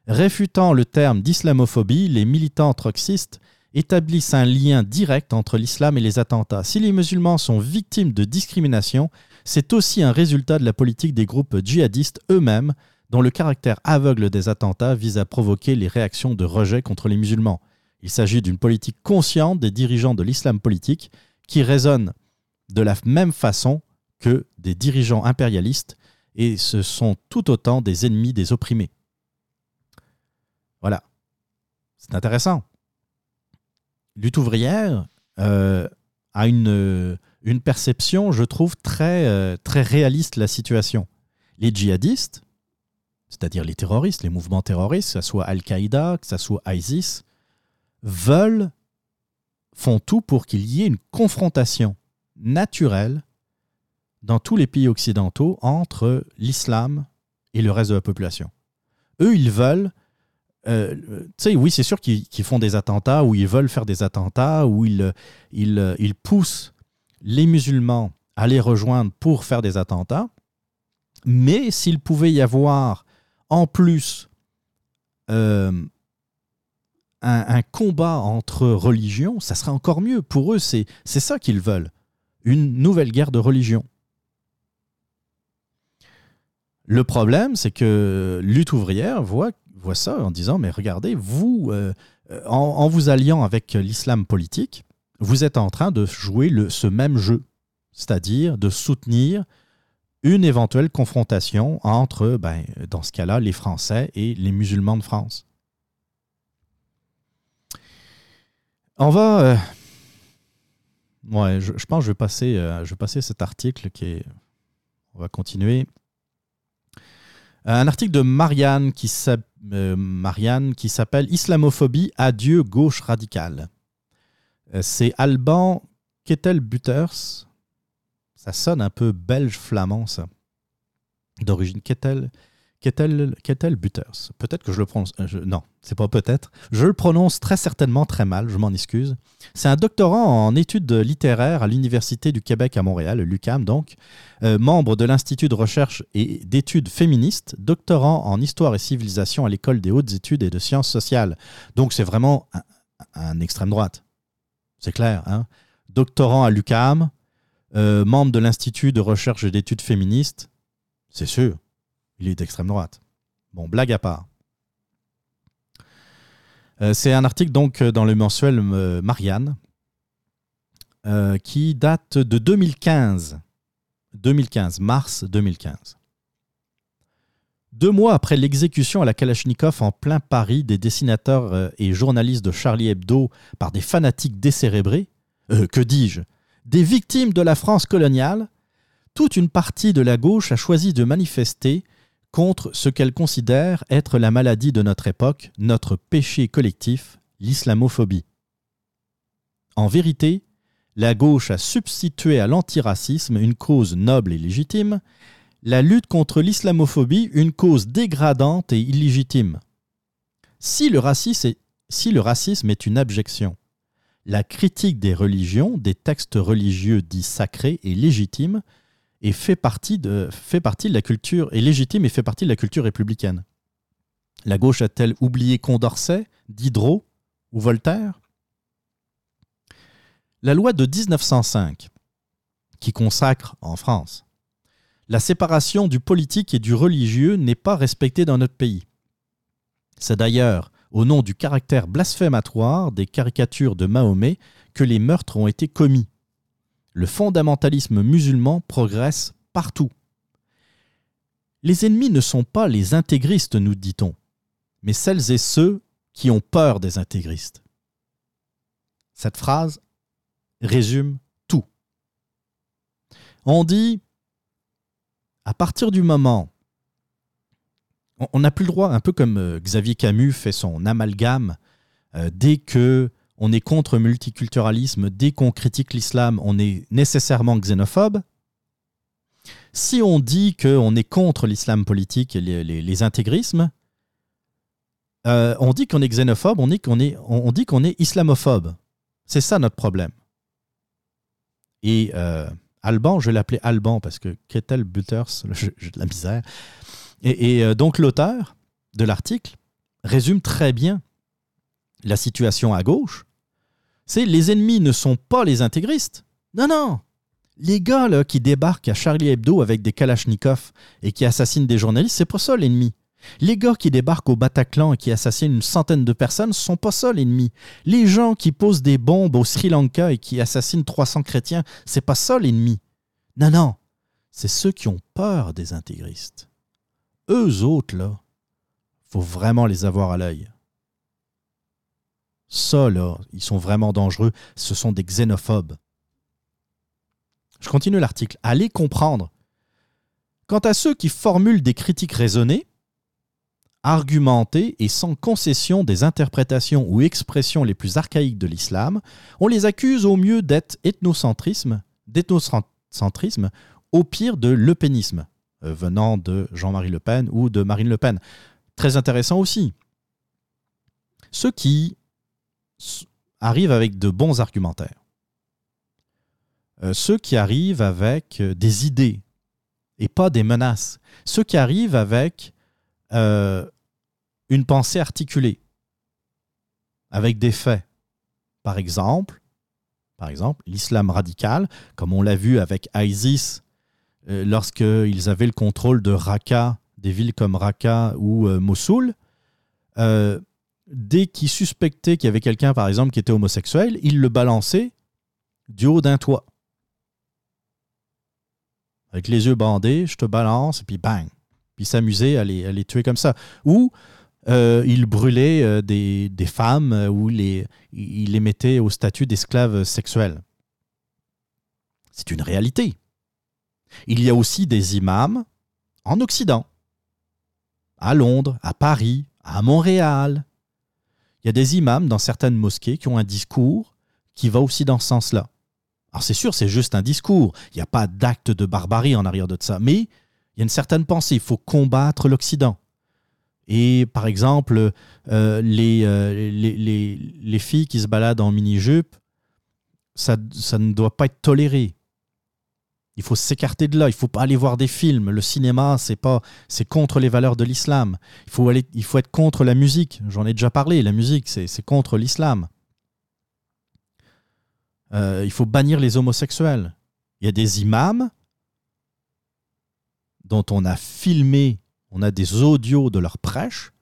Réfutant le terme d'islamophobie, les militants troxistes établissent un lien direct entre l'islam et les attentats. Si les musulmans sont victimes de discrimination, c'est aussi un résultat de la politique des groupes djihadistes eux-mêmes, dont le caractère aveugle des attentats vise à provoquer les réactions de rejet contre les musulmans. Il s'agit d'une politique consciente des dirigeants de l'islam politique qui résonne de la même façon que des dirigeants impérialistes et ce sont tout autant des ennemis des opprimés. Voilà. C'est intéressant. Lutte ouvrière euh, a une, euh, une perception, je trouve, très, euh, très réaliste de la situation. Les djihadistes, c'est-à-dire les terroristes, les mouvements terroristes, que ce soit Al-Qaïda, que ce soit ISIS, veulent, font tout pour qu'il y ait une confrontation naturelle dans tous les pays occidentaux entre l'islam et le reste de la population. Eux, ils veulent, euh, tu sais, oui, c'est sûr qu'ils font des attentats, ou ils veulent faire des attentats, ou ils, ils, ils poussent les musulmans à les rejoindre pour faire des attentats. Mais s'il pouvait y avoir en plus euh, un, combat entre religions, ça serait encore mieux. Pour eux, c'est ça qu'ils veulent. Une nouvelle guerre de religion. Le problème, c'est que lutte ouvrière voit, voient ça en disant, mais regardez, vous, euh, euh, en, vous alliant avec l'islam politique, vous êtes en train de jouer ce même jeu, c'est-à-dire de soutenir une éventuelle confrontation entre, ben, dans ce cas-là, les Français et les musulmans de France. On va... euh, je, pense que je vais passer, euh, je vais passer cet article qui est. On va continuer. Un article de Marianne qui euh, s'appelle Islamophobie, adieu gauche radicale. Euh, C'est Alban Kettel-Butters. Ça sonne un peu belge-flamand, ça. D'origine Kettel. Kettel, Kettel Butters. Peut-être que je le prononce. euh, je- non, c'est pas peut-être. Je le prononce très certainement très mal, je m'en excuse. C'est un doctorant en études littéraires à l'Université du Québec à Montréal, l'UCAM donc, euh, membre de l'Institut de recherche et d'études féministes, doctorant en histoire et civilisation à l'École des hautes études et de sciences sociales. Donc c'est vraiment un, extrême droite. C'est clair. Hein? Doctorant à l'UCAM, euh, membre de l'Institut de recherche et d'études féministes, c'est sûr, il est d'extrême droite. Bon, blague à part. Euh, c'est un article donc euh, dans le mensuel euh, Marianne qui date de 2015. 2015, mars 2015. Deux mois après l'exécution à la Kalachnikov en plein Paris des dessinateurs et journalistes de Charlie Hebdo par des fanatiques décérébrés, que dis-je, des victimes de la France coloniale, toute une partie de la gauche a choisi de manifester contre ce qu'elle considère être la maladie de notre époque, notre péché collectif, l'islamophobie. En vérité, la gauche a substitué à l'antiracisme une cause noble et légitime, la lutte contre l'islamophobie une cause dégradante et illégitime. Si le, racisme est, une abjection, la critique des religions, des textes religieux dits sacrés et légitimes, et fait partie, de, la culture, est légitime et fait partie de la culture républicaine. La gauche a-t-elle oublié Condorcet, Diderot ou Voltaire? La loi de 1905, qui consacre, en France, la séparation du politique et du religieux n'est pas respectée dans notre pays. C'est d'ailleurs au nom du caractère blasphématoire des caricatures de Mahomet que les meurtres ont été commis. Le fondamentalisme musulman progresse partout. Les ennemis ne sont pas les intégristes, nous dit-on, mais celles et ceux qui ont peur des intégristes. Cette phrase résume tout. On dit, à partir du moment, on- n'a plus le droit, un peu comme euh, Xavier Camus fait son amalgame, euh, dès que on est contre le multiculturalisme, dès qu'on critique l'islam, on est nécessairement xénophobe. Si on dit qu'on est contre l'islam politique et les, intégrismes, euh, on dit qu'on est xénophobe, on dit qu'on est, islamophobe. C'est ça notre problème. Et euh, Alban, je vais l'appeler Alban parce que Ketel Butters, j'ai de la misère. Et, et, euh, donc l'auteur de l'article résume très bien la situation à gauche. C'est les ennemis ne sont pas les intégristes. Non, non. Les gars qui débarquent à Charlie Hebdo avec des kalachnikovs et qui assassinent des journalistes, c'est pas ça l'ennemi. Les gars qui débarquent au Bataclan et qui assassinent une centaine de personnes, sont pas ça l'ennemi. Les gens qui posent des bombes au Sri Lanka et qui assassinent 300 chrétiens, c'est pas ça l'ennemi. Non, non. C'est ceux qui ont peur des intégristes. Eux autres, là, faut vraiment les avoir à l'œil. Ça, ils sont vraiment dangereux. Ce sont des xénophobes. Je continue l'article. Allez comprendre. Quant à ceux qui formulent des critiques raisonnées, argumentées et sans concession des interprétations ou expressions les plus archaïques de l'islam, on les accuse au mieux d'être ethnocentrisme, d'ethnocentrisme, au pire de lepénisme, euh, venant de Jean-Marie Le Pen ou de Marine Le Pen. Très intéressant aussi. Ceux qui arrivent avec de bons argumentaires. Euh, ceux qui arrivent avec euh, des idées et pas des menaces. Ceux qui arrivent avec euh, une pensée articulée, avec des faits. Par exemple, par exemple, l'islam radical, comme on l'a vu avec ISIS lorsqu'ils avaient le contrôle de Raqqa, des villes comme Raqqa ou Mossoul, dès qu'ils suspectaient qu'il y avait quelqu'un, par exemple, qui était homosexuel, ils le balançaient du haut d'un toit. Avec les yeux bandés, je te balance, et puis bang. Puis s'amuser à les, tuer comme ça. Ou euh, il brûlait euh, des, femmes euh, ou les, il les mettait au statut d'esclaves sexuels. C'est une réalité. Il y a aussi des imams en Occident, à Londres, à Paris, à Montréal. Il y a des imams dans certaines mosquées qui ont un discours qui va aussi dans ce sens-là. Alors c'est sûr, c'est juste un discours. Il n'y a pas d'acte de barbarie en arrière de ça. Mais il y a une certaine pensée. Il faut combattre l'Occident. Et par exemple, euh, les, euh, les, les, les filles qui se baladent en mini-jupe, ça ne doit pas être toléré. Il faut s'écarter de là. Il faut pas aller voir des films. Le cinéma, c'est pas, c'est contre les valeurs de l'islam. Il faut être contre la musique. J'en ai déjà parlé. La musique, c'est c'est contre l'islam. Euh, il faut bannir les homosexuels. Il y a des imams dont on a filmé, on a des audios de leurs prêches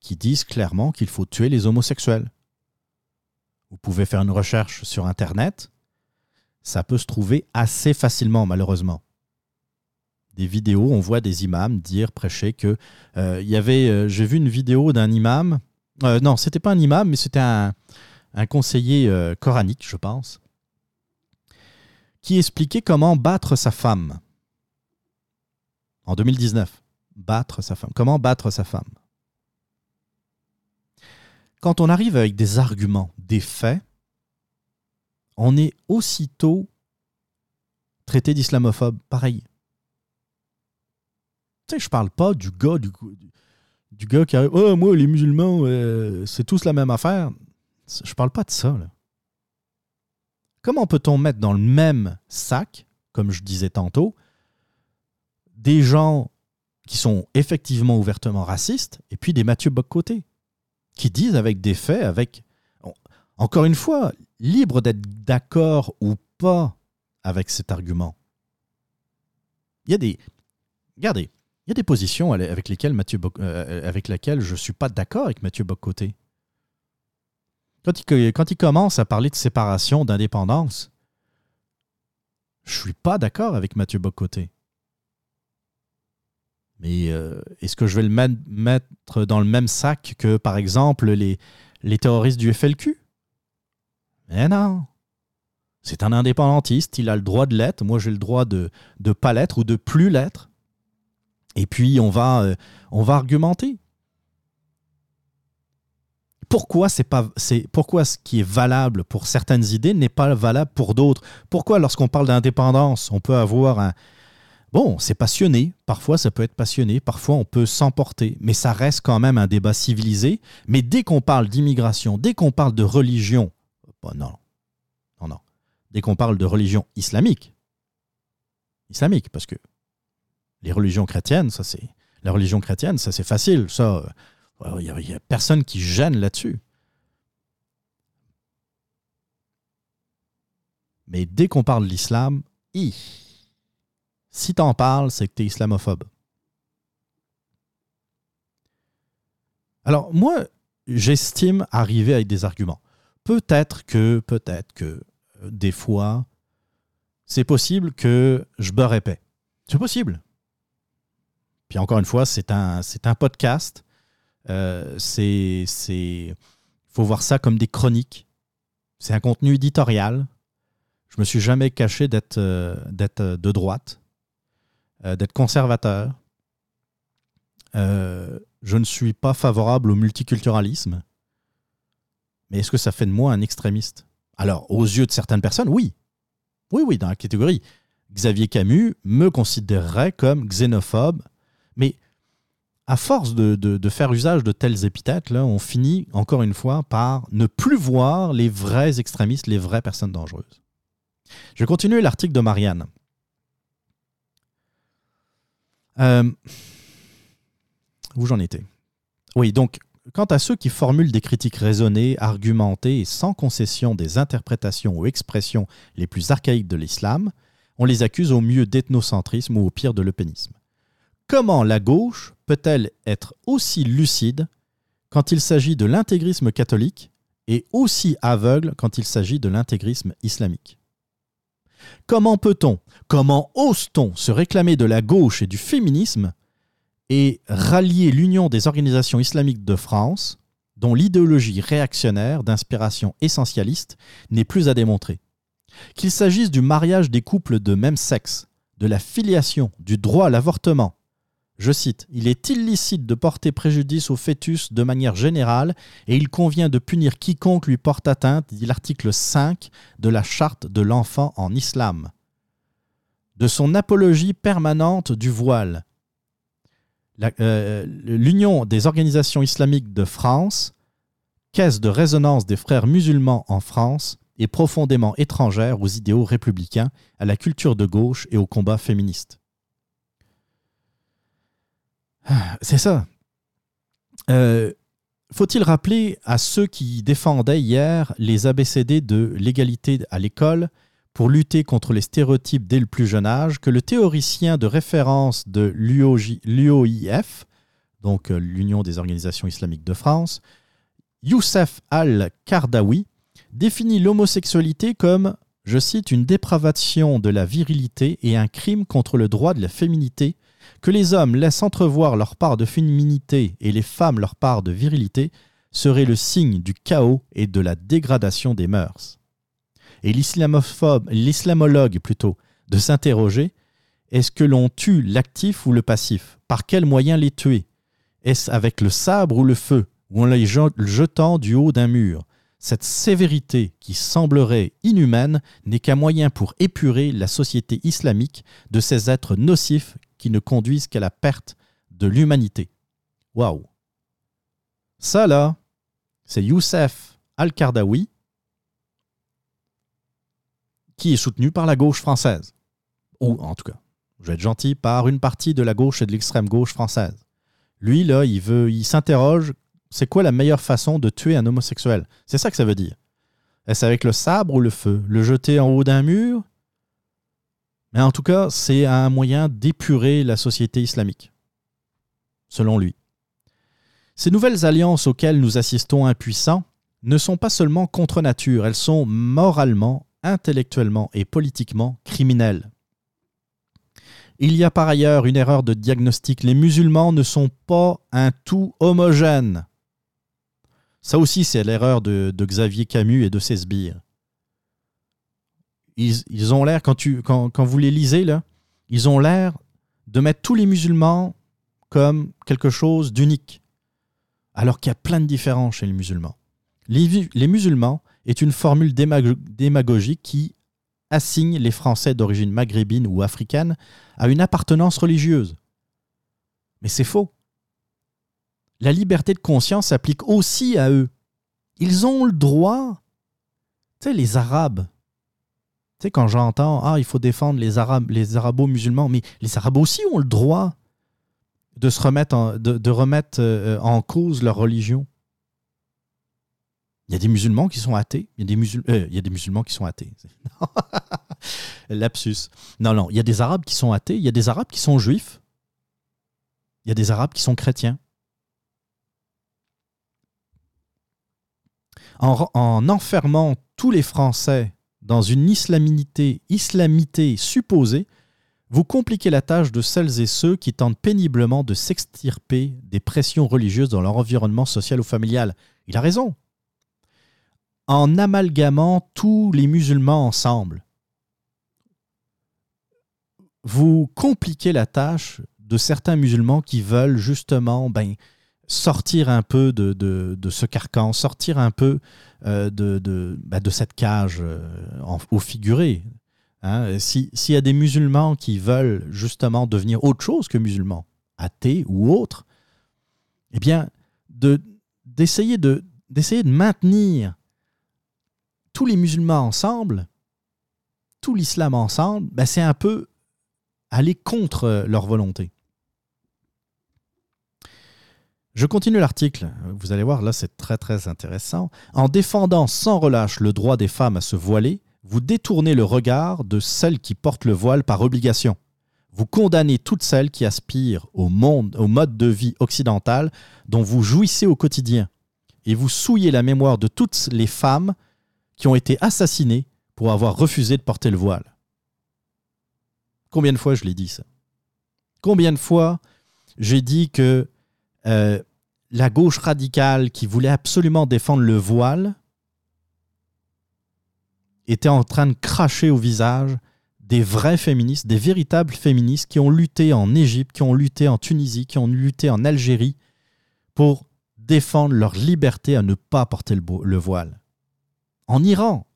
qui disent clairement qu'il faut tuer les homosexuels. Vous pouvez faire une recherche sur Internet, ça peut se trouver assez facilement, malheureusement. Des vidéos, on voit des imams dire, prêcher que euh, euh, j'ai vu une vidéo d'un imam, euh, non, c'était pas un imam, mais c'était un, un conseiller coranique, je pense, qui expliquait comment battre sa femme. En 2019, battre sa femme. Comment battre sa femme? Quand on arrive avec des arguments, des faits, on est aussitôt traité d'islamophobe. Pareil. Tu sais, je parle pas du gars, du, gars qui arrive. Oh, moi, les musulmans, euh, c'est tous la même affaire. Je parle pas de ça. Comment peut-on mettre dans le même sac, comme je disais tantôt, des gens qui sont effectivement ouvertement racistes et puis des Mathieu Bocoté qui disent avec des faits, avec. Encore une fois, libre d'être d'accord ou pas avec cet argument. Il y a des. Regardez, il y a des positions avec lesquelles, Mathieu euh, avec lesquelles je ne suis pas d'accord avec Mathieu Bocoté. Quand il, commence à parler de séparation, d'indépendance, je suis pas d'accord avec Mathieu Bocoté. Mais euh, est-ce que je vais le met- mettre dans le même sac que, par exemple, les, les terroristes du FLQ Mais non. C'est un indépendantiste, il a le droit de l'être. Moi, j'ai le droit de ne pas l'être ou de plus l'être. Et puis, on va, euh, on va argumenter. Pourquoi, pas, pourquoi ce qui est valable pour certaines idées n'est pas valable pour d'autres? Pourquoi, lorsqu'on parle d'indépendance, on peut avoir un. Bon, c'est passionné, parfois ça peut être passionné, parfois on peut s'emporter, mais ça reste quand même un débat civilisé. Mais dès qu'on parle d'immigration, dès qu'on parle de religion, non, non, non. Dès qu'on parle de religion islamique, islamique, parce que les religions chrétiennes, ça c'est. La religion chrétienne, ça c'est facile, ça. euh, Il n'y a, personne qui gêne là-dessus. Mais dès qu'on parle de l'islam, si t'en parles, c'est que t'es islamophobe. Alors, moi, j'estime arriver avec des arguments. Peut-être que, peut-être que, euh, des fois, c'est possible que je beurre épais. C'est possible. Puis encore une fois, c'est un, c'est un podcast. Euh, c'est, c'est, faut voir ça comme des chroniques. C'est un contenu éditorial. Je me suis jamais caché d'être, euh, d'être euh, de droite, d'être conservateur. Je ne suis pas favorable au multiculturalisme. Est-ce que ça fait de moi un extrémiste? Alors, aux yeux de certaines personnes, oui. Oui, oui, dans la catégorie. Xavier Camus me considérerait comme xénophobe, mais à force de, faire usage de telles épithètes, on finit encore une fois par ne plus voir les vrais extrémistes, les vraies personnes dangereuses. Je vais continuer l'article de Marianne. Euh, où j'en étais? Oui, donc, quant à ceux qui formulent des critiques raisonnées, argumentées et sans concession des interprétations ou expressions les plus archaïques de l'islam, on les accuse au mieux d'ethnocentrisme ou au pire de l'eupénisme. Comment la gauche peut-elle être aussi lucide quand il s'agit de l'intégrisme catholique et aussi aveugle quand il s'agit de l'intégrisme islamique? Comment peut-on, comment ose-t-on se réclamer de la gauche et du féminisme et rallier l'Union des organisations islamiques de France, dont l'idéologie réactionnaire d'inspiration essentialiste n'est plus à démontrer Qu'il s'agisse du mariage des couples de même sexe, de la filiation, du droit à l'avortement, je cite, Il est illicite de porter préjudice au fœtus de manière générale et il convient de punir quiconque lui porte atteinte, dit l'article 5 de la Charte de l'enfant en islam. De son apologie permanente du voile. Euh, L'Union des organisations islamiques de France, caisse de résonance des frères musulmans en France, est profondément étrangère aux idéaux républicains, à la culture de gauche et au combat féministe. Ah, C'est ça. Euh, Faut-il rappeler à ceux qui défendaient hier les ABCD de l'égalité à l'école pour lutter contre les stéréotypes dès le plus jeune âge que le théoricien de référence de l'UOIF, donc euh, l'Union des organisations islamiques de France, Youssef al-Kardawi, définit l'homosexualité comme, je cite, une dépravation de la virilité et un crime contre le droit de la féminité que les hommes laissent entrevoir leur part de féminité et les femmes leur part de virilité serait le signe du chaos et de la dégradation des mœurs. Et l'islamologue plutôt, de s'interroger est-ce que l'on tue l'actif ou le passif? Par quels moyens les tuer? Est-ce avec le sabre ou le feu Ou en les je- jetant du haut d'un mur? Cette sévérité qui semblerait inhumaine n'est qu'un moyen pour épurer la société islamique de ces êtres nocifs qui ne conduisent qu'à la perte de l'humanité. Waouh! Ça là, c'est Youssef Al-Kardawi qui est soutenu par la gauche française. Ou en tout cas, je vais être gentil, par une partie de la gauche et de l'extrême gauche française. Lui, là, il veut, il s'interroge, c'est quoi la meilleure façon de tuer un homosexuel? C'est ça que ça veut dire. Est-ce avec le sabre ou le feu? Le jeter en haut d'un mur? Mais en tout cas, c'est un moyen d'épurer la société islamique, selon lui. Ces nouvelles alliances auxquelles nous assistons impuissants ne sont pas seulement contre nature, elles sont moralement, intellectuellement et politiquement criminelles. Il y a par ailleurs une erreur de diagnostic. Les musulmans ne sont pas un tout homogène. Ça aussi, c'est l'erreur de, Xavier Camus et de ses sbires. Ils, ont l'air, quand, quand, quand vous les lisez, là, ils ont l'air de mettre tous les musulmans comme quelque chose d'unique, alors qu'il y a plein de différences chez les musulmans. Les musulmans est une formule démago- démagogique qui assigne les Français d'origine maghrébine ou africaine à une appartenance religieuse. Mais c'est faux. La liberté de conscience s'applique aussi à eux. Ils ont le droit. Tu sais, les Arabes. Tu sais, quand j'entends Ah, il faut défendre les Arabes, les Arabo-musulmans, mais les Arabes aussi ont le droit de se remettre de remettre euh, en cause leur religion. Il y a des musulmans qui sont athées. Il y a des, musul- euh, il y a des musulmans qui sont athées. [laughs] Lapsus. Non, non. Il y a des Arabes qui sont athées. Il y a des Arabes qui sont juifs. Il y a des Arabes qui sont chrétiens. En, en enfermant tous les Français dans une islamité, islamité supposée, vous compliquez la tâche de celles et ceux qui tentent péniblement de s'extirper des pressions religieuses dans leur environnement social ou familial. Il a raison en amalgamant tous les musulmans ensemble, vous compliquez la tâche de certains musulmans qui veulent justement ben, sortir un peu de, de- ce carcan, sortir un peu euh, de, de- ben, de cette cage euh, au figuré. Hein. Si- S'il y a des musulmans qui veulent justement devenir autre chose que musulmans, athées ou autres, eh bien, de- d'essayer de, d'essayer de maintenir tous les musulmans ensemble, tout l'islam ensemble, ben c'est un peu aller contre euh, leur volonté. Je continue l'article. Vous allez voir, là, c'est très très intéressant. En défendant sans relâche le droit des femmes à se voiler, vous détournez le regard de celles qui portent le voile par obligation. Vous condamnez toutes celles qui aspirent au monde, au mode de vie occidental dont vous jouissez au quotidien. Et vous souillez la mémoire de toutes les femmes qui ont été assassinées pour avoir refusé de porter le voile. Combien de fois je l'ai dit ça? Combien de fois j'ai dit que euh, la gauche radicale qui voulait absolument défendre le voile était en train de cracher au visage des vrais féministes, des véritables féministes qui ont lutté en Égypte, qui ont lutté en Tunisie, qui ont lutté en Algérie pour défendre leur liberté à ne pas porter le voile. En Iran,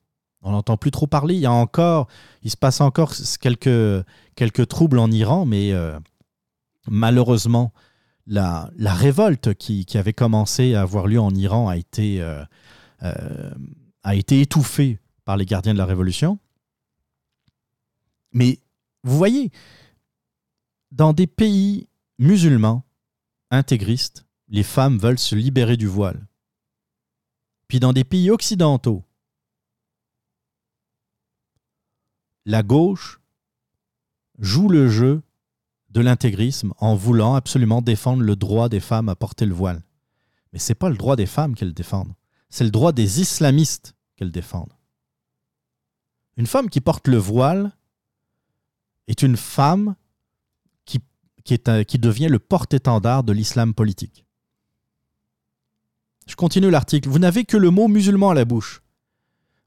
on n'entend plus trop parler. Il y a encore, il se passe encore quelques, quelques troubles en Iran, mais euh, malheureusement, la, révolte qui, qui avait commencé à avoir lieu en Iran a été, euh, euh, a été étouffée par les gardiens de la révolution. Mais vous voyez, dans des pays musulmans, intégristes, les femmes veulent se libérer du voile. Puis dans des pays occidentaux, la gauche joue le jeu de l'intégrisme en voulant absolument défendre le droit des femmes à porter le voile. Mais ce n'est pas le droit des femmes qu'elles défendent, c'est le droit des islamistes qu'elles défendent. Une femme qui porte le voile est une femme qui, qui, devient le porte-étendard de l'islam politique. Je continue l'article. Vous n'avez que le mot musulman à la bouche.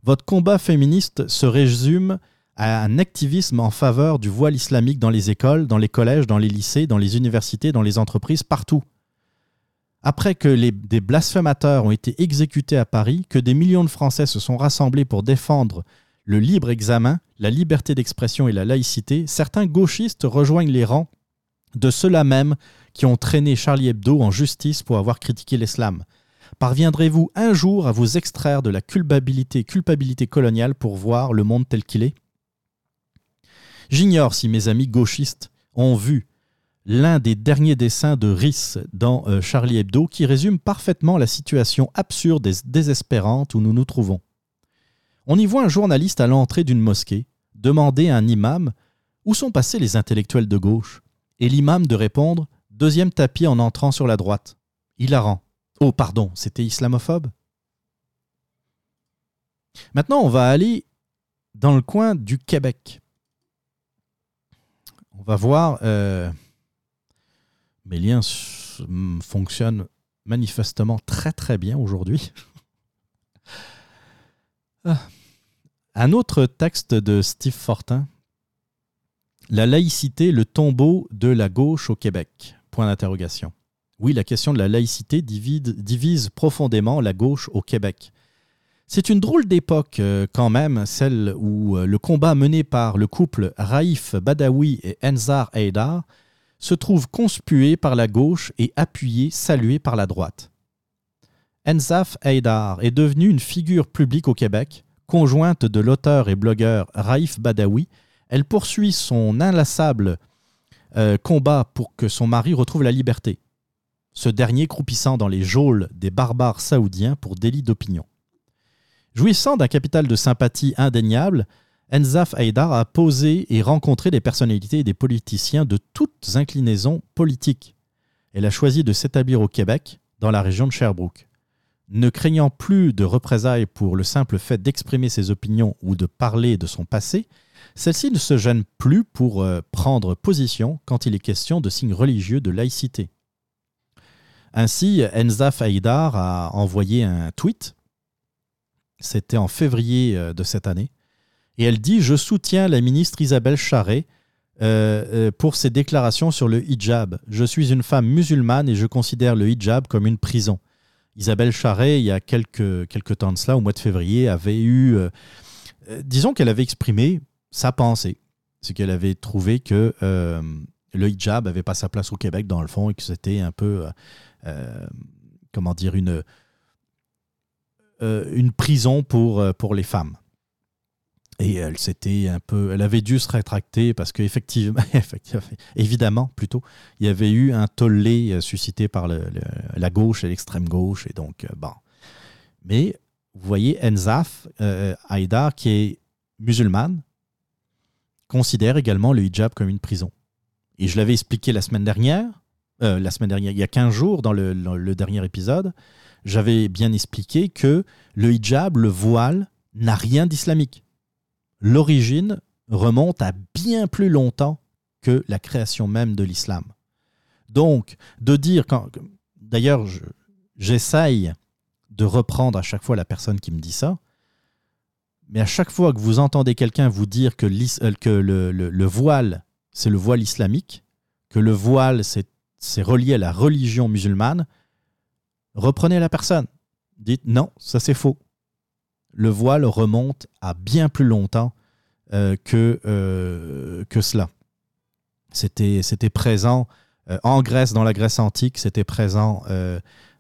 Votre combat féministe se résume à un activisme en faveur du voile islamique dans les écoles, dans les collèges, dans les lycées, dans les universités, dans les entreprises, partout. Après que les- des blasphémateurs ont été exécutés à Paris, que des millions de Français se sont rassemblés pour défendre le libre examen, la liberté d'expression et la laïcité, certains gauchistes rejoignent les rangs de ceux-là même qui ont traîné Charlie Hebdo en justice pour avoir critiqué l'islam. Parviendrez-vous un jour à vous extraire de la culpabilité, culpabilité coloniale pour voir le monde tel qu'il est? J'ignore si mes amis gauchistes ont vu l'un des derniers dessins de Riss dans euh, Charlie Hebdo qui résume parfaitement la situation absurde et désespérante où nous nous trouvons. On y voit un journaliste à l'entrée d'une mosquée demander à un imam où sont passés les intellectuels de gauche? Et l'imam de répondre deuxième tapis en entrant sur la droite. Hilarant. Oh, pardon, c'était islamophobe? Maintenant, on va aller dans le coin du Québec. On va voir. euh, mes liens fonctionnent manifestement très très bien aujourd'hui. [laughs] Ah. Un autre texte de Steve Fortin. La laïcité, le tombeau de la gauche au Québec. Point d'interrogation. Oui, la question de la laïcité divise profondément la gauche au Québec. C'est une drôle d'époque euh, quand même, celle où euh, le combat mené par le couple Raif Badawi et Enzar Haidar se trouve conspué par la gauche et appuyé, salué par la droite. Enzaf Haidar est devenu une figure publique au Québec, conjointe de l'auteur et blogueur Raif Badawi. Elle poursuit son inlassable euh, combat pour que son mari retrouve la liberté, ce dernier croupissant dans les geôles des barbares saoudiens pour délit d'opinion. Jouissant d'un capital de sympathie indéniable, Enzaf Haïdar a posé et rencontré des personnalités et des politiciens de toutes inclinaisons politiques. Elle a choisi de s'établir au Québec, dans la région de Sherbrooke. Ne craignant plus de représailles pour le simple fait d'exprimer ses opinions ou de parler de son passé, celle-ci ne se gêne plus pour euh, prendre position quand il est question de signes religieux de laïcité. Ainsi, Enzaf Haïdar a envoyé un tweet, c'était en février euh, de cette année, et elle dit Je soutiens la ministre Isabelle Charret euh, euh, pour ses déclarations sur le hijab. Je suis une femme musulmane et je considère le hijab comme une prison. Isabelle Charret, il y a quelques, quelques temps de cela, au mois de février, avait eu. disons qu'elle avait exprimé sa pensée. C'est qu'elle avait trouvé que le hijab n'avait pas sa place au Québec, dans le fond, et que c'était un peu. comment dire Une, une prison pour, euh, pour les femmes. Et elle s'était un peu, elle avait dû se rétracter parce qu'effectivement, [laughs] évidemment, plutôt, il y avait eu un tollé euh, suscité par le- la gauche et l'extrême gauche. Et donc, euh, bon. Mais vous voyez, Enzaf euh, Haïdar, qui est musulmane, considère également le hijab comme une prison. et je l'avais expliqué la semaine dernière, euh, la semaine dernière, il y a 15 jours, dans le, le dernier épisode, j'avais bien expliqué que le hijab, le voile, n'a rien d'islamique. L'origine remonte à bien plus longtemps que la création même de l'islam. Donc, de dire, d'ailleurs, je- j'essaye de reprendre à chaque fois la personne qui me dit ça, mais à chaque fois que vous entendez quelqu'un vous dire que, euh, que le, le- le voile, c'est le voile islamique, que le voile, c'est relié à la religion musulmane, reprenez la personne. Dites non, ça c'est faux. Le voile remonte à bien plus longtemps euh, que, euh, que cela. C'était présent euh, en Grèce, dans la Grèce antique, c'était présent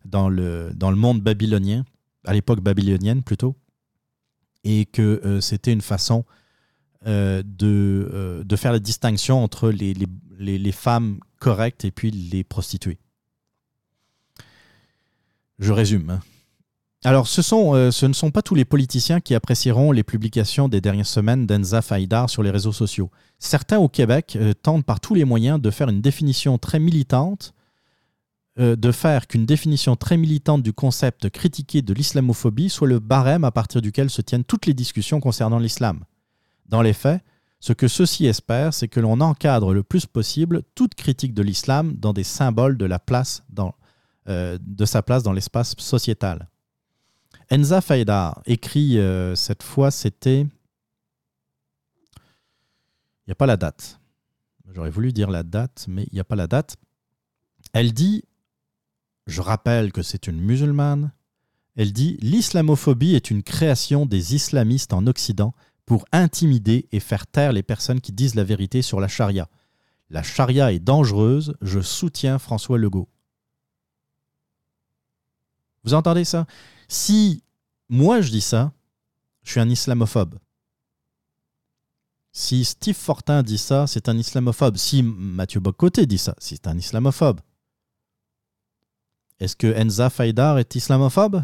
dans, le, monde babylonien, à l'époque babylonienne plutôt, et que c'était une façon de, faire la distinction entre les femmes correctes et puis les prostituées. Je résume. hein. Alors, euh, ce ne sont pas tous les politiciens qui apprécieront les publications des dernières semaines d'Enza Faïdar sur les réseaux sociaux. Certains au Québec euh, tentent par tous les moyens de faire une définition très militante, euh, de faire qu'une définition très militante du concept critiqué de l'islamophobie soit le barème à partir duquel se tiennent toutes les discussions concernant l'islam. Dans les faits, ce que ceux-ci espèrent, c'est que l'on encadre le plus possible toute critique de l'islam dans des symboles de, la place dans, euh, de sa place dans l'espace sociétal. Enza Faïdar écrit euh, cette fois, c'était. Il n'y a pas la date. J'aurais voulu dire la date, mais il n'y a pas la date. Elle dit, je rappelle que c'est une musulmane, elle dit L'islamophobie est une création des islamistes en Occident pour intimider et faire taire les personnes qui disent la vérité sur la charia. La charia est dangereuse, je soutiens François Legault. Vous entendez ça? Si moi je dis ça, je suis un islamophobe. Si Steve Fortin dit ça, c'est un islamophobe. Si Mathieu Bocoté dit ça, c'est un islamophobe. Est-ce que Enza Faïdar est islamophobe?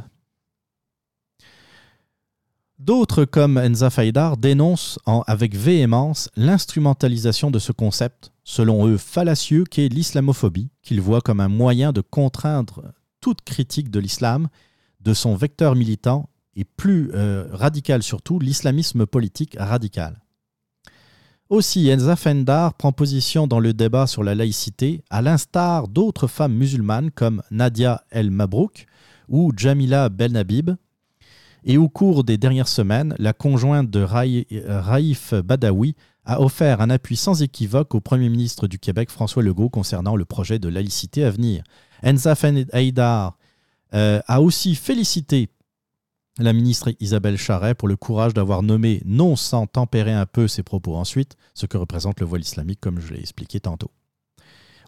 D'autres, comme Enza Faïdar, dénoncent en- avec véhémence l'instrumentalisation de ce concept, selon eux fallacieux, qu'est l'islamophobie, qu'ils voient comme un moyen de contraindre toute critique de l'islam, de son vecteur militant et plus euh, radical surtout, l'islamisme politique radical. Aussi, Enza Fendar prend position dans le débat sur la laïcité, à l'instar d'autres femmes musulmanes comme Nadia El Mabrouk ou Jamila Belnabib. Et au cours des dernières semaines, la conjointe de euh, Raïf Badawi a offert un appui sans équivoque au Premier ministre du Québec, François Legault, concernant le projet de laïcité à venir. Enza Haïdar euh, a aussi félicité la ministre Isabelle Charret pour le courage d'avoir nommé, non sans tempérer un peu ses propos ensuite, ce que représente le voile islamique, comme je l'ai expliqué tantôt.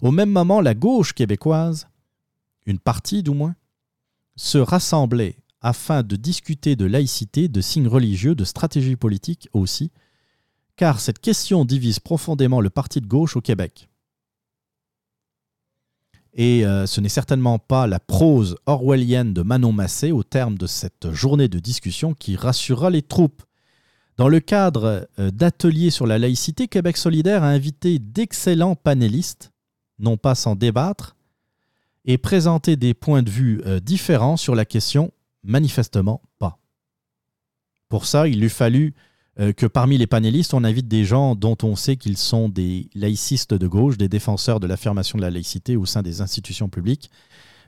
Au même moment, la gauche québécoise, une partie du moins, se rassemblait afin de discuter de laïcité, de signes religieux, de stratégie politique aussi, car cette question divise profondément le parti de gauche au Québec. Et euh, ce n'est certainement pas la prose orwellienne de Manon Massé au terme de cette journée de discussion qui rassurera les troupes. Dans le cadre euh, d'ateliers sur la laïcité, Québec solidaire a invité d'excellents panélistes, non pas sans débattre, et présenter des points de vue euh, différents sur la question, manifestement pas. Pour ça, il eût fallu euh, que parmi les panélistes, on invite des gens dont on sait qu'ils sont des laïcistes de gauche, des défenseurs de l'affirmation de la laïcité au sein des institutions publiques.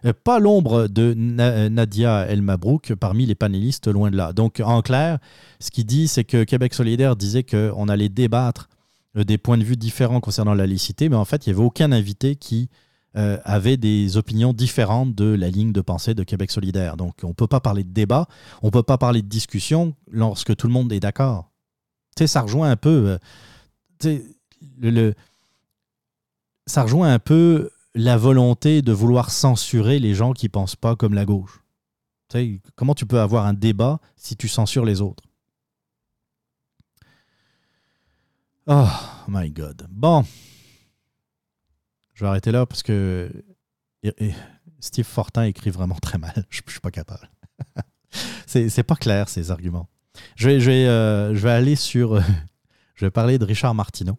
Euh, Pas l'ombre de Na- Nadia El Mabrouk parmi les panélistes, loin de là. Donc, en clair, ce qu'il dit, c'est que Québec solidaire disait qu'on allait débattre euh, des points de vue différents concernant la laïcité, mais en fait, il n'y avait aucun invité qui avait des opinions différentes de la ligne de pensée de Québec solidaire. Donc, on ne peut pas parler de débat, on ne peut pas parler de discussion lorsque tout le monde est d'accord. Tu sais, ça rejoint un peu. euh, le, le- ça rejoint un peu la volonté de vouloir censurer les gens qui pensent pas comme la gauche. Tu comment tu peux avoir un débat si tu censures les autres? Oh my God. Bon. Je vais arrêter là parce que Steve Fortin écrit vraiment très mal. [laughs] Je, je suis pas capable. [laughs] c'est pas clair ces arguments. Je vais, je vais, euh, je vais aller sur. euh, [laughs] je vais parler de Richard Martineau.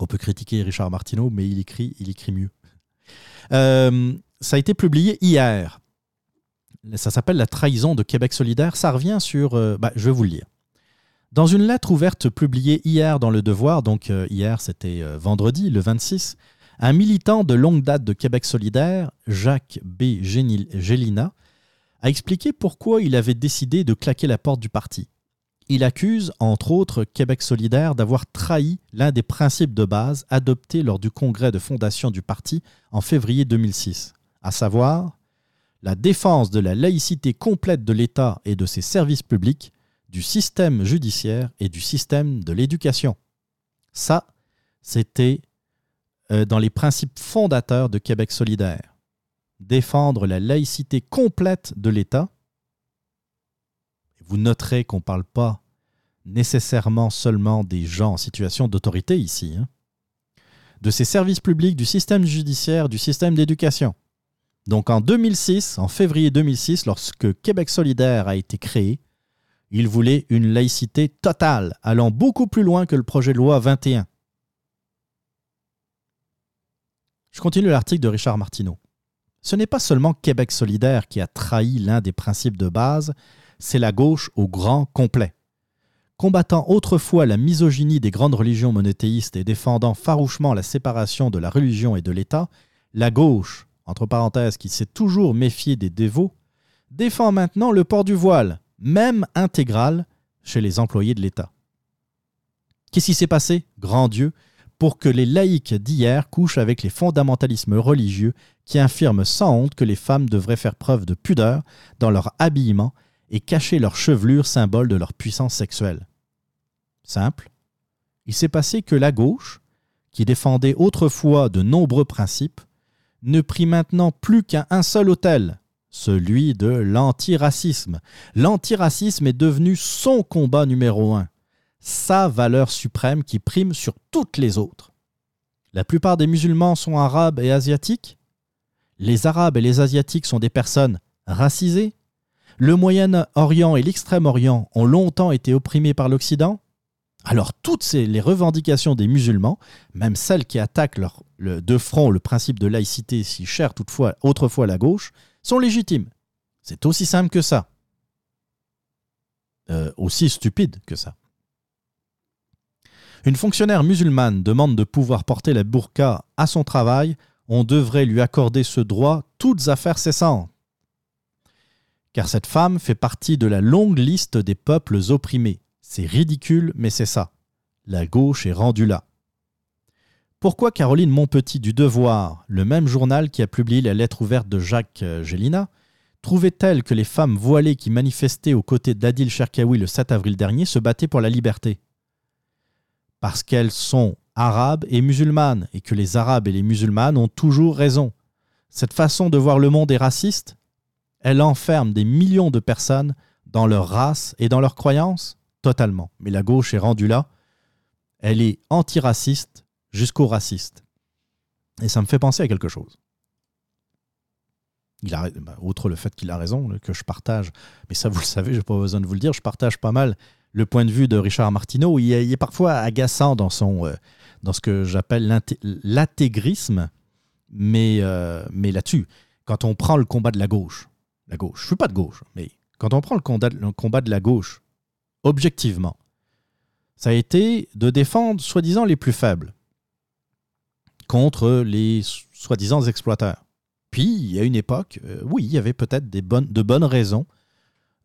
On peut critiquer Richard Martineau, mais il écrit, il écrit mieux. Euh, ça a été publié hier. Ça s'appelle La trahison de Québec solidaire. Ça revient sur... bah, je vais vous le lire. Dans une lettre ouverte publiée hier dans Le Devoir, donc hier c'était vendredi, le 26, un militant de longue date de Québec solidaire, Jacques B. Gélina, a expliqué pourquoi il avait décidé de claquer la porte du parti. Il accuse, entre autres, Québec solidaire d'avoir trahi l'un des principes de base adoptés lors du congrès de fondation du parti en février 2006, à savoir la défense de la laïcité complète de l'État et de ses services publics, du système judiciaire et du système de l'éducation. Ça, c'était euh, dans les principes fondateurs de Québec solidaire. Défendre la laïcité complète de l'État. Vous noterez qu'on ne parle pas nécessairement seulement des gens en situation d'autorité ici, hein. de ses services publics, du système judiciaire, du système d'éducation. Donc en 2006, en février 2006, lorsque Québec solidaire a été créé, il voulait une laïcité totale, allant beaucoup plus loin que le projet de loi 21. Je continue l'article de Richard Martineau. Ce n'est pas seulement Québec solidaire qui a trahi l'un des principes de base, c'est la gauche au grand complet. Combattant autrefois la misogynie des grandes religions monothéistes et défendant farouchement la séparation de la religion et de l'État, la gauche, entre parenthèses, qui s'est toujours méfiée des dévots, défend maintenant le port du voile, même intégral, chez les employés de l'État. Qu'est-ce qui s'est passé, grand Dieu, pour que les laïcs d'hier couchent avec les fondamentalismes religieux qui affirment sans honte que les femmes devraient faire preuve de pudeur dans leur habillement et cacher leur chevelure symbole de leur puissance sexuelle Simple. Il s'est passé que la gauche, qui défendait autrefois de nombreux principes, ne prit maintenant plus qu'un un seul autel, celui de l'antiracisme. L'antiracisme est devenu son combat numéro un, sa valeur suprême qui prime sur toutes les autres. La plupart des musulmans sont arabes et asiatiques. Les arabes et les asiatiques sont des personnes racisées. Le Moyen-Orient et l'Extrême-Orient ont longtemps été opprimés par l'Occident. Alors toutes les revendications des musulmans, même celles qui attaquent de front le principe de laïcité si cher toutefois autrefois à la gauche, sont légitimes. C'est aussi simple que ça. Euh, aussi stupide que ça. Une fonctionnaire musulmane demande de pouvoir porter la burqa à son travail, on devrait lui accorder ce droit toutes affaires cessantes. Car cette femme fait partie de la longue liste des peuples opprimés. C'est ridicule, mais c'est ça. La gauche est rendue là. Pourquoi Caroline Montpetit du Devoir, le même journal qui a publié la lettre ouverte de Jacques euh, Gélina, trouvait-elle que les femmes voilées qui manifestaient aux côtés d'Adil Cherkaoui le 7 avril dernier se battaient pour la liberté? Parce qu'elles sont arabes et musulmanes, et que les arabes et les musulmanes ont toujours raison. Cette façon de voir le monde est raciste? Elle enferme des millions de personnes dans leur race et dans leurs croyances? Totalement. Mais la gauche est rendue là. Elle est antiraciste jusqu'au raciste. Et ça me fait penser à quelque chose. Il a, bah, outre le fait qu'il a raison, que je partage, mais ça vous le savez, je n'ai pas besoin de vous le dire, je partage pas mal le point de vue de Richard Martineau. Il est, il est parfois agaçant dans, son, euh, dans ce que j'appelle l'inté- l'intégrisme, mais, euh, mais là-dessus, quand on prend le combat de la gauche, la gauche, je suis pas de gauche, mais quand on prend le combat, de la gauche, objectivement, ça a été de défendre soi-disant les plus faibles contre les soi-disant exploiteurs. Puis, il y a une époque, euh, oui, il y avait peut-être de bonnes raisons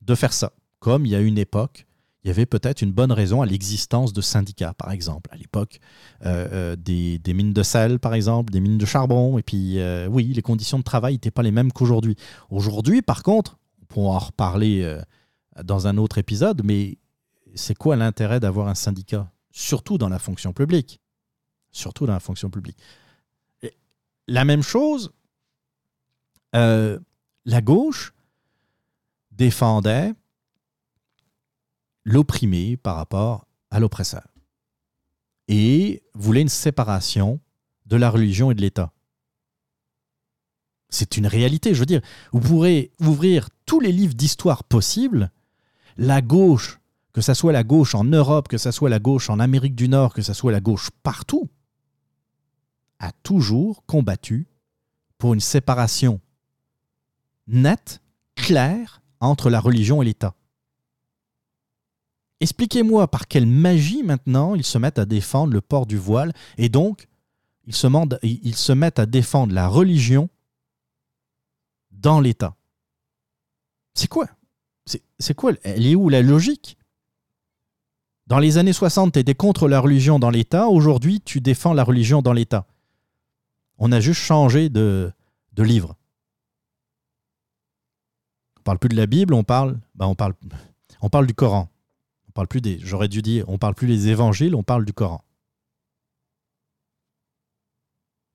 de faire ça. Comme il y a une époque, il y avait peut-être une bonne raison à l'existence de syndicats, par exemple. À l'époque, euh, euh, des, mines de sel, par exemple, des mines de charbon. Et puis, euh, oui, les conditions de travail n'étaient pas les mêmes qu'aujourd'hui. Aujourd'hui, par contre, on pourra en reparler dans un autre épisode, mais c'est quoi l'intérêt d'avoir un syndicat Surtout dans la fonction publique? Surtout dans la fonction publique. La même chose, la gauche défendait l'opprimé par rapport à l'oppresseur et voulait une séparation de la religion et de l'État. C'est une réalité, je veux dire. Vous pourrez ouvrir tous les livres d'histoire possibles. La gauche, que ce soit la gauche en Europe, que ce soit la gauche en Amérique du Nord, que ce soit la gauche partout, a toujours combattu pour une séparation nette, claire entre la religion et l'État. Expliquez-moi par quelle magie maintenant ils se mettent à défendre le port du voile et donc ils se, mettent à défendre la religion dans l'État. C'est quoi? C'est quoi? Elle est où la logique? Dans les années 60, tu étais contre la religion dans l'État. Aujourd'hui, tu défends la religion dans l'État. On a juste changé de, de livre. On parle plus de la Bible, on parle, ben on parle, on parle du Coran. On parle plus des, j'aurais dû dire, on parle plus des évangiles, on parle du Coran.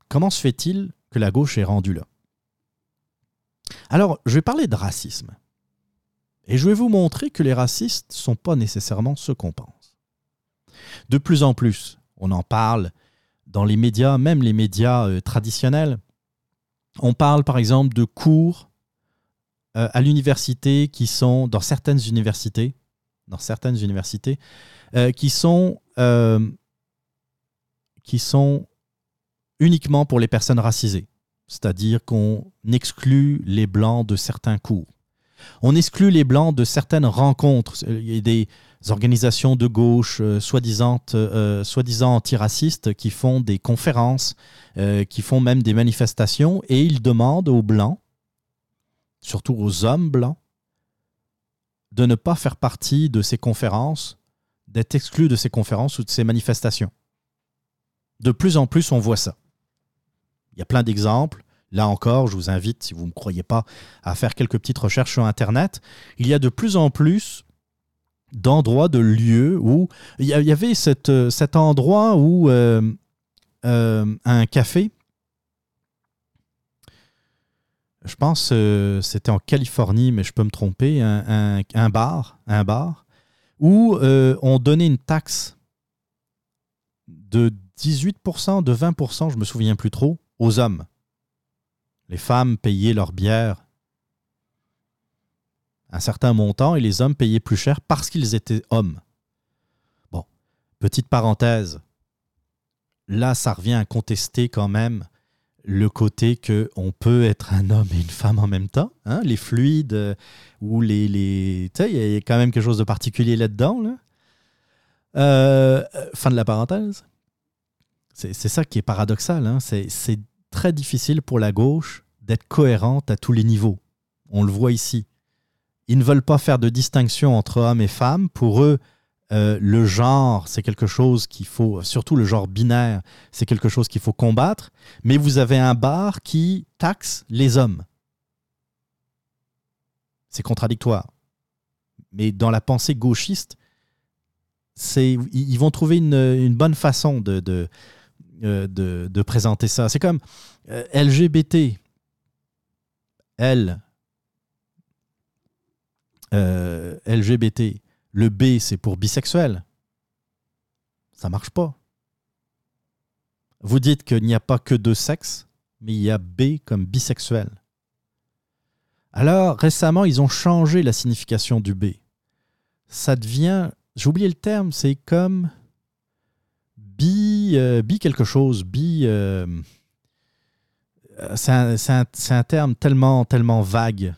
Comment se fait-il que la gauche est rendue là? Alors, je vais parler de racisme. Et je vais vous montrer que les racistes ne sont pas nécessairement ceux qu'on pense. De plus en plus, on en parle dans les médias, même les médias euh, traditionnels. On parle par exemple de cours euh, à l'université qui sont, dans certaines universités, dans certaines universités, euh, qui sont, euh, qui sont uniquement pour les personnes racisées. C'est-à-dire qu'on exclut les blancs de certains cours. On exclut les blancs de certaines rencontres. Il y a des organisations de gauche, euh, soi-disant euh, soi-disant antiracistes, qui font des conférences, qui font même des manifestations, et ils demandent aux blancs, surtout aux hommes blancs, de ne pas faire partie de ces conférences, d'être exclus de ces conférences ou de ces manifestations. De plus en plus, on voit ça. Il y a plein d'exemples. Là encore, je vous invite, si vous ne me croyez pas, à faire quelques petites recherches sur Internet. Il y a de plus en plus d'endroits, de lieux où il y avait euh, cet endroit où euh, euh, un café, je pense euh, c'était en Californie, mais je peux me tromper, un, bar, un bar, où euh, on donnait une taxe de 18%, de 20%, je me souviens plus trop, aux hommes. Les femmes payaient leur bière un certain montant et les hommes payaient plus cher parce qu'ils étaient hommes. Bon, petite parenthèse. Là, ça revient à contester quand même le côté que on peut être un homme et une femme en même temps. hein, les fluides euh, ou les... les il y a quand même quelque chose de particulier là-dedans. là. Euh, euh, fin de la parenthèse. C'est ça qui est paradoxal. hein, C'est c'est très difficile pour la gauche d'être cohérente à tous les niveaux. On le voit ici. Ils ne veulent pas faire de distinction entre hommes et femmes. Pour eux, euh, le genre, c'est quelque chose qu'il faut, surtout le genre binaire, c'est quelque chose qu'il faut combattre. Mais vous avez un bar qui taxe les hommes. C'est contradictoire. Mais dans la pensée gauchiste, ils vont trouver une, bonne façon de, euh, de, de présenter ça. C'est comme LGBT. L. Euh, LGBT. Le B, c'est pour bisexuel. Ça marche pas. Vous dites qu'il n'y a pas que deux sexes, mais il y a B comme bisexuel. Alors, récemment, ils ont changé la signification du B. Ça devient, j'ai oublié le terme, c'est comme bi, euh, quelque chose, bi. euh, c'est un, c'est un- un terme tellement, tellement vague.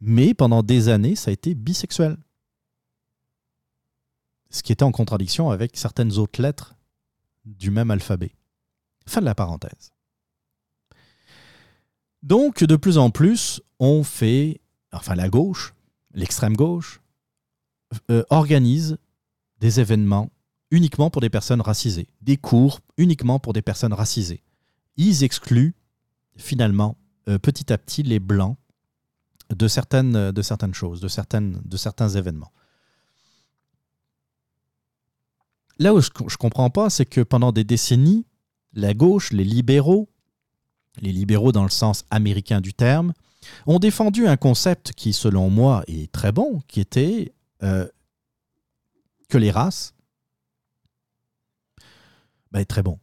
Mais pendant des années, ça a été bisexuel. Ce qui était en contradiction avec certaines autres lettres du même alphabet. Fin de la parenthèse. Donc, de plus en plus, on fait, enfin la gauche, l'extrême gauche, euh, organise des événements uniquement pour des personnes racisées, des cours uniquement pour des personnes racisées. Ils excluent finalement euh, petit à petit les blancs de certaines, choses, de certains événements. Là où je ne comprends pas, c'est que pendant des décennies, la gauche, les libéraux, les libéraux dans le sens américain du terme, ont défendu un concept qui, selon moi, est très bon, qui était euh, que les races, ben, très bon.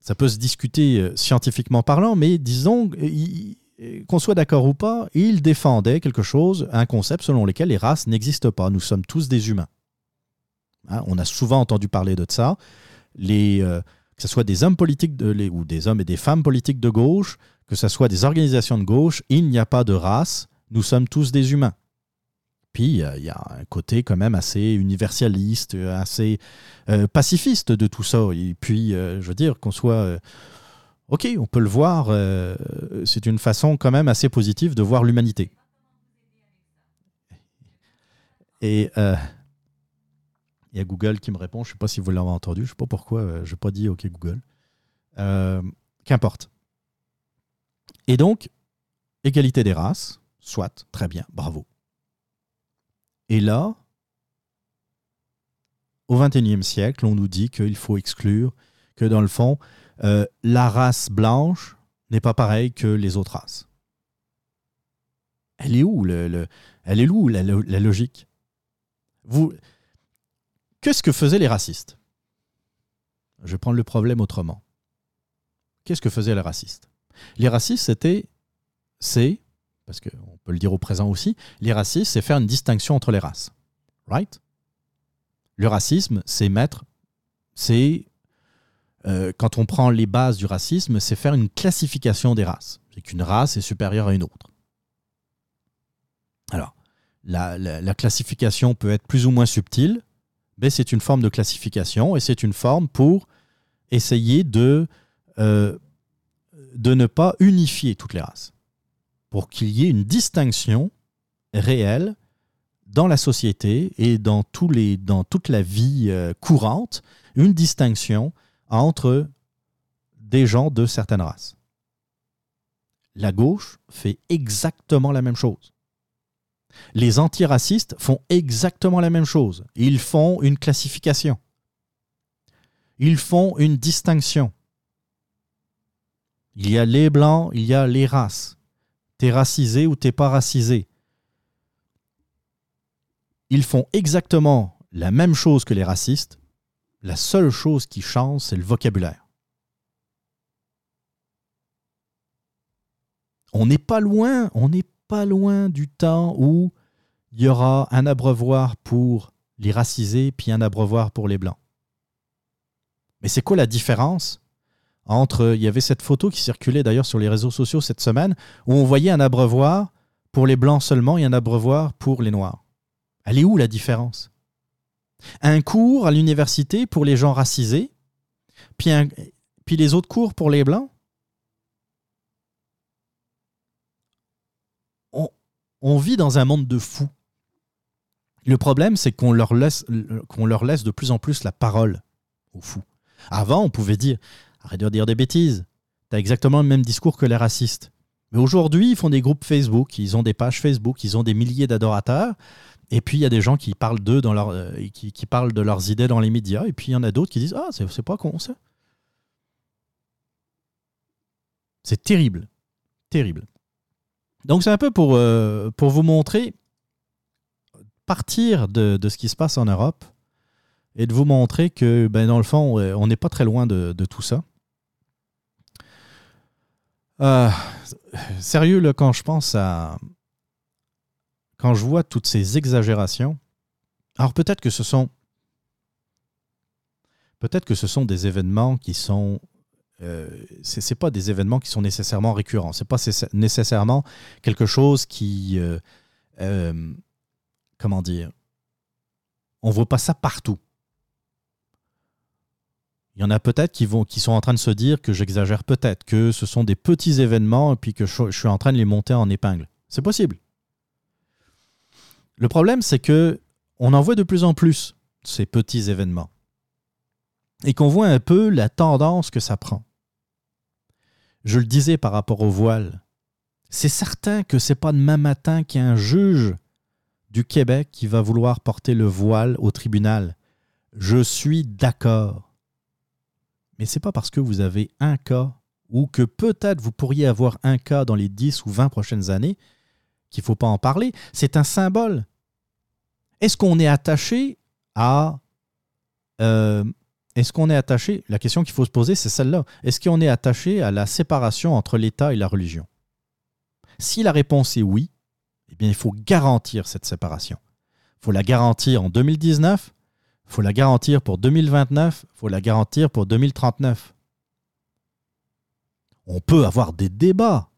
Ça peut se discuter euh, scientifiquement parlant, mais disons, euh, qu'on soit d'accord ou pas, il défendait quelque chose, un concept selon lequel les races n'existent pas. Nous sommes tous des humains. Hein, on a souvent entendu parler de ça. Euh, que ce soit des hommes politiques de, ou des hommes et des femmes politiques de gauche, que ce soit des organisations de gauche, il n'y a pas de race, nous sommes tous des humains. Puis il y a un côté quand même assez universaliste, assez euh, pacifiste de tout ça. Et puis, euh, je veux dire, qu'on soit... ok, on peut le voir, c'est une façon quand même assez positive de voir l'humanité. Et il y a Google qui me répond, je ne sais pas si vous l'avez entendu, je ne sais pas pourquoi, euh, je n'ai pas dit OK Google. Euh, Qu'importe. Et donc, égalité des races, soit, très bien, bravo. Et là, au XXIe siècle, on nous dit qu'il faut exclure, que dans le fond, euh, la race blanche n'est pas pareille que les autres races. Elle est où, le, le- elle est où la, la logique? Vous, Qu'est-ce que faisaient les racistes? Je vais prendre le problème autrement. Qu'est-ce que faisaient les racistes? Les racistes, c'était, c'est, parce qu'on peut le dire au présent aussi, les racistes, c'est faire une distinction entre les races. Right? Le racisme, c'est mettre, c'est, euh, quand on prend les bases du racisme, c'est faire une classification des races. C'est qu'une race est supérieure à une autre. Alors, la, la- la classification peut être plus ou moins subtile, mais c'est une forme de classification et c'est une forme pour essayer de, euh, de ne pas unifier toutes les races, pour qu'il y ait une distinction réelle dans la société et dans, dans toute la vie euh, courante, une distinction entre des gens de certaines races. La gauche fait exactement la même chose. Les antiracistes font exactement la même chose. Ils font une classification. Ils font une distinction. Il y a les blancs, il y a les races. T'es racisé ou t'es pas racisé. Ils font exactement la même chose que les racistes. La seule chose qui change, c'est le vocabulaire. On n'est pas loin, on n'est pas loin du temps où il y aura un abreuvoir pour les racisés puis un abreuvoir pour les blancs. Mais c'est quoi la différence entre il y avait cette photo qui circulait d'ailleurs sur les réseaux sociaux cette semaine où on voyait un abreuvoir pour les blancs seulement et un abreuvoir pour les noirs? Elle est où la différence? Un cours à l'université pour les gens racisés, puis, puis les autres cours pour les blancs on, on vit dans un monde de fous. Le problème, c'est qu'on leur, laisse, de plus en plus la parole aux fous. Avant, on pouvait dire arrête de dire des bêtises. Tu as exactement le même discours que les racistes. Mais aujourd'hui, ils font des groupes Facebook, ils ont des pages Facebook, ils ont des milliers d'adorateurs. Et puis, il y a des gens qui parlent euh, de leurs idées dans les médias. Et puis, il y en a d'autres qui disent Ah, c'est c'est pas con, ça. C'est terrible. Terrible. Donc, c'est un peu pour, euh, pour vous montrer, partir de, de ce qui se passe en Europe et de vous montrer que, ben, dans le fond, on n'est pas très loin de, de tout ça. Euh, sérieux, là, quand je pense à. Quand je vois toutes ces exagérations, alors peut-être que ce sont. Peut-être que ce sont des événements qui sont. Euh, c'est c'est pas des événements qui sont nécessairement récurrents. C'est pas cessa- nécessairement quelque chose qui. euh, euh, comment dire On voit pas ça partout. Il y en a peut-être qui, vont, qui sont en train de se dire que j'exagère peut-être, que ce sont des petits événements et puis que je, je suis en train de les monter en épingle. C'est possible. Le problème, c'est que on en voit de plus en plus ces petits événements et qu'on voit un peu la tendance que ça prend. Je le disais par rapport au voile. C'est certain que c'est pas demain matin qu'il y a un juge du Québec qui va vouloir porter le voile au tribunal. Je suis d'accord. Mais c'est pas parce que vous avez un cas ou que peut-être vous pourriez avoir un cas dans les 10 ou 20 prochaines années qu'il ne faut pas en parler. C'est un symbole. Est-ce qu'on est attaché à... euh, est-ce qu'on est attaché... La question qu'il faut se poser, c'est celle-là. Est-ce qu'on est attaché à la séparation entre l'État et la religion? Si la réponse est oui, eh bien, il faut garantir cette séparation. Il faut la garantir en 2019, il faut la garantir pour 2029, faut la garantir pour 2039. On peut avoir des débats.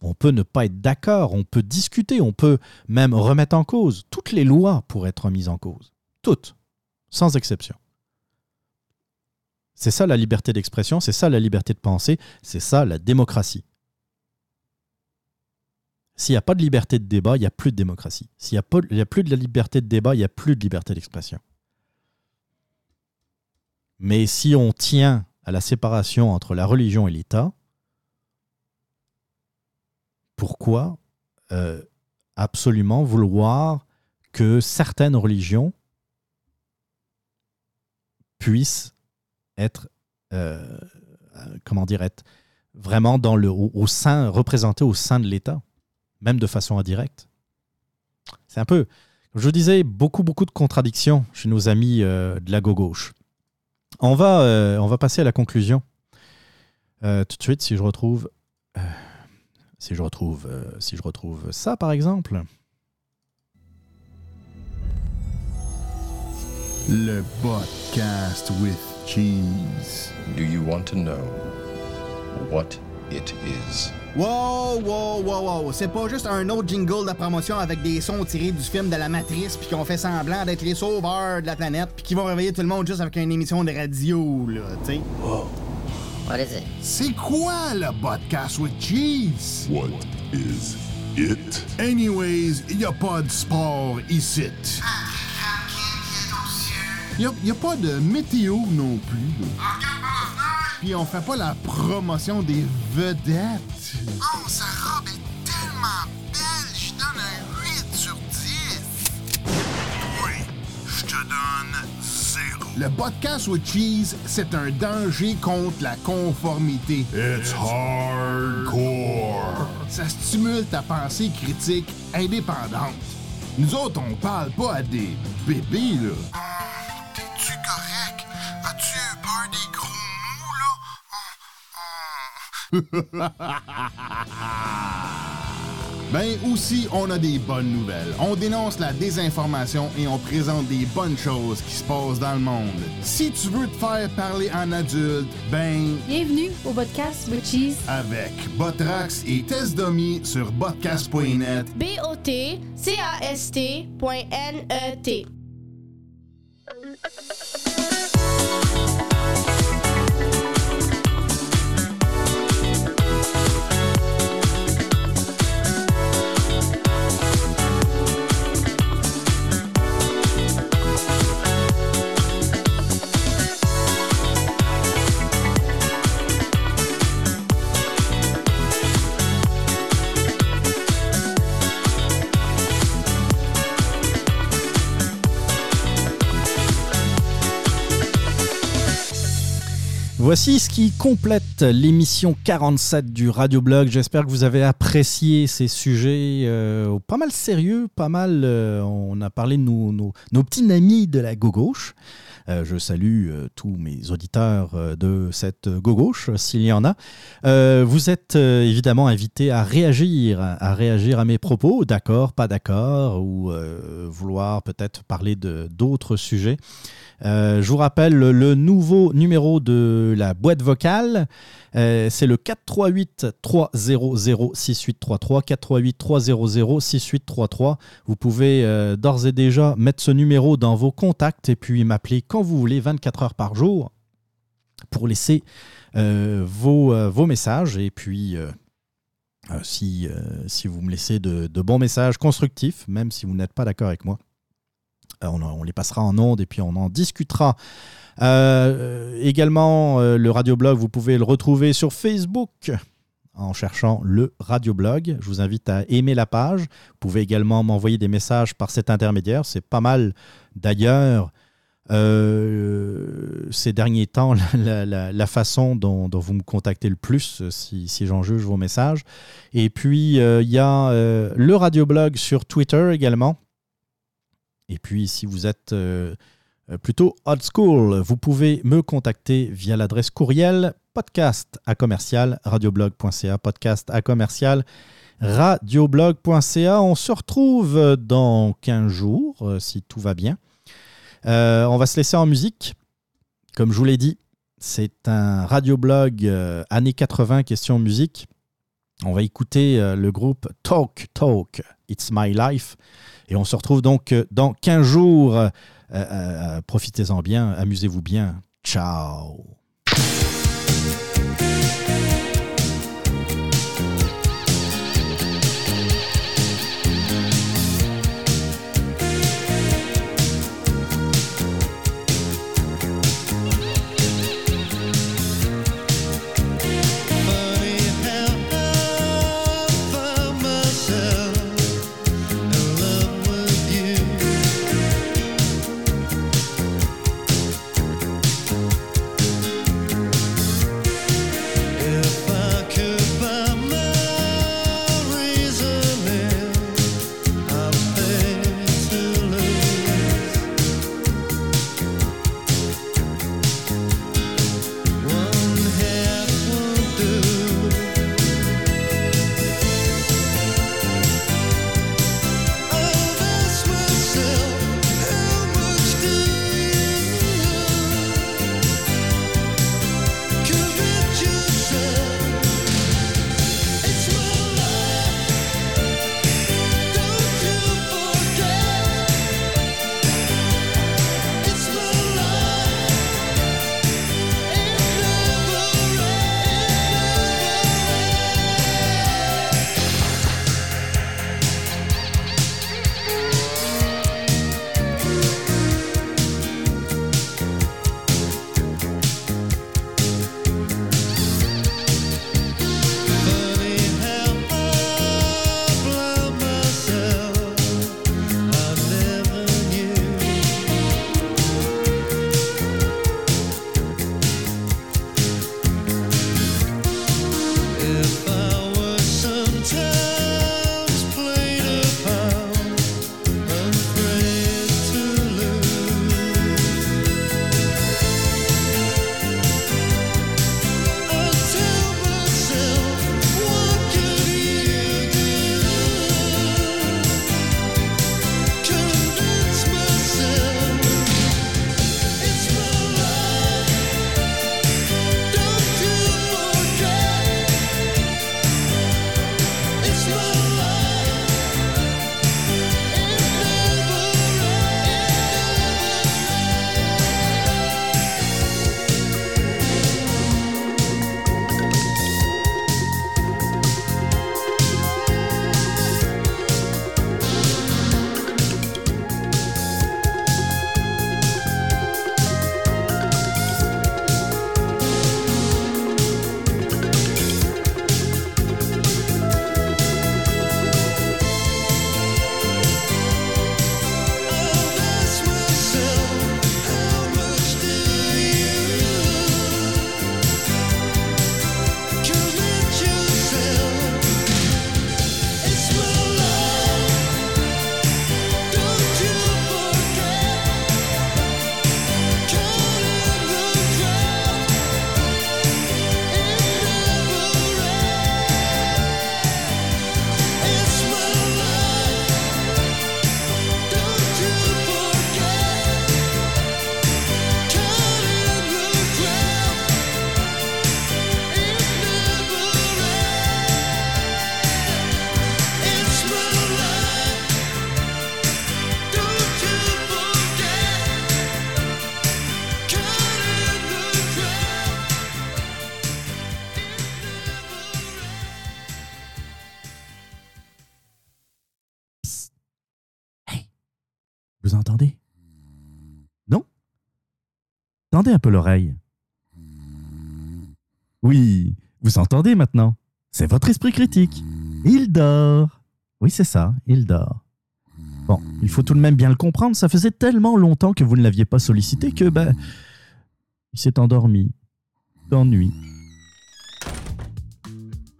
On peut ne pas être d'accord, on peut discuter, on peut même remettre en cause. Toutes les lois pourraient être mises en cause. Toutes, sans exception. C'est ça la liberté d'expression, c'est ça la liberté de penser, c'est ça la démocratie. S'il n'y a pas de liberté de débat, il n'y a plus de démocratie. S'il n'y a, plus de la liberté de débat, il n'y a plus de liberté d'expression. Mais si on tient à la séparation entre la religion et l'État, pourquoi euh, absolument vouloir que certaines religions puissent être, euh, comment dire, être vraiment dans le, au, sein, représentées au sein de l'État même de façon indirecte. C'est un peu, je vous disais, beaucoup, beaucoup de contradictions chez nos amis euh, de la gauche. On va, euh, on va passer à la conclusion. Euh, tout de suite, si je retrouve, euh, si je retrouve, euh, si je retrouve ça, par exemple. Le podcast with cheese. Do you want to know what it is? Wow, wow, wow, wow. C'est pas juste un autre jingle de promotion avec des sons tirés du film de la Matrice puis qu'on fait semblant d'être les sauveurs de la planète puis qui vont réveiller tout le monde juste avec une émission de radio, là, tu sais. Wow. What is it? C'est quoi le podcast with cheese? What is it? Anyways, y a pas de sport ici. Y a, y a pas de météo non plus. Puis on fait pas la promotion des vedettes. Oh, sa robe est tellement belle, je donne un 8 sur 10. Oui, je te donne zéro. Le podcast with cheese, c'est un danger contre la conformité. It's hardcore. Ça stimule ta pensée critique indépendante. Nous autres, on parle pas à des bébés, là. Correct? As-tu peur des gros mots, là? [laughs] Ben aussi, on a des bonnes nouvelles. On dénonce la désinformation et on présente des bonnes choses qui se passent dans le monde. Si tu veux te faire parler en adulte, ben Bienvenue au podcast with Cheese. avec Botrax et Test Dummy sur botcast.net. B-O-T-C-A-S-T.N-E-T. Thank [laughs] you. Voici ce qui complète l'émission 47 du Radioblog. J'espère que vous avez apprécié ces sujets euh, pas mal sérieux, pas mal. euh, on a parlé de nos, petits amis de la gauche. Euh, je salue tous mes auditeurs de cette gauche, s'il y en a. Vous êtes évidemment invités à réagir, à réagir à mes propos, d'accord, pas d'accord, ou vouloir peut-être parler de d'autres sujets. Euh, je vous rappelle le, nouveau numéro de la boîte vocale. Euh, c'est le 438 300 6833 438 300 6833. Vous pouvez euh, d'ores et déjà mettre ce numéro dans vos contacts et puis m'appeler quand vous voulez, 24 heures par jour, pour laisser vos, vos messages. Et puis, si, si vous me laissez de, de bons messages constructifs, même si vous n'êtes pas d'accord avec moi, on, on les passera en ondes et puis on en discutera. Euh, également, euh, le radioblog, vous pouvez le retrouver sur Facebook en cherchant le radioblog. Je vous invite à aimer la page. Vous pouvez également m'envoyer des messages par cet intermédiaire. C'est pas mal d'ailleurs. euh, ces derniers temps, [laughs] la, façon dont, vous me contactez le plus, euh, si, si j'en juge vos messages. Et puis, euh, il y a euh, le radioblog sur Twitter également. Et puis, si vous êtes euh, euh, plutôt old school, vous pouvez me contacter via l'adresse courriel podcast à commercial radioblog.ca podcast à commercial radioblog.ca. On se retrouve dans 15 jours, euh, si tout va bien. On va se laisser en musique. Comme je vous l'ai dit, c'est un radioblog années 80 question musique. On va écouter le groupe Talk Talk, It's My Life. Et on se retrouve donc euh, dans 15 jours. Euh, euh, Profitez-en bien, amusez-vous bien. Ciao. Un peu l'oreille. Oui, vous entendez maintenant C'est votre esprit critique. Il dort. Oui, c'est ça, il dort. Bon, il faut tout de même bien le comprendre, ça faisait tellement longtemps que vous ne l'aviez pas sollicité que, ben, il s'est endormi. D'ennui.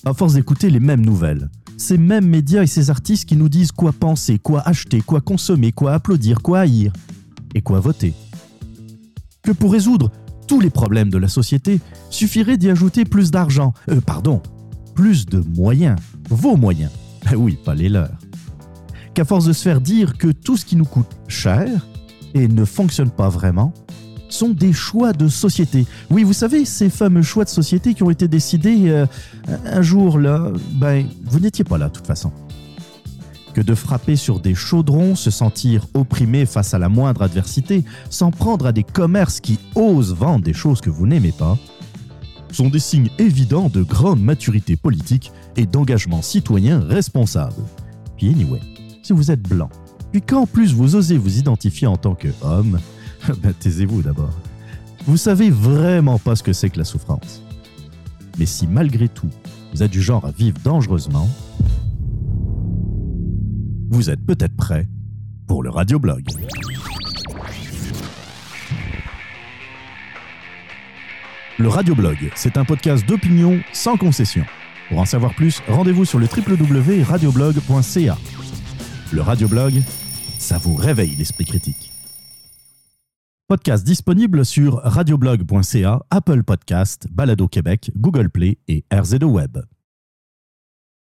À force d'écouter les mêmes nouvelles, ces mêmes médias et ces artistes qui nous disent quoi penser, quoi acheter, quoi consommer, quoi applaudir, quoi haïr et quoi voter. Que pour résoudre tous les problèmes de la société, suffirait d'y ajouter plus d'argent, euh, pardon, plus de moyens, vos moyens. Ben [laughs] oui, pas les leurs. Qu'à force de se faire dire que tout ce qui nous coûte cher et ne fonctionnent pas vraiment sont des choix de société. Oui, vous savez, ces fameux choix de société qui ont été décidés euh, un jour là, ben, vous n'étiez pas là de toute façon. Que de frapper sur des chaudrons, se sentir opprimé face à la moindre adversité, s'en prendre à des commerces qui osent vendre des choses que vous n'aimez pas, sont des signes évidents de grande maturité politique et d'engagement citoyen responsable. Puis anyway, si vous êtes blanc, puis qu'en plus vous osez vous identifier en tant qu'homme, [laughs] ben taisez-vous d'abord. Vous savez vraiment pas ce que c'est que la souffrance. Mais si malgré tout, vous êtes du genre à vivre dangereusement, vous êtes peut-être prêt pour le radioblog. Le radioblog, c'est un podcast d'opinion sans concession. Pour en savoir plus, rendez-vous sur le www.radioblog.ca. Le radioblog, ça vous réveille l'esprit critique. Podcast disponible sur radioblog.ca, Apple Podcast, Balado Québec, Google Play et RZO Web.